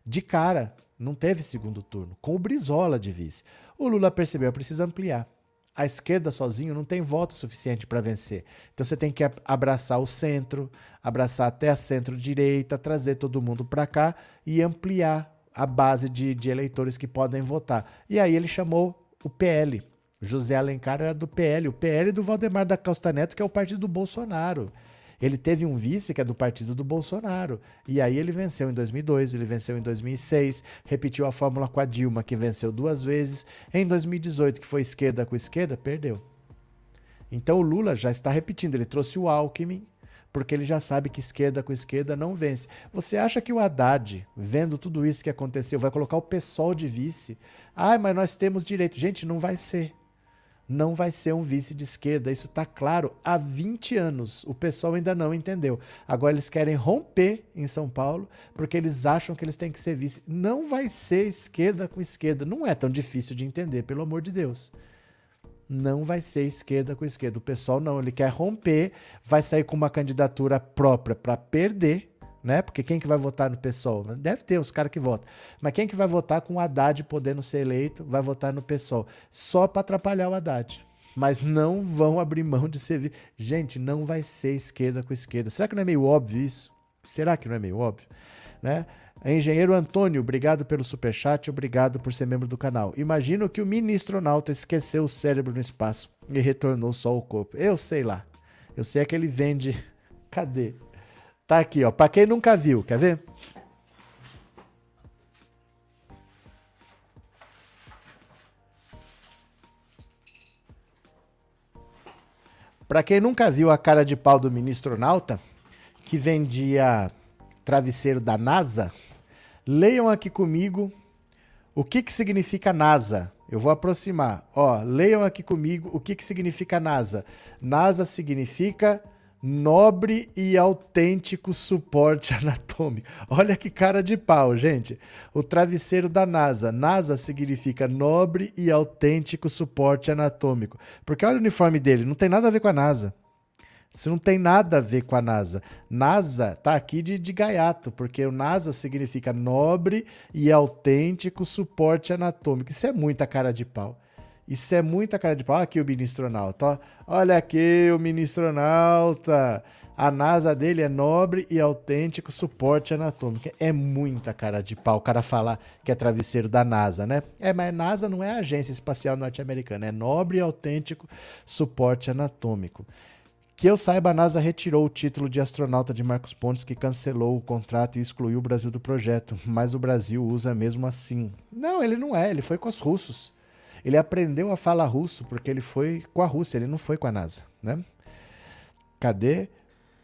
de cara, não teve segundo turno, com o Brizola de vice. O Lula percebeu, precisa ampliar a esquerda sozinho não tem voto suficiente para vencer. Então você tem que abraçar o centro, abraçar até a centro-direita, trazer todo mundo para cá e ampliar a base de, de, eleitores que podem votar. E aí ele chamou o PL. José Alencar era do PL, o PL do Valdemar da Costa Neto, que é o partido do Bolsonaro. Ele teve um vice que é do partido do Bolsonaro. E aí ele venceu em 2002, ele venceu em 2006, repetiu a fórmula com a Dilma, que venceu duas vezes. Em 2018, que foi esquerda com esquerda, perdeu. Então o Lula já está repetindo, ele trouxe o Alckmin, porque ele já sabe que esquerda com esquerda não vence. Você acha que o Haddad, vendo tudo isso que aconteceu, vai colocar o PSOL de vice? Ah, mas nós temos direito. Gente, não vai ser não vai ser um vice de esquerda. Isso está claro há 20 anos. O pessoal ainda não entendeu. Agora eles querem romper em São Paulo porque eles acham que eles têm que ser vice. Não vai ser esquerda com esquerda. Não é tão difícil de entender, pelo amor de Deus. Não vai ser esquerda com esquerda. O pessoal não, ele quer romper, vai sair com uma candidatura própria para perder né? Porque quem que vai votar no PSOL? Deve ter os caras que votam. Mas quem que vai votar com o Haddad podendo ser eleito, vai votar no PSOL. Só para atrapalhar o Haddad. Mas não vão abrir mão de ser. Gente, não vai ser esquerda com esquerda. Será que não é meio óbvio isso? Será que não é meio óbvio? Né? Engenheiro Antônio, obrigado pelo superchat, obrigado por ser membro do canal. Imagino que o ministro Nauta esqueceu o cérebro no espaço e retornou só o corpo. Eu sei lá. Eu sei é que ele vende. Cadê? Tá aqui, ó. Para quem nunca viu, quer ver? Para quem nunca viu a cara de pau do ministro Nauta, que vendia travesseiro da NASA, leiam aqui comigo o que, que significa NASA. Eu vou aproximar. Ó, leiam aqui comigo o que, que significa NASA. NASA significa nobre e autêntico suporte anatômico. Olha que cara de pau, gente. O travesseiro da NASA. NASA significa nobre e autêntico suporte anatômico. Porque olha o uniforme dele, não tem nada a ver com a NASA. Isso não tem nada a ver com a NASA. NASA tá aqui de, de gaiato, porque o NASA significa nobre e autêntico suporte anatômico. Isso é muita cara de pau. Isso é muita cara de pau. Aqui o ministronauta, ó. Olha aqui o ministronauta. A NASA dele é nobre e autêntico suporte anatômico. É muita cara de pau o cara falar que é travesseiro da NASA, né? É, mas NASA não é a agência espacial norte-americana, é nobre e autêntico suporte anatômico. Que eu saiba, a NASA retirou o título de astronauta de Marcos Pontes, que cancelou o contrato e excluiu o Brasil do projeto. Mas o Brasil usa mesmo assim. Não, ele não é, ele foi com os russos. Ele aprendeu a falar russo porque ele foi com a Rússia, ele não foi com a NASA, né? Cadê?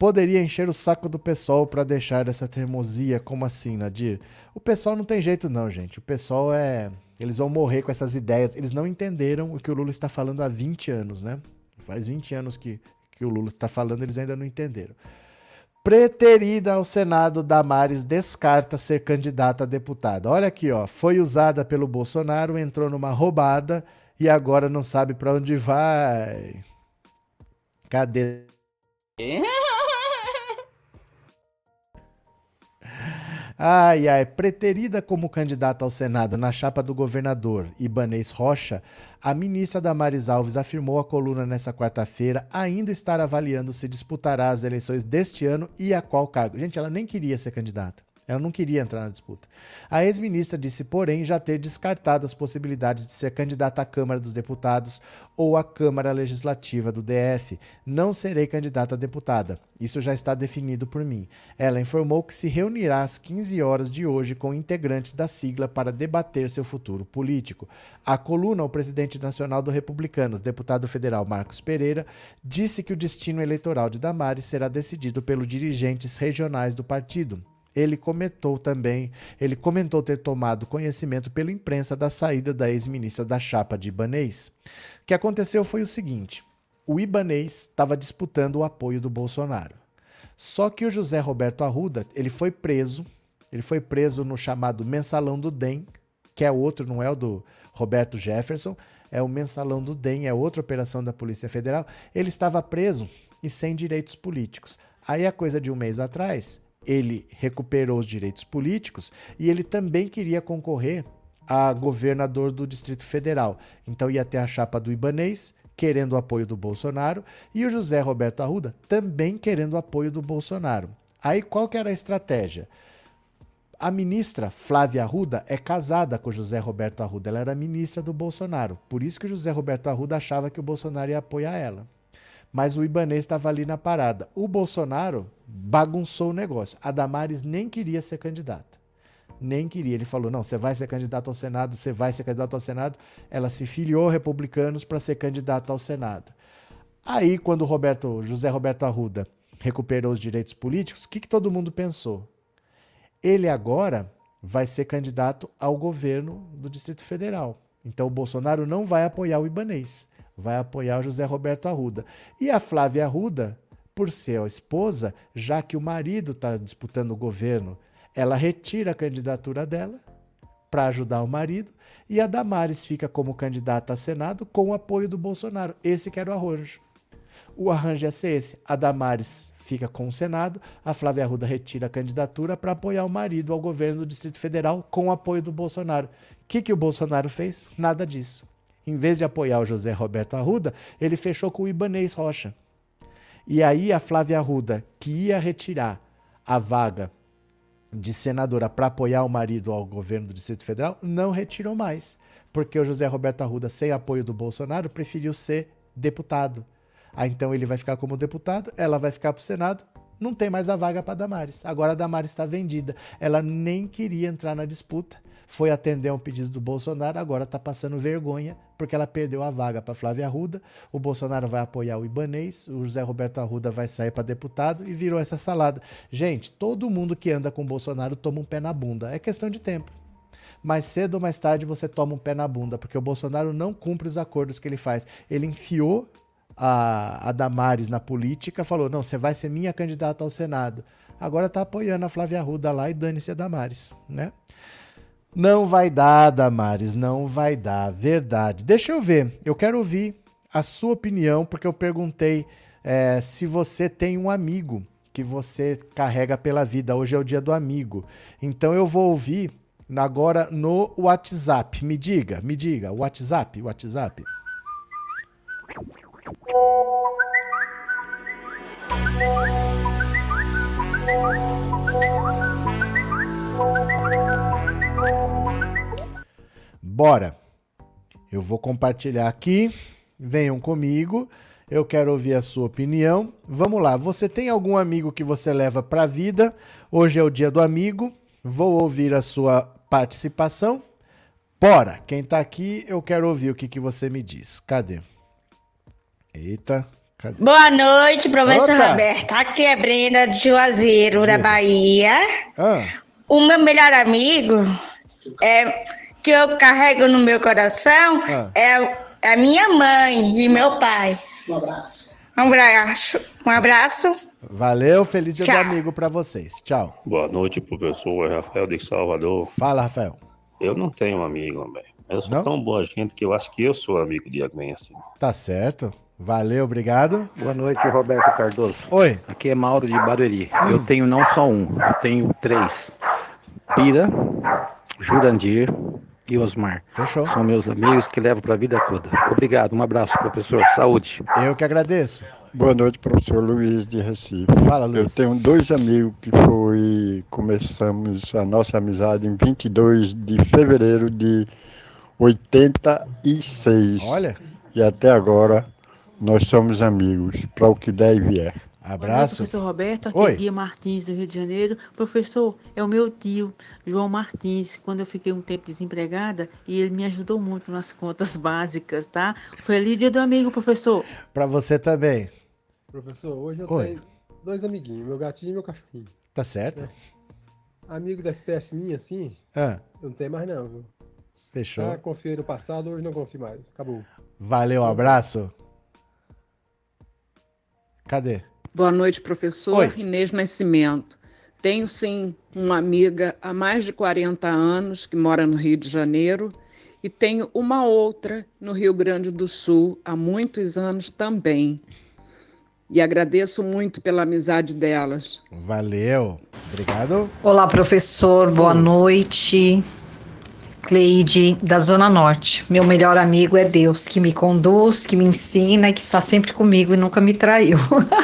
Poderia encher o saco do pessoal para deixar essa teimosia. Como assim, Nadir? O pessoal não tem jeito não, gente. O pessoal é... Eles vão morrer com essas ideias. Eles não entenderam o que o Lula está falando há 20 anos, né? Faz 20 anos que, que o Lula está falando, eles ainda não entenderam. Preterida ao Senado, Damares descarta ser candidata a deputada. Olha aqui, ó, foi usada pelo Bolsonaro, entrou numa roubada e agora não sabe para onde vai. Cadê? Ai, ai, preterida como candidata ao Senado na chapa do governador Ibanês Rocha, a ministra Damares Alves afirmou à coluna nessa quarta-feira ainda estar avaliando se disputará as eleições deste ano e a qual cargo. Gente, ela nem queria ser candidata. Ela não queria entrar na disputa. A ex-ministra disse, porém, já ter descartado as possibilidades de ser candidata à Câmara dos Deputados ou à Câmara Legislativa do DF. Não serei candidata a deputada. Isso já está definido por mim. Ela informou que se reunirá às 15 horas de hoje com integrantes da sigla para debater seu futuro político. A coluna, o presidente nacional do Republicanos, deputado federal Marcos Pereira, disse que o destino eleitoral de Damares será decidido pelos dirigentes regionais do partido. Ele comentou também, ele comentou ter tomado conhecimento pela imprensa da saída da ex-ministra da chapa de Ibanês. O que aconteceu foi o seguinte: o Ibanês estava disputando o apoio do Bolsonaro. Só que o José Roberto Arruda, ele foi preso, ele foi preso no chamado Mensalão do DEM, que é outro, não é o do Roberto Jefferson, é o Mensalão do DEM, é outra operação da Polícia Federal. Ele estava preso e sem direitos políticos. Aí, a coisa de um mês atrás, ele recuperou os direitos políticos e ele também queria concorrer a governador do Distrito Federal. Então ia ter a chapa do Ibanês, querendo o apoio do Bolsonaro, e o José Roberto Arruda também querendo o apoio do Bolsonaro. Aí qual que era a estratégia? A ministra Flávia Arruda é casada com José Roberto Arruda, ela era ministra do Bolsonaro. Por isso que o José Roberto Arruda achava que o Bolsonaro ia apoiar ela. Mas o Ibanês estava ali na parada. O Bolsonaro bagunçou o negócio. A Damares nem queria ser candidata. Nem queria. Ele falou: não, você vai ser candidato ao Senado, você vai ser candidato ao Senado. Ela se filiou republicanos para ser candidata ao Senado. Aí, quando Roberto, José Roberto Arruda recuperou os direitos políticos, o que, que todo mundo pensou? Ele agora vai ser candidato ao governo do Distrito Federal. Então o Bolsonaro não vai apoiar o Ibanês, vai apoiar o José Roberto Arruda. E a Flávia Arruda, por ser a esposa, já que o marido está disputando o governo, ela retira a candidatura dela para ajudar o marido e a Damares fica como candidata a Senado com o apoio do Bolsonaro. Esse que era o arranjo. O arranjo ia ser esse. A Damares fica com o Senado, a Flávia Arruda retira a candidatura para apoiar o marido ao governo do Distrito Federal com o apoio do Bolsonaro. O que, que o Bolsonaro fez? Nada disso. Em vez de apoiar o José Roberto Arruda, ele fechou com o Ibanês Rocha. E aí a Flávia Arruda, que ia retirar a vaga de senadora para apoiar o marido ao governo do Distrito Federal, não retirou mais, porque o José Roberto Arruda, sem apoio do Bolsonaro, preferiu ser deputado. Aí então ele vai ficar como deputado, ela vai ficar para o Senado, não tem mais a vaga para Damares. Agora a Damares está vendida. Ela nem queria entrar na disputa, foi atender um pedido do Bolsonaro, agora está passando vergonha porque ela perdeu a vaga para Flávia Arruda. O Bolsonaro vai apoiar o Ibanês, o José Roberto Arruda vai sair para deputado e virou essa salada. Gente, todo mundo que anda com o Bolsonaro toma um pé na bunda. É questão de tempo mais cedo ou mais tarde você toma um pé na bunda, porque o Bolsonaro não cumpre os acordos que ele faz. Ele enfiou a, a Damares na política, falou: não, você vai ser minha candidata ao Senado. Agora tá apoiando a Flávia Arruda lá e dane-se a Damares, né? Não vai dar, Damares, não vai dar, verdade. Deixa eu ver, eu quero ouvir a sua opinião, porque eu perguntei é, se você tem um amigo que você carrega pela vida. Hoje é o dia do amigo. Então eu vou ouvir agora no WhatsApp. Me diga, me diga, WhatsApp, WhatsApp. Bora! Eu vou compartilhar aqui. Venham comigo. Eu quero ouvir a sua opinião. Vamos lá. Você tem algum amigo que você leva para a vida? Hoje é o dia do amigo. Vou ouvir a sua participação. Bora! Quem está aqui, eu quero ouvir o que, que você me diz. Cadê? Eita. Cadê? Boa noite, professor Opa. Roberto. Aqui é Brenda de Juazeiro, da Bahia. Ah. O meu melhor amigo é que eu carrego no meu coração ah. é a minha mãe e meu pai. Um abraço. Um abraço. Um abraço. Valeu, feliz dia Tchau. do amigo para vocês. Tchau. Boa noite, professor Rafael de Salvador. Fala, Rafael. Eu não tenho amigo, velho. Eu sou não? tão boa gente que eu acho que eu sou amigo de alguém assim. Tá certo. Valeu, obrigado. Boa noite, Roberto Cardoso. Oi. Aqui é Mauro de Barueri. Hum. Eu tenho não só um, eu tenho três. Pira, Jurandir e Osmar. Fechou. São meus amigos que levo para a vida toda. Obrigado, um abraço, professor. Saúde. Eu que agradeço. Boa noite, professor Luiz de Recife. Fala, Luiz. Eu tenho dois amigos que foi começamos a nossa amizade em 22 de fevereiro de 86. Olha. E até agora nós somos amigos, para o que der e vier. Abraço. professor Roberto, aqui é Oi. é Guia Martins, do Rio de Janeiro. Professor, é o meu tio, João Martins, quando eu fiquei um tempo desempregada, e ele me ajudou muito nas contas básicas, tá? Feliz dia do amigo, professor. Para você também. Professor, hoje eu Oi. tenho dois amiguinhos, meu gatinho e meu cachorrinho. Tá certo. É. Amigo da espécie minha, assim, ah. eu não tenho mais não, viu? Fechou. Ah, confiei no passado, hoje não confio mais. Acabou. Valeu, um abraço. Cadê? Boa noite, professor Oi. Inês Nascimento. Tenho sim uma amiga há mais de 40 anos que mora no Rio de Janeiro e tenho uma outra no Rio Grande do Sul há muitos anos também. E agradeço muito pela amizade delas. Valeu. Obrigado. Olá, professor. Boa Oi. noite. Cleide, da Zona Norte. Meu melhor amigo é Deus, que me conduz, que me ensina e que está sempre comigo e nunca me traiu.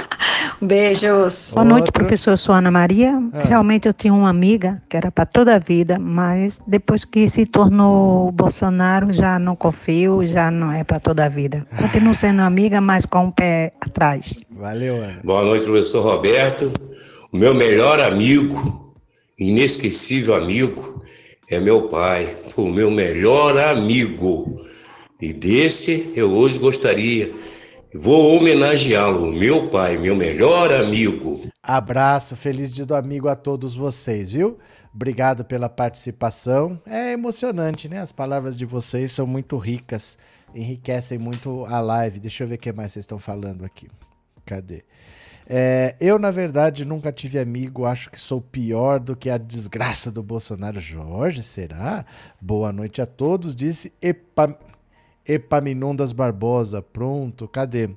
Beijos. Boa noite, professor. Eu sou Ana Maria. É. Realmente eu tinha uma amiga que era para toda a vida, mas depois que se tornou Bolsonaro, já não confio, já não é para toda a vida. Continuo sendo amiga, mas com o pé atrás. Valeu, Ana. Boa noite, professor Roberto. O meu melhor amigo, inesquecível amigo, é meu pai, o meu melhor amigo. E desse eu hoje gostaria, vou homenageá-lo, meu pai, meu melhor amigo. Abraço, feliz dia do amigo a todos vocês, viu? Obrigado pela participação. É emocionante, né? As palavras de vocês são muito ricas, enriquecem muito a live. Deixa eu ver o que mais vocês estão falando aqui. Cadê? É, eu, na verdade, nunca tive amigo, acho que sou pior do que a desgraça do Bolsonaro. Jorge, será? Boa noite a todos, disse Epa, Epaminondas Barbosa. Pronto, cadê?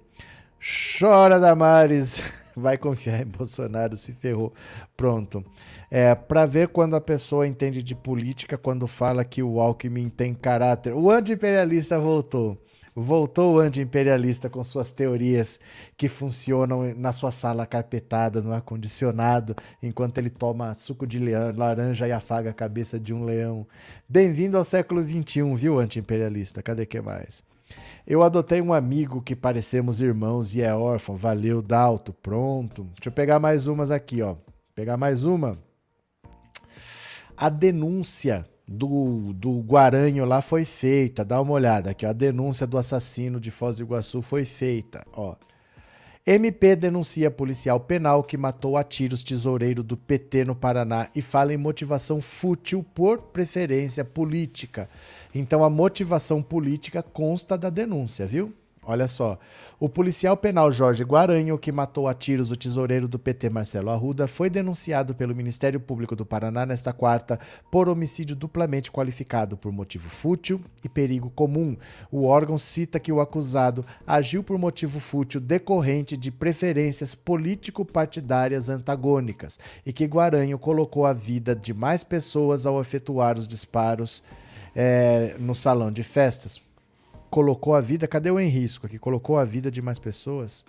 Chora, Damares. Vai confiar em Bolsonaro, se ferrou. Pronto. É, para ver quando a pessoa entende de política, quando fala que o Alckmin tem caráter. O anti-imperialista voltou. Voltou o anti-imperialista com suas teorias que funcionam na sua sala carpetada, no ar-condicionado, enquanto ele toma suco de leão, laranja e afaga a cabeça de um leão. Bem-vindo ao século XXI, viu, anti-imperialista? Cadê que mais? Eu adotei um amigo que parecemos irmãos e é órfão. Valeu, Dalto. Pronto. Deixa eu pegar mais umas aqui, ó. Pegar mais uma. A denúncia do, do Guaranho lá foi feita. Dá uma olhada aqui, a denúncia do assassino de Foz do Iguaçu foi feita. Ó. MP denuncia policial penal que matou a tiros tesoureiro do PT no Paraná e fala em motivação fútil por preferência política. Então a motivação política consta da denúncia, viu? Olha só. O policial penal Jorge Guaranho, que matou a tiros o tesoureiro do PT Marcelo Arruda, foi denunciado pelo Ministério Público do Paraná nesta quarta por homicídio duplamente qualificado por motivo fútil e perigo comum. O órgão cita que o acusado agiu por motivo fútil decorrente de preferências político-partidárias antagônicas e que Guaranho colocou a vida de mais pessoas ao efetuar os disparos é, no salão de festas colocou a vida. Cadê o em risco aqui? Colocou a vida de mais pessoas?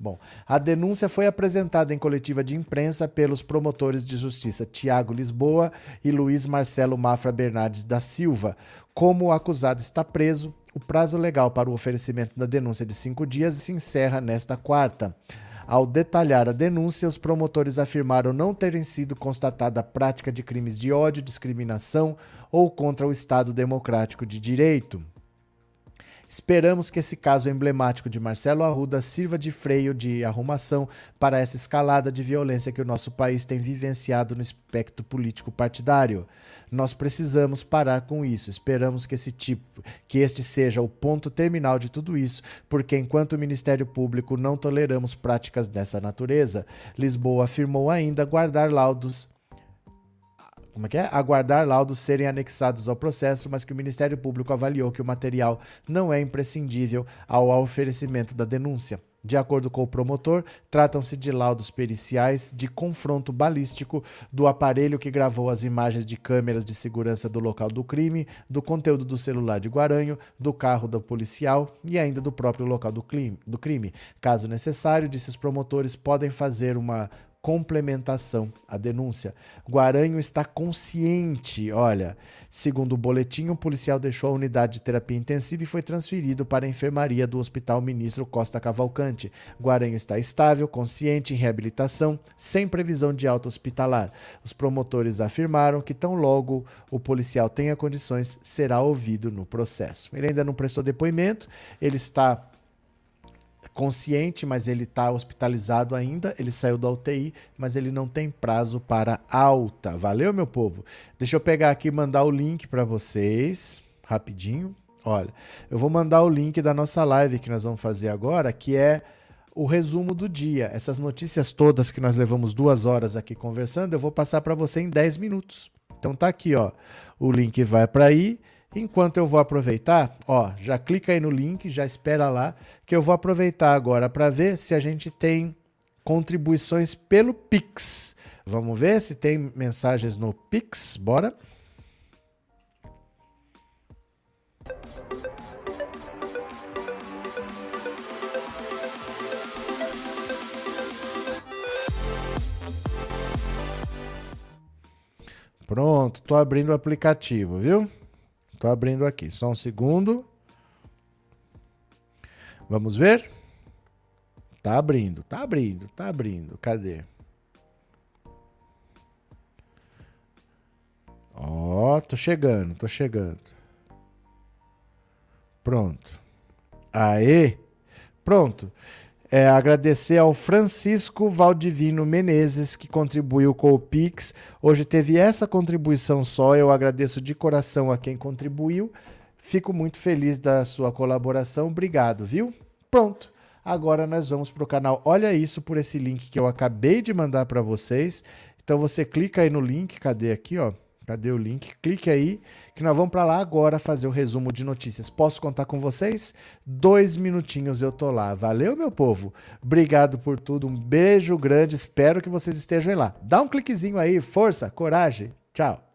Bom, a denúncia foi apresentada em coletiva de imprensa pelos promotores de justiça Tiago Lisboa e Luiz Marcelo Mafra Bernardes da Silva. Como o acusado está preso, o prazo legal para o oferecimento da denúncia de cinco dias se encerra nesta quarta. Ao detalhar a denúncia, os promotores afirmaram não terem sido constatada prática de crimes de ódio, discriminação ou contra o Estado Democrático de Direito. Esperamos que esse caso emblemático de Marcelo Arruda sirva de freio de arrumação para essa escalada de violência que o nosso país tem vivenciado no espectro político partidário. Nós precisamos parar com isso. Esperamos que esse tipo, que este seja o ponto terminal de tudo isso, porque enquanto o Ministério Público não toleramos práticas dessa natureza. Lisboa afirmou ainda guardar laudos como é que é? Aguardar laudos serem anexados ao processo, mas que o Ministério Público avaliou que o material não é imprescindível ao oferecimento da denúncia. De acordo com o promotor, tratam-se de laudos periciais de confronto balístico do aparelho que gravou as imagens de câmeras de segurança do local do crime, do conteúdo do celular de Guaranho, do carro do policial e ainda do próprio local do crime. Caso necessário, disse os promotores, podem fazer uma complementação à denúncia. Guaranho está consciente. Olha, segundo o boletim, o policial deixou a unidade de terapia intensiva e foi transferido para a enfermaria do Hospital Ministro Costa Cavalcante. Guaranho está estável, consciente, em reabilitação, sem previsão de alta hospitalar. Os promotores afirmaram que tão logo o policial tenha condições, será ouvido no processo. Ele ainda não prestou depoimento, ele está consciente, mas ele está hospitalizado ainda. Ele saiu da UTI, mas ele não tem prazo para alta. Valeu, meu povo? Deixa eu pegar aqui e mandar o link para vocês, rapidinho. Olha, eu vou mandar o link da nossa live que nós vamos fazer agora, que é o resumo do dia. Essas notícias todas que nós levamos duas horas aqui conversando, eu vou passar para você em 10 minutos. Então tá aqui, ó. O link vai para aí. Enquanto eu vou aproveitar, ó, já clica aí no link, já espera lá, que eu vou aproveitar agora para ver se a gente tem contribuições pelo Pix. Vamos ver se tem mensagens no Pix, bora? Pronto, tô abrindo o aplicativo, viu? Tô abrindo aqui, só um segundo. Vamos ver? Tá abrindo, tá abrindo, tá abrindo. Cadê? Ó, oh, tô chegando, tô chegando. Pronto. Aê! Pronto. É, agradecer ao Francisco Valdivino Menezes, que contribuiu com o Pix. Hoje teve essa contribuição só. Eu agradeço de coração a quem contribuiu. Fico muito feliz da sua colaboração. Obrigado, viu? Pronto. Agora nós vamos para o canal. Olha isso por esse link que eu acabei de mandar para vocês. Então você clica aí no link. Cadê aqui, ó? Cadê o link? Clique aí que nós vamos para lá agora fazer o resumo de notícias. Posso contar com vocês? Dois minutinhos eu tô lá. Valeu, meu povo. Obrigado por tudo. Um beijo grande. Espero que vocês estejam lá. Dá um cliquezinho aí. Força, coragem. Tchau.